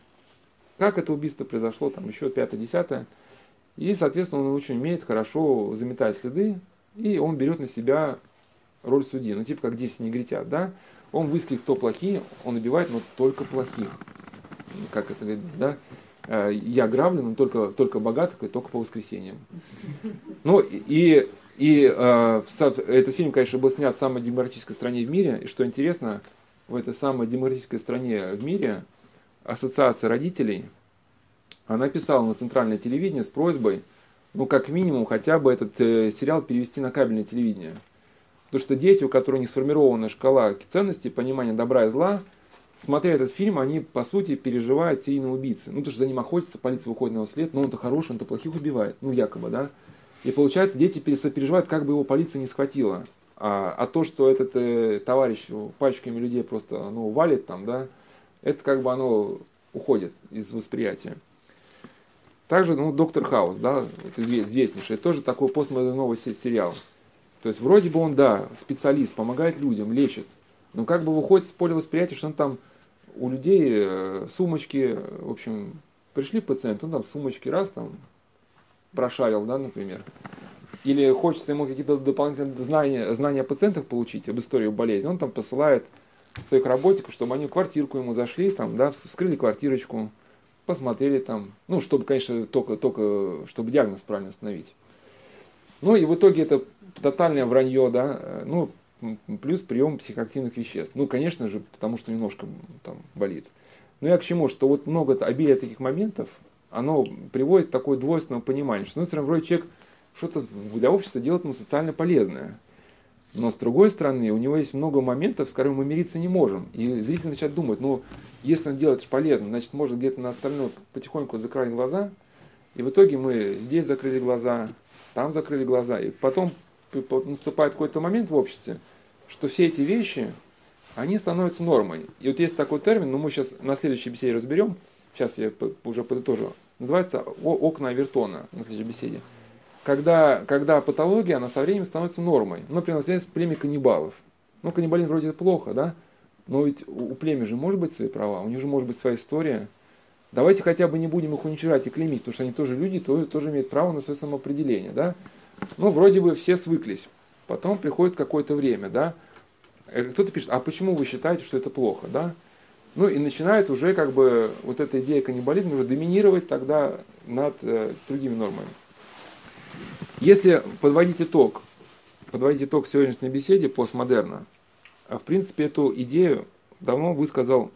Как это убийство произошло, там еще 5-10. И, соответственно, он очень умеет хорошо заметать следы, и он берет на себя роль судьи. Ну, типа как 10 негритят, да? Он выискивает, кто плохие, он убивает, но только плохих. Как это говорит, да? Э, я граблю, но только, только богатых и только по воскресеньям. Ну, и, и э, этот фильм, конечно, был снят в самой демократической стране в мире. И что интересно, в этой самой демократической стране в мире ассоциация родителей, она писала на центральное телевидение с просьбой, ну, как минимум, хотя бы этот э, сериал перевести на кабельное телевидение. Потому что дети, у которых не сформирована шкала ценностей, понимания добра и зла, смотря этот фильм, они, по сути, переживают серийного убийцы. Ну, потому что за ним охотится, полиция выходит на его след, но он-то хороший, он-то плохих убивает. Ну, якобы, да. И получается, дети переживают, как бы его полиция не схватила. А, а то, что этот э, товарищ пачками людей просто ну, валит там, да, это как бы оно уходит из восприятия. Также, ну, Доктор Хаус, да, это известнейший, тоже такой постмодерновый сериал. То есть вроде бы он, да, специалист, помогает людям, лечит, но как бы выходит с поля восприятия, что он там у людей э, сумочки, в общем, пришли пациенты, он там сумочки раз там прошарил, да, например. Или хочется ему какие-то дополнительные знания, знания о пациентах получить, об истории болезни, он там посылает своих работников, чтобы они в квартирку ему зашли, там, да, вскрыли квартирочку, посмотрели там, ну, чтобы, конечно, только, только чтобы диагноз правильно установить. Ну и в итоге это тотальное вранье, да, ну, плюс прием психоактивных веществ. Ну, конечно же, потому что немножко там болит. Но я к чему, что вот много обилия таких моментов, оно приводит к такое двойственное понимание, что, ну, равно вроде человек что-то для общества делает ему социально полезное. Но с другой стороны, у него есть много моментов, с которыми мы мириться не можем. И зритель начинает думать, ну, если он делает полезно, значит, может где-то на остальное потихоньку закрыть глаза. И в итоге мы здесь закрыли глаза, там закрыли глаза. И потом наступает какой-то момент в обществе, что все эти вещи, они становятся нормой. И вот есть такой термин, но мы сейчас на следующей беседе разберем, сейчас я уже подытожу, называется окна Авертона на следующей беседе когда, когда патология, она со временем становится нормой. Ну, например, взять племя каннибалов. Ну, каннибализм вроде плохо, да? Но ведь у племя же может быть свои права, у них же может быть своя история. Давайте хотя бы не будем их уничтожать и клеймить, потому что они тоже люди, тоже, тоже имеют право на свое самоопределение, да? Ну, вроде бы все свыклись. Потом приходит какое-то время, да? Э, кто-то пишет, а почему вы считаете, что это плохо, да? Ну и начинает уже как бы вот эта идея каннибализма уже доминировать тогда над э, другими нормами. Если подводить итог, подводить итог сегодняшней беседе постмодерна, а в принципе эту идею давно высказал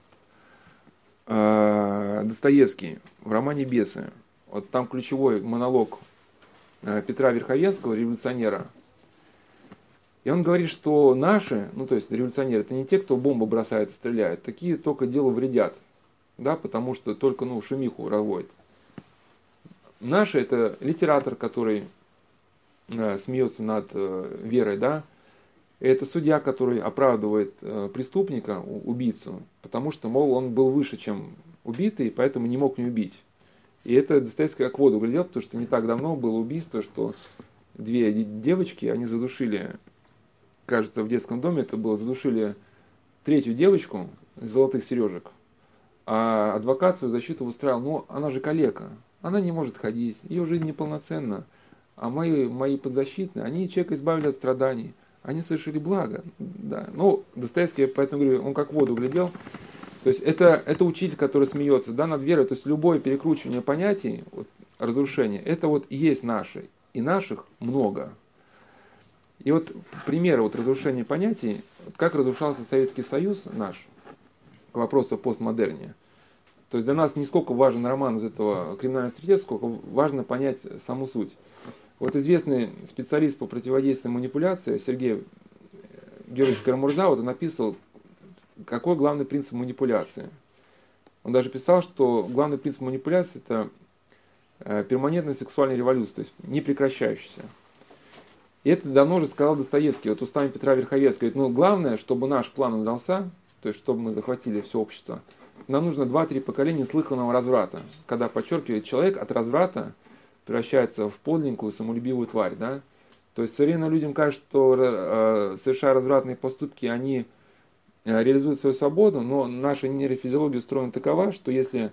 э, Достоевский в романе «Бесы». Вот там ключевой монолог Петра Верховенского, революционера. И он говорит, что наши, ну то есть революционеры, это не те, кто бомбы бросают и стреляют, такие только делу вредят, да, потому что только ну, шумиху разводят. Наши это литератор, который Э, смеется над э, верой, да, это судья, который оправдывает э, преступника, убийцу, потому что, мол, он был выше, чем убитый, поэтому не мог не убить. И это Достоевский как воду глядел, потому что не так давно было убийство, что две девочки, они задушили, кажется, в детском доме это было, задушили третью девочку из золотых сережек, а адвокат свою защиту устраивал, ну, она же калека, она не может ходить, ее жизнь неполноценна, а мои, мои подзащитные, они человека избавили от страданий, они совершили благо. Да. Ну, Достоевский, поэтому говорю, он как воду глядел. То есть это, это учитель, который смеется да, над верой. То есть любое перекручивание понятий, вот, разрушение, это вот и есть наши. И наших много. И вот примеры вот разрушения понятий, как разрушался Советский Союз наш, к вопросу о постмодерне. То есть для нас не сколько важен роман из этого криминального авторитета, сколько важно понять саму суть. Вот известный специалист по противодействию манипуляции Сергей Георгиевич Карамурза вот написал, какой главный принцип манипуляции. Он даже писал, что главный принцип манипуляции это э, перманентная сексуальная революция, то есть не прекращающаяся. И это давно уже сказал Достоевский, вот устами Петра Верховецкого. Говорит, ну главное, чтобы наш план удался, то есть чтобы мы захватили все общество, нам нужно 2-3 поколения слыханного разврата. Когда, подчеркивает, человек от разврата превращается в подлинную самолюбивую тварь, да? То есть современным людям кажется, что э, совершая развратные поступки, они э, реализуют свою свободу, но наша нейрофизиология устроена такова, что если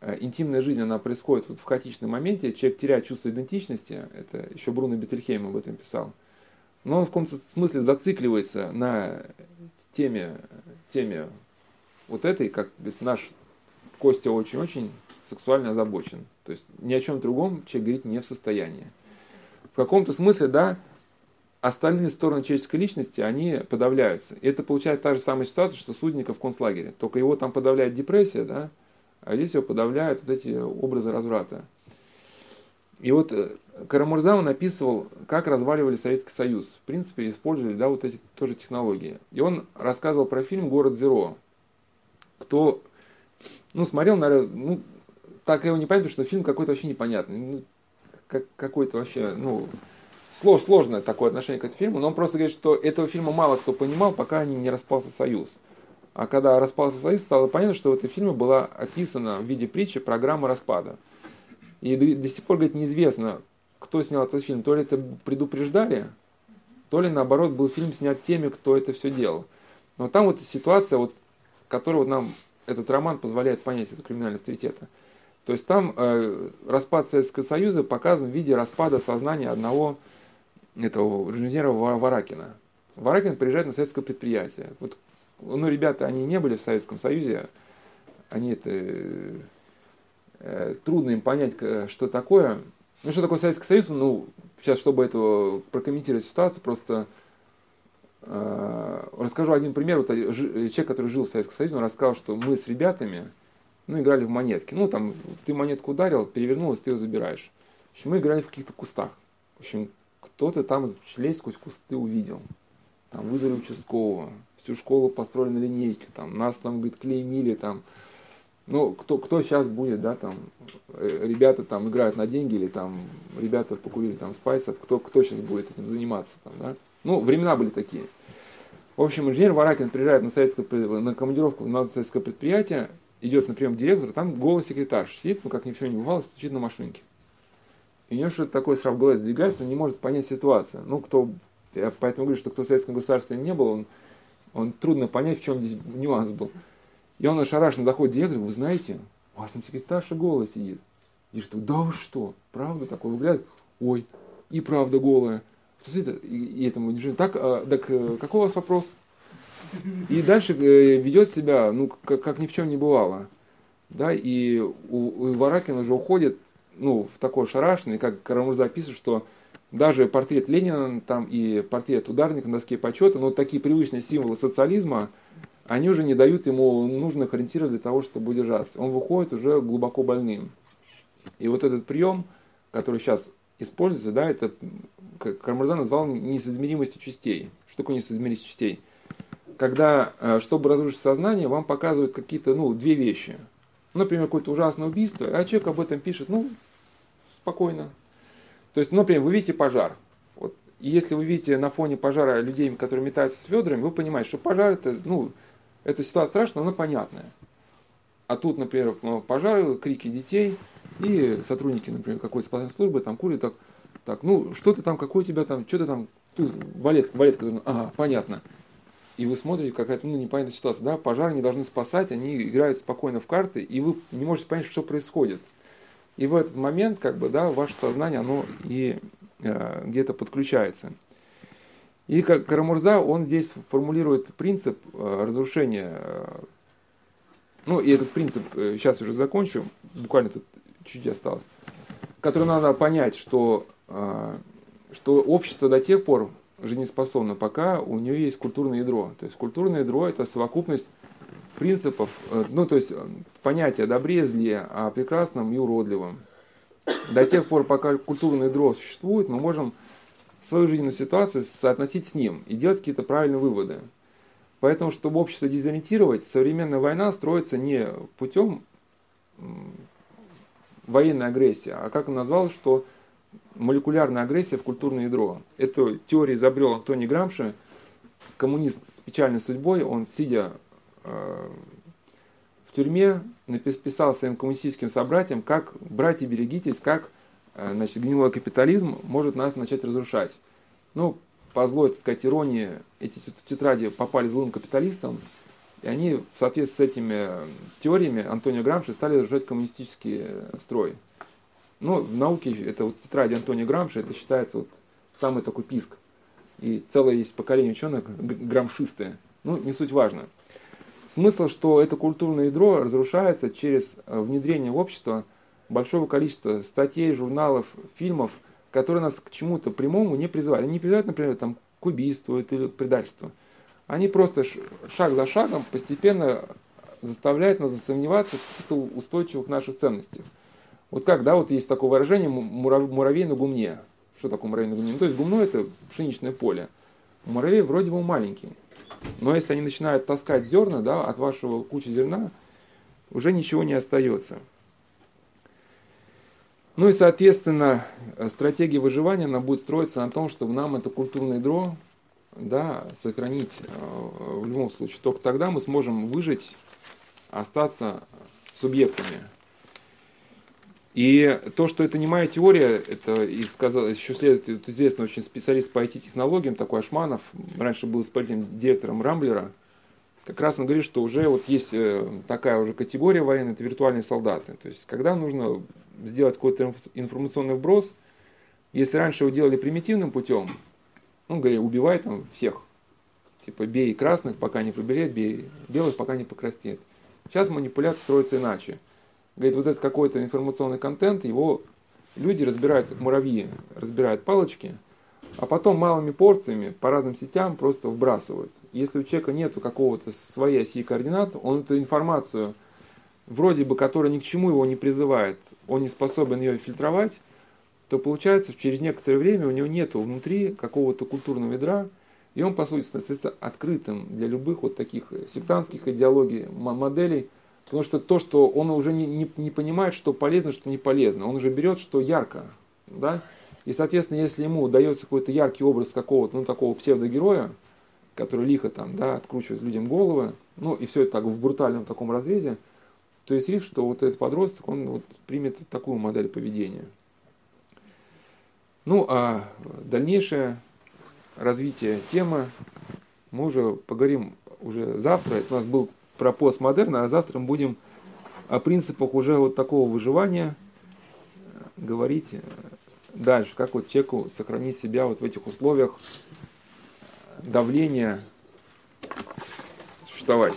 э, интимная жизнь, она происходит вот в хаотичном моменте, человек теряет чувство идентичности, это еще Бруно Бетельхейм об этом писал, но он в каком-то смысле зацикливается на теме, теме вот этой, как наш Костя очень-очень сексуально озабочен. То есть ни о чем другом человек говорить не в состоянии. В каком-то смысле, да, остальные стороны человеческой личности, они подавляются. И это получает та же самая ситуация, что Судника в концлагере. Только его там подавляет депрессия, да, а здесь его подавляют вот эти образы разврата. И вот э, Карамурза написывал, как разваливали Советский Союз. В принципе, использовали да, вот эти тоже технологии. И он рассказывал про фильм «Город Зеро». Кто ну, смотрел, наверное, ну, так его не понятно, потому что фильм какой-то вообще непонятный. Ну, как, какой-то вообще, ну, сложное такое отношение к этому фильму. Но он просто говорит, что этого фильма мало кто понимал, пока не распался Союз. А когда распался Союз, стало понятно, что в этом фильме была описана в виде притчи программа распада. И до, до сих пор, говорит, неизвестно, кто снял этот фильм. То ли это предупреждали, то ли наоборот был фильм снят теми, кто это все делал. Но там вот ситуация, вот, которую вот нам этот роман позволяет понять это криминального авторитета. То есть там э, распад Советского Союза показан в виде распада сознания одного этого инженера Варакина. Варакин приезжает на советское предприятие. Вот, ну, ребята, они не были в Советском Союзе, они это э, трудно им понять, что такое. Ну, что такое Советский Союз? Ну, сейчас, чтобы это прокомментировать ситуацию, просто э, расскажу один пример. Вот человек, который жил в Советском Союзе, он рассказал, что мы с ребятами, ну, играли в монетки. Ну, там, ты монетку ударил, перевернулась, ты ее забираешь. В общем, мы играли в каких-то кустах. В общем, кто-то там лезть сквозь кусты увидел. Там вызвали участкового, всю школу построили на линейке, там, нас там, говорит, клеймили, там, ну, кто, кто сейчас будет, да, там, э, ребята там играют на деньги, или там, ребята покурили там спайсов, кто, кто сейчас будет этим заниматься, там, да. Ну, времена были такие. В общем, инженер Варакин приезжает на, советское, на командировку на советское предприятие, идет на прием директора, там голый секретарь сидит, ну, как ни в чем не бывало, стучит на машинке. И у него что-то такое сразу в голове сдвигается, он не может понять ситуацию. Ну, кто, я поэтому говорю, что кто в советском государстве не был, он, он трудно понять, в чем здесь нюанс был. И он ошарашенно доходит директор, вы знаете, у вас там секретарша голая сидит. Директор, да вы что, правда такой? Выглядит, ой, и правда голая. Что это? И, и этому инженеру, так, а, так э, какой у вас вопрос? И дальше э, ведет себя, ну, как, как ни в чем не бывало. Да, и у, у Варакина уже уходит, ну, в такой шарашный, как Карамурза пишет, что даже портрет Ленина там и портрет ударника на доске почета, но такие привычные символы социализма, они уже не дают ему нужных ориентиров для того, чтобы удержаться. Он выходит уже глубоко больным. И вот этот прием, который сейчас используется, да, это Карамурза назвал несоизмеримостью частей. Что такое несоизмеримость частей? когда, э, чтобы разрушить сознание, вам показывают какие-то, ну, две вещи. Например, какое-то ужасное убийство, а человек об этом пишет, ну, спокойно. То есть, например, вы видите пожар. Вот, и если вы видите на фоне пожара людей, которые метаются с ведрами, вы понимаете, что пожар это, ну, эта ситуация страшная, но понятная. А тут, например, пожар, крики детей, и сотрудники, например, какой-то спасательной службы там курят, так, так, ну, что ты там, какой у тебя там, что ты там, тут, валет, валет, ага, понятно и вы смотрите, какая-то ну, непонятная ситуация. Да? Пожар не должны спасать, они играют спокойно в карты, и вы не можете понять, что происходит. И в этот момент, как бы, да, ваше сознание, оно и э, где-то подключается. И как Карамурза, он здесь формулирует принцип э, разрушения. Э, ну, и этот принцип, э, сейчас уже закончу, буквально тут чуть-чуть осталось, который надо понять, что, э, что общество до тех пор жизнеспособна, пока у нее есть культурное ядро. То есть культурное ядро это совокупность принципов, э, ну то есть э, понятия добре, зле, о прекрасном и уродливом. До тех пор, пока культурное ядро существует, мы можем свою жизненную ситуацию соотносить с ним и делать какие-то правильные выводы. Поэтому, чтобы общество дезориентировать, современная война строится не путем военной агрессии, а как он назвал, что молекулярная агрессия в культурное ядро. Эту теорию изобрел Антони Грамши, коммунист с печальной судьбой. Он, сидя э, в тюрьме, написал своим коммунистическим собратьям, как «братья, берегитесь, как э, значит, гнилой капитализм может нас начать разрушать». Ну, по злой, так сказать, иронии, эти тетради попали злым капиталистам, И они в соответствии с этими теориями Антонио Грамши стали разрушать коммунистический строй. Ну, в науке это вот тетрадь Антонио Грамши, это считается вот самый такой писк. И целое есть поколение ученых грамшистые. Ну, не суть важно. Смысл, что это культурное ядро разрушается через э, внедрение в общество большого количества статей, журналов, фильмов, которые нас к чему-то прямому не призывают. Они не призывают, например, там, к убийству или к предательству. Они просто шаг за шагом постепенно заставляют нас засомневаться в каких-то устойчивых наших ценностях. Вот как, да, вот есть такое выражение муравей на гумне. Что такое муравей на гумне? Ну, то есть гумно это пшеничное поле. Муравей вроде бы маленький. Но если они начинают таскать зерна, да, от вашего кучи зерна, уже ничего не остается. Ну и, соответственно, стратегия выживания, она будет строиться на том, чтобы нам это культурное ядро да, сохранить э, в любом случае. Только тогда мы сможем выжить, остаться субъектами. И то, что это не моя теория, это и сказал, еще следует известный очень специалист по IT-технологиям, такой Ашманов, раньше был исполнительным директором Рамблера, как раз он говорит, что уже вот есть э, такая уже категория военная, это виртуальные солдаты. То есть, когда нужно сделать какой-то информационный вброс, если раньше его делали примитивным путем, ну, говорили, убивай там всех, типа бей красных, пока не побелеет, бей белых, пока не покраснеет. Сейчас манипуляция строится иначе. Говорит, вот этот какой-то информационный контент, его люди разбирают, как муравьи разбирают палочки, а потом малыми порциями по разным сетям просто вбрасывают. Если у человека нет какого-то своей оси координат, он эту информацию, вроде бы, которая ни к чему его не призывает, он не способен ее фильтровать, то получается, что через некоторое время у него нет внутри какого-то культурного ядра, и он, по сути, становится открытым для любых вот таких сектантских идеологий, моделей, Потому что то, что он уже не, не, не понимает, что полезно, что не полезно. Он уже берет, что ярко. Да? И, соответственно, если ему удается какой-то яркий образ какого-то, ну, такого псевдогероя, который лихо там, да, откручивает людям головы, ну, и все это так в брутальном таком разрезе, то есть риск, что вот этот подросток, он вот примет такую модель поведения. Ну, а дальнейшее развитие темы мы уже поговорим уже завтра. Это у нас был про постмодерн, а завтра мы будем о принципах уже вот такого выживания говорить дальше, как вот человеку сохранить себя вот в этих условиях давления существовать.